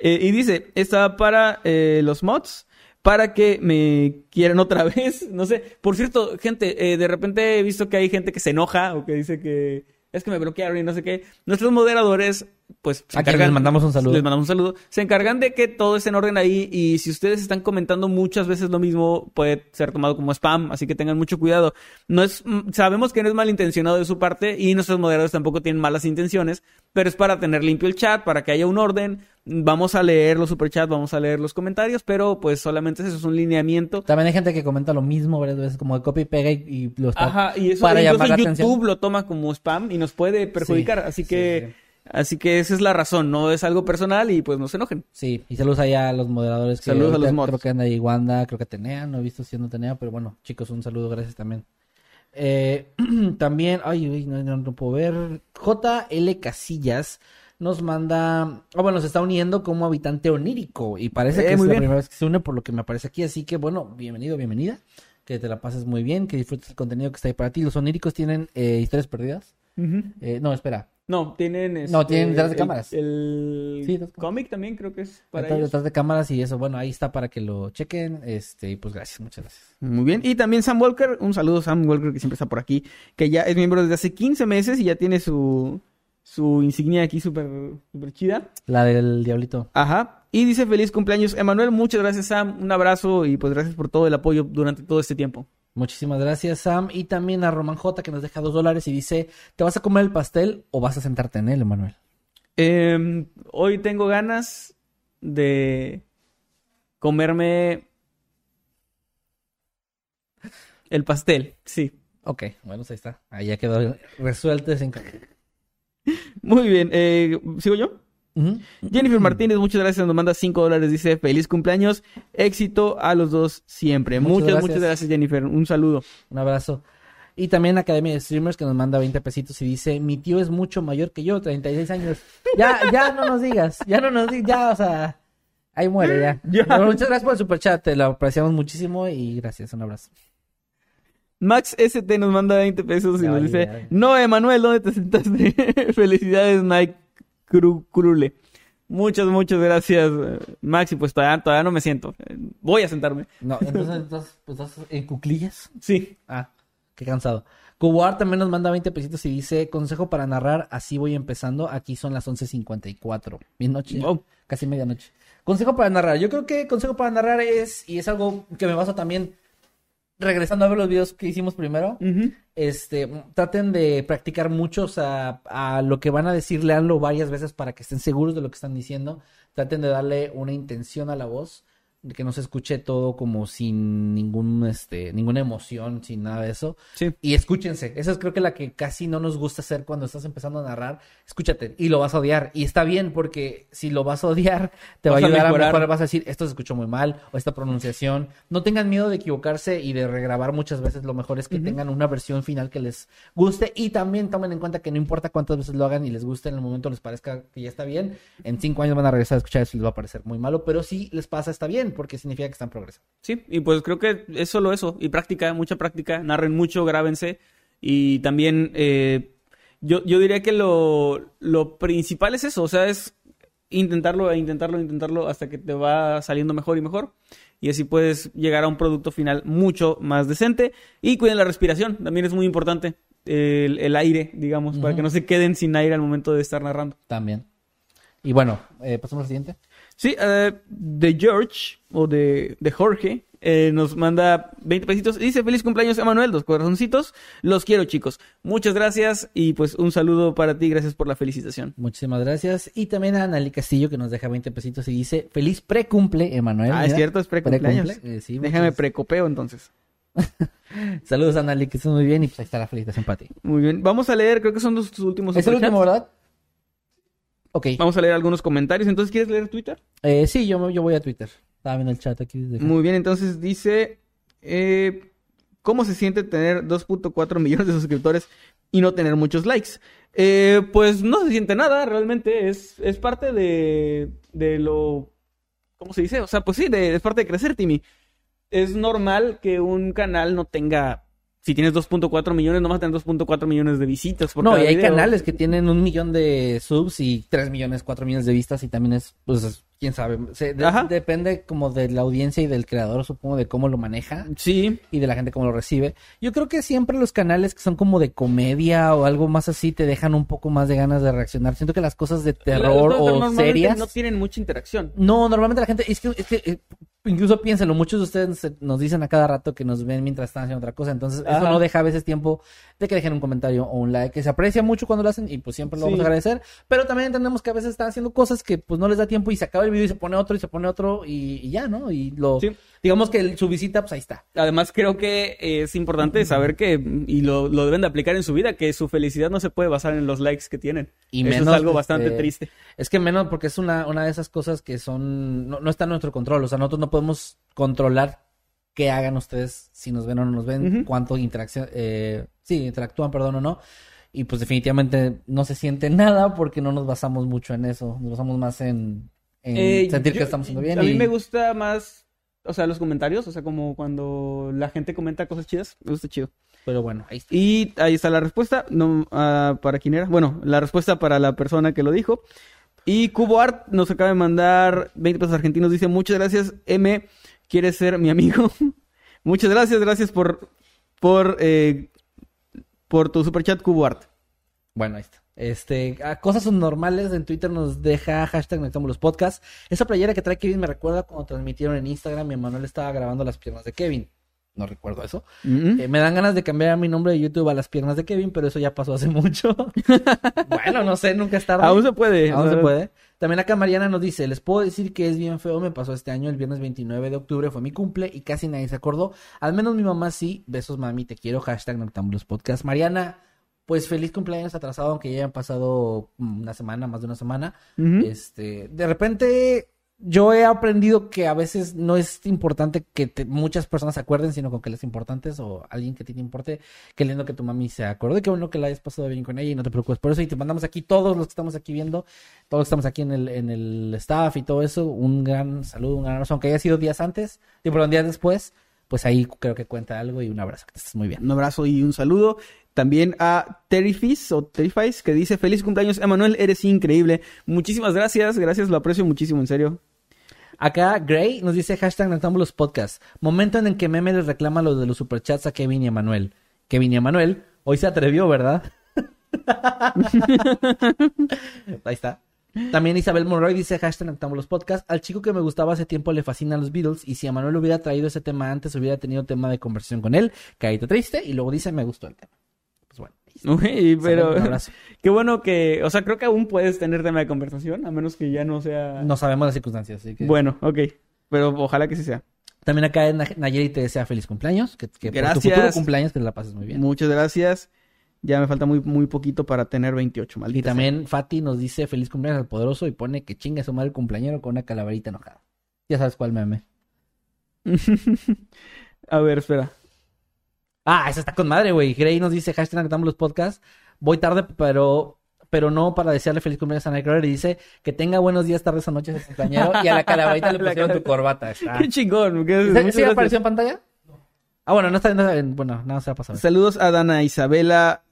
Speaker 2: Eh, y dice, está para eh, los mods, para que me quieran otra [LAUGHS] vez, no sé. Por cierto, gente, eh, de repente he visto que hay gente que se enoja o que dice que es que me bloquearon y no sé qué. Nuestros moderadores, pues, se
Speaker 1: A quienes les mandamos un saludo.
Speaker 2: Les mandamos un saludo. Se encargan de que todo esté en orden ahí y si ustedes están comentando muchas veces lo mismo, puede ser tomado como spam, así que tengan mucho cuidado. No es, mm, sabemos que no es malintencionado de su parte y nuestros moderadores tampoco tienen malas intenciones, pero es para tener limpio el chat, para que haya un orden. Vamos a leer los superchats, vamos a leer los comentarios, pero pues solamente eso es un lineamiento.
Speaker 1: También hay gente que comenta lo mismo varias veces, como de copia y pega y, y lo está
Speaker 2: Ajá, y eso
Speaker 1: para llamar la
Speaker 2: YouTube
Speaker 1: atención.
Speaker 2: lo toma como spam y nos puede perjudicar, así
Speaker 1: sí,
Speaker 2: que
Speaker 1: sí.
Speaker 2: Así que esa es la razón, no es algo personal y pues no se enojen.
Speaker 1: Sí, y saludos allá a los moderadores. Que
Speaker 2: Saludos a los mods.
Speaker 1: Creo que anda ahí Wanda, creo que Atenea, no he visto siendo Atenea, pero bueno, chicos, un saludo, gracias también. Eh, [CLEARS THROAT] también, ay, uy, no, no, no puedo ver. JL Casillas nos manda, ah, bueno, se está uniendo como habitante onírico y parece
Speaker 2: Eh,
Speaker 1: que es la primera vez que se une por lo que me aparece aquí, así que bueno, bienvenido, bienvenida, que te la pases muy bien, que disfrutes el contenido que está ahí para ti. Los oníricos tienen eh, historias perdidas. Eh, no, espera,
Speaker 2: No, tienen este,
Speaker 1: No, tienen detrás de
Speaker 2: el-
Speaker 1: cámaras.
Speaker 2: El,
Speaker 1: Sí,
Speaker 2: cómic también creo que es para
Speaker 1: detrás,
Speaker 2: ellos.
Speaker 1: detrás de cámaras y eso, bueno, ahí está para que lo chequen, este, y pues gracias, muchas gracias.
Speaker 2: Muy bien. Y también Sam Walker, un saludo Sam Walker que siempre está por aquí, que ya es miembro desde hace 15 meses y ya tiene su su insignia aquí súper súper chida.
Speaker 1: La del diablito.
Speaker 2: Ajá. Y dice feliz cumpleaños Emanuel, muchas gracias Sam, un abrazo y pues gracias por todo el apoyo durante todo este tiempo.
Speaker 1: Muchísimas gracias, Sam. Y también a Roman J, que nos deja dos dólares y dice: ¿Te vas a comer el pastel o vas a sentarte en él, Emanuel?
Speaker 2: Em, hoy tengo ganas de comerme el pastel, sí.
Speaker 1: Ok, bueno, pues ahí está. Ahí ya quedó resuelto ese encargo.
Speaker 2: Muy bien, eh, ¿sigo yo? Jennifer Martínez, muchas gracias, nos manda 5 dólares, dice feliz cumpleaños, éxito a los dos siempre.
Speaker 1: Muchas
Speaker 2: Muchas,
Speaker 1: gracias.
Speaker 2: muchas gracias Jennifer, un saludo.
Speaker 1: Un abrazo. Y también Academia de Streamers que nos manda 20 pesitos y dice, mi tío es mucho mayor que yo, 36 años. Ya, ya no nos digas, ya no nos digas, ya, o sea, ahí muere ya. [LAUGHS]
Speaker 2: Ya.
Speaker 1: Bueno, muchas gracias por el superchat, te lo apreciamos muchísimo y gracias, un abrazo.
Speaker 2: Max ST nos manda 20 pesos y
Speaker 1: Ya
Speaker 2: nos
Speaker 1: vale,
Speaker 2: dice, no, Emanuel, ¿dónde te sentaste? [LAUGHS] Felicidades, Mike Cru- Crule. Muchas, muchas gracias, Max, y pues todavía, todavía no me siento. Voy a sentarme.
Speaker 1: No, entonces, entonces pues, ¿estás en cuclillas?
Speaker 2: Sí.
Speaker 1: Ah, qué cansado. Cuboar también nos manda 20 pesitos y dice, consejo para narrar, así voy empezando, aquí son las 11.54. Bien noche.
Speaker 2: Wow.
Speaker 1: casi medianoche. Consejo para narrar. Yo creo que consejo para narrar es, y es algo que me baso también, regresando a ver los videos que hicimos primero, este, traten de practicar mucho, o sea, a lo que van a decir, leanlo varias veces para que estén seguros de lo que están diciendo. Traten de darle una intención a la voz, que no se escuche todo como sin ningún, este, ninguna emoción, sin nada de eso.
Speaker 2: Sí.
Speaker 1: Y escúchense. Esa es creo que la que casi no nos gusta hacer cuando estás empezando a narrar. Escúchate y lo vas a odiar. Y está bien porque si lo vas a odiar, te va
Speaker 2: Vas
Speaker 1: a
Speaker 2: a
Speaker 1: ayudar a,
Speaker 2: mejorar.
Speaker 1: mejorar. Vas a decir, esto se escuchó muy mal o esta pronunciación. No tengan miedo de equivocarse y de regrabar muchas veces. Lo mejor es que tengan una versión final que les guste. Y también tomen en cuenta que no importa cuántas veces lo hagan y les guste, en el momento les parezca que ya está bien. En cinco años van a regresar a escuchar eso y les va a parecer muy malo. Pero si les pasa, está bien porque significa que están progresando.
Speaker 2: Sí, y pues creo que es solo eso. Y práctica, mucha práctica. Narren mucho, grábense. Y también, eh, yo, yo diría que lo, lo principal es eso. O sea, es intentarlo, e intentarlo, intentarlo hasta que te va saliendo mejor y mejor. Y así puedes llegar a un producto final mucho más decente. Y cuiden la respiración, también es muy importante. El, el aire, digamos, para que no se queden sin aire al momento de estar narrando.
Speaker 1: También. Y bueno, eh, pasamos al siguiente.
Speaker 2: Sí, eh, de George o de, de Jorge eh, nos manda 20 pesitos. Dice feliz cumpleaños Emanuel, dos corazoncitos. Los quiero chicos. Muchas gracias y pues un saludo para ti. Gracias por la felicitación.
Speaker 1: Muchísimas gracias. Y también a Anali Castillo que nos deja 20 pesitos y dice, feliz precumple, Emanuel.
Speaker 2: ah, es cierto, es precumpleaños.
Speaker 1: precumple. Eh, sí,
Speaker 2: Déjame
Speaker 1: muchas-
Speaker 2: precopeo entonces. [LAUGHS]
Speaker 1: Saludos Anali, que estés muy bien y pues ahí está la felicitación para ti.
Speaker 2: Muy bien. Vamos a leer, creo que son los tus últimos
Speaker 1: ¿Es el último, verdad? Ok.
Speaker 2: Vamos a leer algunos comentarios. Entonces, ¿quieres leer Twitter?
Speaker 1: Eh, sí, yo, yo voy a Twitter. Estaba viendo el chat aquí. desde.
Speaker 2: Muy bien, entonces dice, eh, ¿cómo se siente tener 2.4 millones de suscriptores y no tener muchos likes? Eh, pues no se siente nada, realmente es, es parte de, de lo, ¿cómo se dice? O sea, pues sí, de- es parte de crecer, Timmy. Es normal que un canal no tenga, si tienes 2.4 millones, no vas a tener 2.4 millones de visitas por
Speaker 1: No,
Speaker 2: cada
Speaker 1: y hay
Speaker 2: video.
Speaker 1: canales que tienen un millón de subs y tres millones, cuatro millones de vistas y también es, pues, es- quién sabe. Se- de-
Speaker 2: Ajá.
Speaker 1: depende como de la audiencia y del creador, supongo, de cómo lo maneja.
Speaker 2: Sí,
Speaker 1: y de la gente cómo lo recibe. Yo creo que siempre los canales que son como de comedia o algo más así te dejan un poco más de ganas de reaccionar. Siento que las cosas de terror o
Speaker 2: normalmente
Speaker 1: serias.
Speaker 2: no tienen mucha interacción.
Speaker 1: No, normalmente la gente, es que, es que eh, incluso piénsenlo, muchos de ustedes nos dicen a cada rato que nos ven mientras están haciendo otra cosa, entonces eso no deja a veces tiempo de que dejen un comentario o un like, que se aprecia mucho cuando lo hacen y pues siempre lo vamos a agradecer, pero también entendemos que a veces están haciendo cosas que pues no les da tiempo y se acaba el video y se pone otro y se pone otro y, y ya, ¿no? Y lo,
Speaker 2: Sí.
Speaker 1: Digamos que el- su visita pues ahí está.
Speaker 2: Además, creo que es importante saber que, y lo, lo deben de aplicar en su vida, que su felicidad no se puede basar en los likes que tienen.
Speaker 1: Y
Speaker 2: Eso
Speaker 1: menos,
Speaker 2: es algo bastante
Speaker 1: este,
Speaker 2: triste.
Speaker 1: Es que menos porque es una, una de esas cosas que son, no, no está en nuestro control, o sea, nosotros no podemos controlar qué hagan ustedes, si nos ven o no nos ven,
Speaker 2: Ujú.
Speaker 1: cuánto interacción, eh, sí, interactúan, perdón o no. Y pues definitivamente no se siente [LAUGHS] nada porque no nos basamos mucho en eso, nos basamos más en, en
Speaker 2: Eh,
Speaker 1: sentir
Speaker 2: yo-
Speaker 1: que estamos haciendo bien.
Speaker 2: A mí
Speaker 1: y-
Speaker 2: me gusta más, o sea, los comentarios, o sea, como cuando la gente comenta cosas chidas, me gusta chido.
Speaker 1: Pero bueno, ahí está.
Speaker 2: Y ahí está la respuesta, no, ah, ¿para quién era? Bueno, la respuesta para la persona que lo dijo. Y Cubo Art nos acaba de mandar 20 pesos argentinos, dice, muchas gracias, M, ¿quieres ser mi amigo? [LAUGHS] muchas gracias, gracias por, por, eh, por tu superchat Cubo Art.
Speaker 1: Bueno, ahí está. Este, a cosas normales en Twitter nos deja hashtag los podcasts. Esa playera que trae Kevin me recuerda cuando transmitieron en Instagram y Manuel estaba grabando las piernas de Kevin. No recuerdo eso.
Speaker 2: Mm.
Speaker 1: Eh, me dan ganas de cambiar mi nombre de YouTube a las piernas de Kevin, pero eso ya pasó hace [LAUGHS] mucho. bueno, no sé, nunca es tarde.
Speaker 2: Aún se puede.
Speaker 1: Aún se puede. También acá Mariana nos dice, les puedo decir que es bien feo, me pasó este año, el viernes 29 de octubre, fue mi cumple y casi nadie se acordó. Al menos mi mamá sí. Besos, mami, te quiero. Hashtag Noctambulos Podcast. Mariana, pues feliz cumpleaños atrasado, aunque ya hayan pasado mm, una semana, más de una semana. Este, de repente yo he aprendido que a veces no es importante que te- muchas personas se acuerden, sino con que las importantes o alguien que a ti te importe. Qué lindo que tu mami se acordó, qué bueno que la hayas pasado bien con ella y no te preocupes por eso. Y te mandamos aquí todos los que estamos aquí viendo, todos los que estamos aquí en el, en el staff y todo eso, un gran saludo, un gran abrazo, aunque haya sido días antes, y perdón, días después, pues ahí creo que cuenta algo y un abrazo, que estés muy bien.
Speaker 2: Un abrazo y un saludo. También a Terrifis o Terrifis que dice feliz cumpleaños, Emanuel, eres increíble. Muchísimas gracias, gracias, lo aprecio muchísimo, en serio.
Speaker 1: Acá Gray nos dice hashtag Noctámbulos Podcast. Momento en el que Meme les reclama lo de los superchats a Kevin y Emanuel. Kevin y Emanuel, hoy se atrevió, ¿verdad? [LAUGHS] Ahí está. También Isabel Monroy dice hashtag Noctámbulos Podcast. Al chico que me gustaba hace tiempo le fascinan los Beatles y si Emanuel hubiera traído ese tema antes hubiera tenido tema de conversación con él. Caído triste y luego dice me gustó el tema. Pues bueno.
Speaker 2: Uy, pero [LAUGHS] qué bueno que, o sea, creo que aún puedes tener tema de conversación, a menos que ya no sea...
Speaker 1: No sabemos las circunstancias, así que...
Speaker 2: Bueno, ok, pero ojalá que sí sea.
Speaker 1: También acá en Nayeli te desea feliz cumpleaños. Que, que por tu
Speaker 2: Gracias.
Speaker 1: futuro cumpleaños que te la pases muy bien.
Speaker 2: Muchas gracias. Ya me falta muy, muy poquito para tener 28,
Speaker 1: Y
Speaker 2: maldita
Speaker 1: también Fati nos dice feliz cumpleaños al poderoso y pone que chinga su madre el cumpleañero con una calaverita enojada. Ya sabes cuál meme. [LAUGHS]
Speaker 2: a ver, espera.
Speaker 1: Ah, esa está con madre, güey. Grey nos dice hashtag los podcasts. Voy tarde, pero pero no para desearle feliz cumpleaños a Nightcrawler y dice que tenga buenos días, tardes o noches el cumpleañero y a la calaverita le [LAUGHS] pusieron tu corbata. Está.
Speaker 2: Qué chingón.
Speaker 1: ¿Sí- ¿Sí apareció en pantalla? Ah, bueno, no está no está- bueno, nada se va a pasar.
Speaker 2: Saludos a Dana Isabela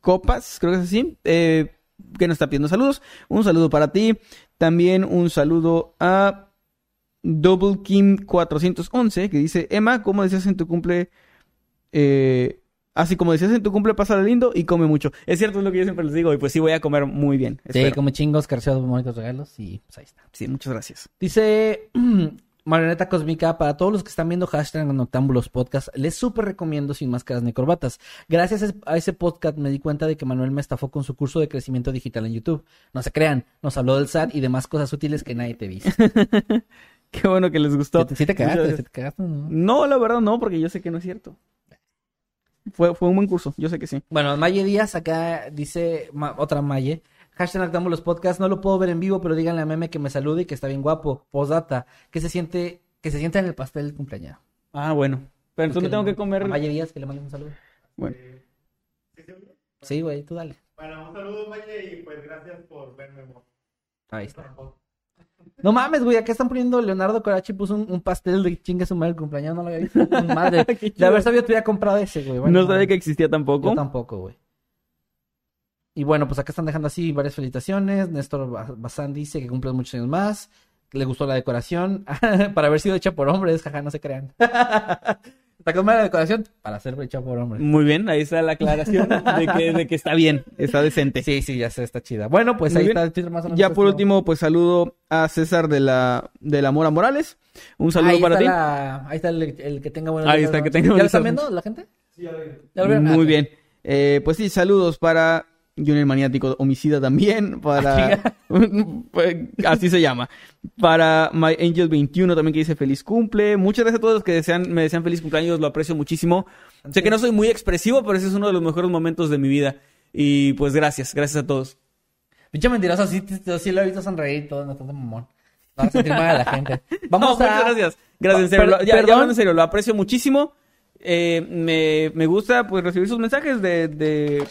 Speaker 2: Copas, creo que es así, eh, que nos está pidiendo saludos. Un saludo para ti. También un saludo a Double Kim 411, que dice, Emma, ¿cómo decías en tu cumple? Eh, así como decías en tu cumple, pásala lindo y come mucho. Es cierto, es lo que yo siempre les digo, y pues sí voy a comer muy bien.
Speaker 1: Sí,
Speaker 2: espero.
Speaker 1: como chingos, carceros, bonitos regalos y pues ahí está.
Speaker 2: Sí, muchas gracias.
Speaker 1: Dice [CLEARS THROAT] Marioneta Cósmica, para todos los que están viendo hashtag Noctámbulos Podcast, les súper recomiendo Sin Máscaras ni Corbatas. Gracias a ese podcast me di cuenta de que Manuel me estafó con su curso de crecimiento digital en YouTube. No se crean, nos habló del SAT y demás cosas útiles que nadie te dice. [LAUGHS]
Speaker 2: Qué bueno que les gustó.
Speaker 1: ¿Sí te cagaste? ¿Sí te cagaste? No.
Speaker 2: No, la verdad no, porque yo sé que no es cierto. Fue, fue un buen curso, yo sé que sí.
Speaker 1: Bueno, Maye Díaz acá dice, ma- otra Maye, hashtag Noctámbulos Podcast, no lo puedo ver en vivo, pero díganle a Meme que me salude y que está bien guapo. Postdata, que se siente, que se sienta en el pastel del cumpleaños.
Speaker 2: Ah, bueno. Pero entonces me tengo que comer.
Speaker 1: Maye Díaz, que le mandes un saludo.
Speaker 2: Bueno.
Speaker 1: Sí, güey, tú dale.
Speaker 3: Bueno, un saludo, Maye, y pues gracias por verme. mo.
Speaker 1: Ahí está. No mames, güey, acá están poniendo Leonardo Corachi puso un, un pastel de chinga su madre el cumpleaños, no lo había visto. [LAUGHS] Madre, de haber sabido te hubiera comprado ese, güey. Bueno,
Speaker 2: no sabía que existía tampoco.
Speaker 1: Yo tampoco, güey. Y bueno, pues acá están dejando así varias felicitaciones. Néstor Ba- Bazán dice que cumple muchos años más. Le gustó la decoración. [LAUGHS] para haber sido hecha por hombres, jaja, no se crean. Está como la decoración para ser hecha por hombres.
Speaker 2: Muy bien, ahí está la aclaración de que, de que está bien, está decente.
Speaker 1: Sí, sí, ya sé, está chida. Bueno, pues
Speaker 2: Muy
Speaker 1: ahí
Speaker 2: bien.
Speaker 1: está el Twitter más o menos.
Speaker 2: Ya por
Speaker 1: Pues,
Speaker 2: último, pues saludo a César de la, de la Mora Morales. Un saludo
Speaker 1: ahí
Speaker 2: para ti.
Speaker 1: la- Ahí está el, el que tenga buenos
Speaker 2: Ahí está, que tenga
Speaker 1: ¿Ya lo están viendo la gente?
Speaker 3: Sí, ya lo.
Speaker 1: Ah,
Speaker 2: Muy
Speaker 1: ok.
Speaker 2: bien. Eh, pues sí, saludos para Junior Maniático Homicida también. Para. [LAUGHS] Pues, Así se llama. Para My Angel 21 también que dice feliz cumple. Muchas gracias a todos los que desean, me desean feliz cumpleaños. Lo aprecio muchísimo. Sé que no soy muy expresivo, pero ese es uno de los mejores momentos de mi vida. Y pues gracias, gracias a todos.
Speaker 1: Pinche mentiroso, sí, sí lo he visto sonreír y todo, no de mamón. Va a sentir mal a la gente. [LAUGHS] Vamos
Speaker 2: No,
Speaker 1: a...
Speaker 2: muchas gracias. Gracias, en serio.
Speaker 1: Per-
Speaker 2: Lo- ya, ya en serio, lo aprecio muchísimo. Eh, me, me gusta pues recibir sus mensajes de, de,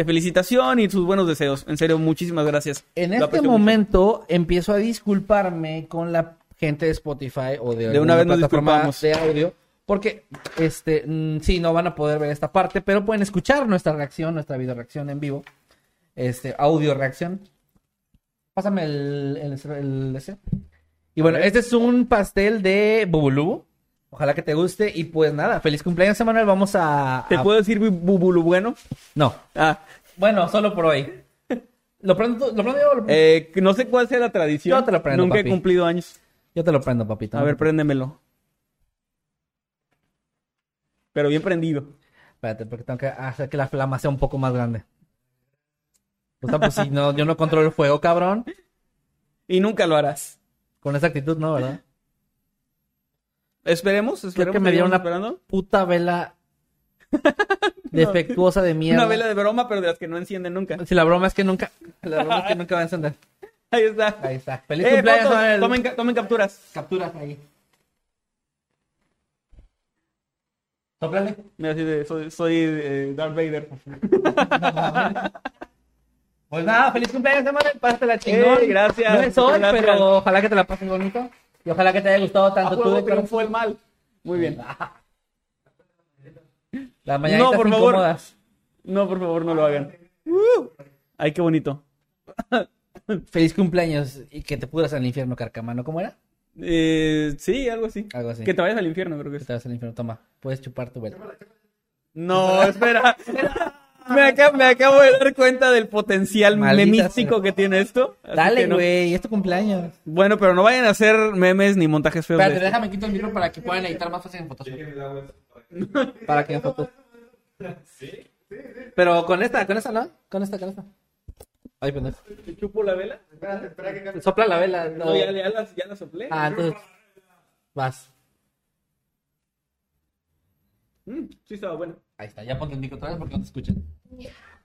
Speaker 2: de felicitación y sus buenos deseos. En serio, muchísimas gracias.
Speaker 1: En
Speaker 2: Lo
Speaker 1: este momento empiezo a disculparme con la gente de Spotify o de,
Speaker 2: De una vez nos
Speaker 1: plataforma
Speaker 2: disculpamos.
Speaker 1: de audio. Porque, este, mm, sí, no van a poder ver esta parte, pero pueden escuchar nuestra reacción, nuestra video reacción en vivo. Este, audio reacción. Pásame el, el, el- ese. Y bueno, este es un pastel de Bubulú. Ojalá que te guste. Y pues nada, feliz cumpleaños, Emanuel. Vamos a.
Speaker 2: ¿Te
Speaker 1: a-
Speaker 2: puedo decir bu- bubulu bueno?
Speaker 1: No.
Speaker 2: Ah,
Speaker 1: Bueno, solo por hoy. ¿Lo prendo, tú- lo prendo yo o lo prendo?
Speaker 2: eh, no sé cuál sea la tradición.
Speaker 1: Yo te lo prendo,
Speaker 2: Nunca
Speaker 1: papi.
Speaker 2: he cumplido años.
Speaker 1: Yo te lo prendo, papito.
Speaker 2: A ver, préndemelo. Pero bien prendido.
Speaker 1: Espérate, porque tengo que hacer que la flama sea un poco más grande. Puta, pues si no, yo no controlo el fuego, cabrón. [LAUGHS]
Speaker 2: Y nunca lo harás.
Speaker 1: Con esa actitud, ¿no? ¿Verdad?
Speaker 2: Esperemos, esperemos.
Speaker 1: que me dieron
Speaker 2: sigamos
Speaker 1: una-
Speaker 2: esperando.
Speaker 1: Puta vela. [LAUGHS] Defectuosa de mierda.
Speaker 2: Una vela de broma, pero de las que no encienden nunca.
Speaker 1: Si la broma es que nunca. La broma es que nunca va a encender. [LAUGHS]
Speaker 2: Ahí está.
Speaker 1: Ahí está. Feliz
Speaker 2: Eh,
Speaker 1: cumpleaños,
Speaker 2: fotos,
Speaker 1: Manuel.
Speaker 2: tomen, tomen capturas.
Speaker 1: Capturas ahí.
Speaker 2: Mira, de, soy, soy eh, Darth Vader. [LAUGHS]
Speaker 1: Pues nada, feliz cumpleaños, Manuel. Pásatela chingón.
Speaker 2: Ey, gracias.
Speaker 1: No es hoy, pero ojalá que te la pases bonito. Y ojalá que te haya gustado tanto tú
Speaker 2: juego
Speaker 1: de
Speaker 2: triunfó el mal. Muy bien. [LAUGHS]
Speaker 1: Las mañanitas
Speaker 2: No, por favor.
Speaker 1: incómodas.
Speaker 2: No, por favor, no lo hagan. Uh. Ay, qué bonito. [LAUGHS]
Speaker 1: Feliz cumpleaños y que te pudras al infierno, carcamano. ¿Cómo era?
Speaker 2: Eh, sí, algo así.
Speaker 1: Algo así.
Speaker 2: Que te vayas al infierno, creo que
Speaker 1: Que te vas al infierno. Toma, puedes chupar tu vela.
Speaker 2: No, espera. [LAUGHS] Me, acabo, me acabo de dar cuenta del potencial
Speaker 1: Maldita
Speaker 2: memístico
Speaker 1: sea.
Speaker 2: que tiene esto. así
Speaker 1: Dale,
Speaker 2: que no.
Speaker 1: güey, es tu cumpleaños.
Speaker 2: Bueno, pero no vayan a hacer memes ni montajes feos. de
Speaker 1: Espérate,
Speaker 2: esto.
Speaker 1: déjame quito el micro para que puedan editar más fácil en Photoshop. Para que en Photoshop. Pero con esta, con esta, ¿no? Con esta, con esta. Ay, pendejo.
Speaker 2: ¿Te chupo la vela?
Speaker 3: Espérate, espera que cambie.
Speaker 1: Sopla la vela. No.
Speaker 2: No, ya, ya la, ya la soplé.
Speaker 1: Ah, entonces. Vas.
Speaker 2: Mm, sí estaba bueno.
Speaker 1: Ahí está, ya ponte el micro otra vez porque no te escuchan.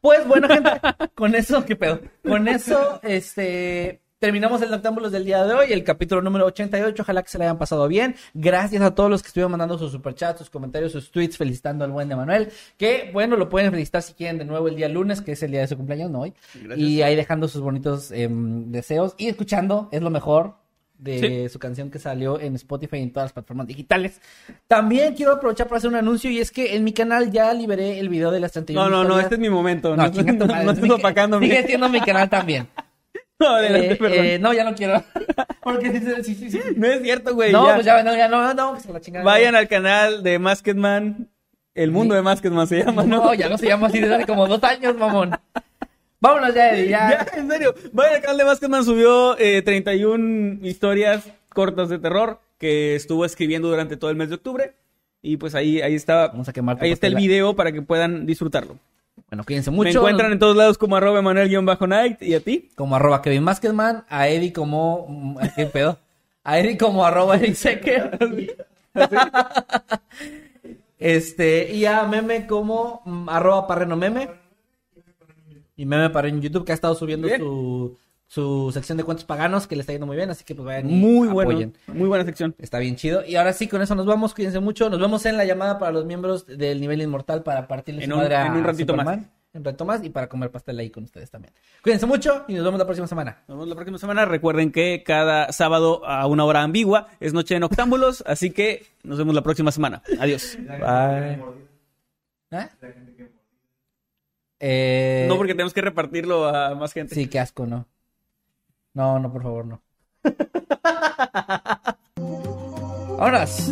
Speaker 1: Pues bueno, gente, [LAUGHS] con eso, ¿qué pedo? Con eso, este. Terminamos el Noctámbulos del día de hoy, el capítulo número 88. Ojalá que se le hayan pasado bien. Gracias a todos los que estuvieron mandando sus superchats, sus comentarios, sus tweets felicitando al buen de Manuel. Que bueno, lo pueden felicitar si quieren de nuevo el día lunes, que es el día de su cumpleaños, no hoy.
Speaker 2: Gracias.
Speaker 1: Y ahí dejando sus bonitos em, deseos y escuchando, es lo mejor de su canción que salió en Spotify y en todas las plataformas digitales. También quiero aprovechar para hacer un anuncio y es que en mi canal ya liberé el video de las 31
Speaker 2: No, no, no, este es mi momento. No,
Speaker 1: No,
Speaker 2: no, opacándome.
Speaker 1: Sigue siendo mi canal también. [LAUGHS]
Speaker 2: No, adelante,
Speaker 1: Eh,
Speaker 2: perdón.
Speaker 1: eh, no, ya no quiero. [LAUGHS] Porque sí, sí, sí.
Speaker 2: No es cierto, güey.
Speaker 1: No,
Speaker 2: ya.
Speaker 1: pues ya, no, ya no, no, que se la chingada.
Speaker 2: Vayan al canal de Masked Man. El mundo de Masked Man se llama, ¿no?
Speaker 1: No, ya no se llama así desde hace como dos años, mamón. [LAUGHS] Vámonos ya, Eddie, ya.
Speaker 2: Ya, en serio. Canal de Masked Man. Subió eh, 31 historias cortas de terror que estuvo escribiendo durante todo el mes de octubre. Y pues ahí, ahí está.
Speaker 1: Vamos a quemar
Speaker 2: Ahí está el video para que puedan disfrutarlo.
Speaker 1: Bueno, cuídense
Speaker 2: Me
Speaker 1: mucho.
Speaker 2: encuentran en todos lados como arroba Emanuel-Night. ¿Y a ti?
Speaker 1: Como arroba Kevin Maskedman, a Eddie como... mm, ¿Qué pedo? A Eddie como arroba Eric Secker. [LAUGHS] [LAUGHS] Este, y a Meme como mm, arroba Parreno Meme. Y Meme Parreno en YouTube, que ha estado subiendo
Speaker 2: Bien.
Speaker 1: su, su sección de cuentos paganos, que le está yendo muy bien, así que pues vayan y
Speaker 2: Muy bueno.
Speaker 1: apoyen.
Speaker 2: Muy buena sección.
Speaker 1: Está bien chido. Y ahora sí, con eso nos vamos. Cuídense mucho. Nos vemos en la llamada para los miembros del nivel inmortal para partirles
Speaker 2: En
Speaker 1: su
Speaker 2: un-
Speaker 1: madre a
Speaker 2: en un ratito más.
Speaker 1: Superman. En un ratito más y para comer pastel ahí con ustedes también. Cuídense mucho y nos vemos la próxima semana.
Speaker 2: Nos vemos la próxima semana. Recuerden que cada sábado a una hora ambigua es noche de noctámbulos. así que nos vemos la próxima semana. Adiós.
Speaker 1: Bye. ¿Eh? Eh,
Speaker 2: No porque tenemos que repartirlo a más gente.
Speaker 1: Sí, qué asco, no. No, no, por favor, no. [LAUGHS] Vámonos.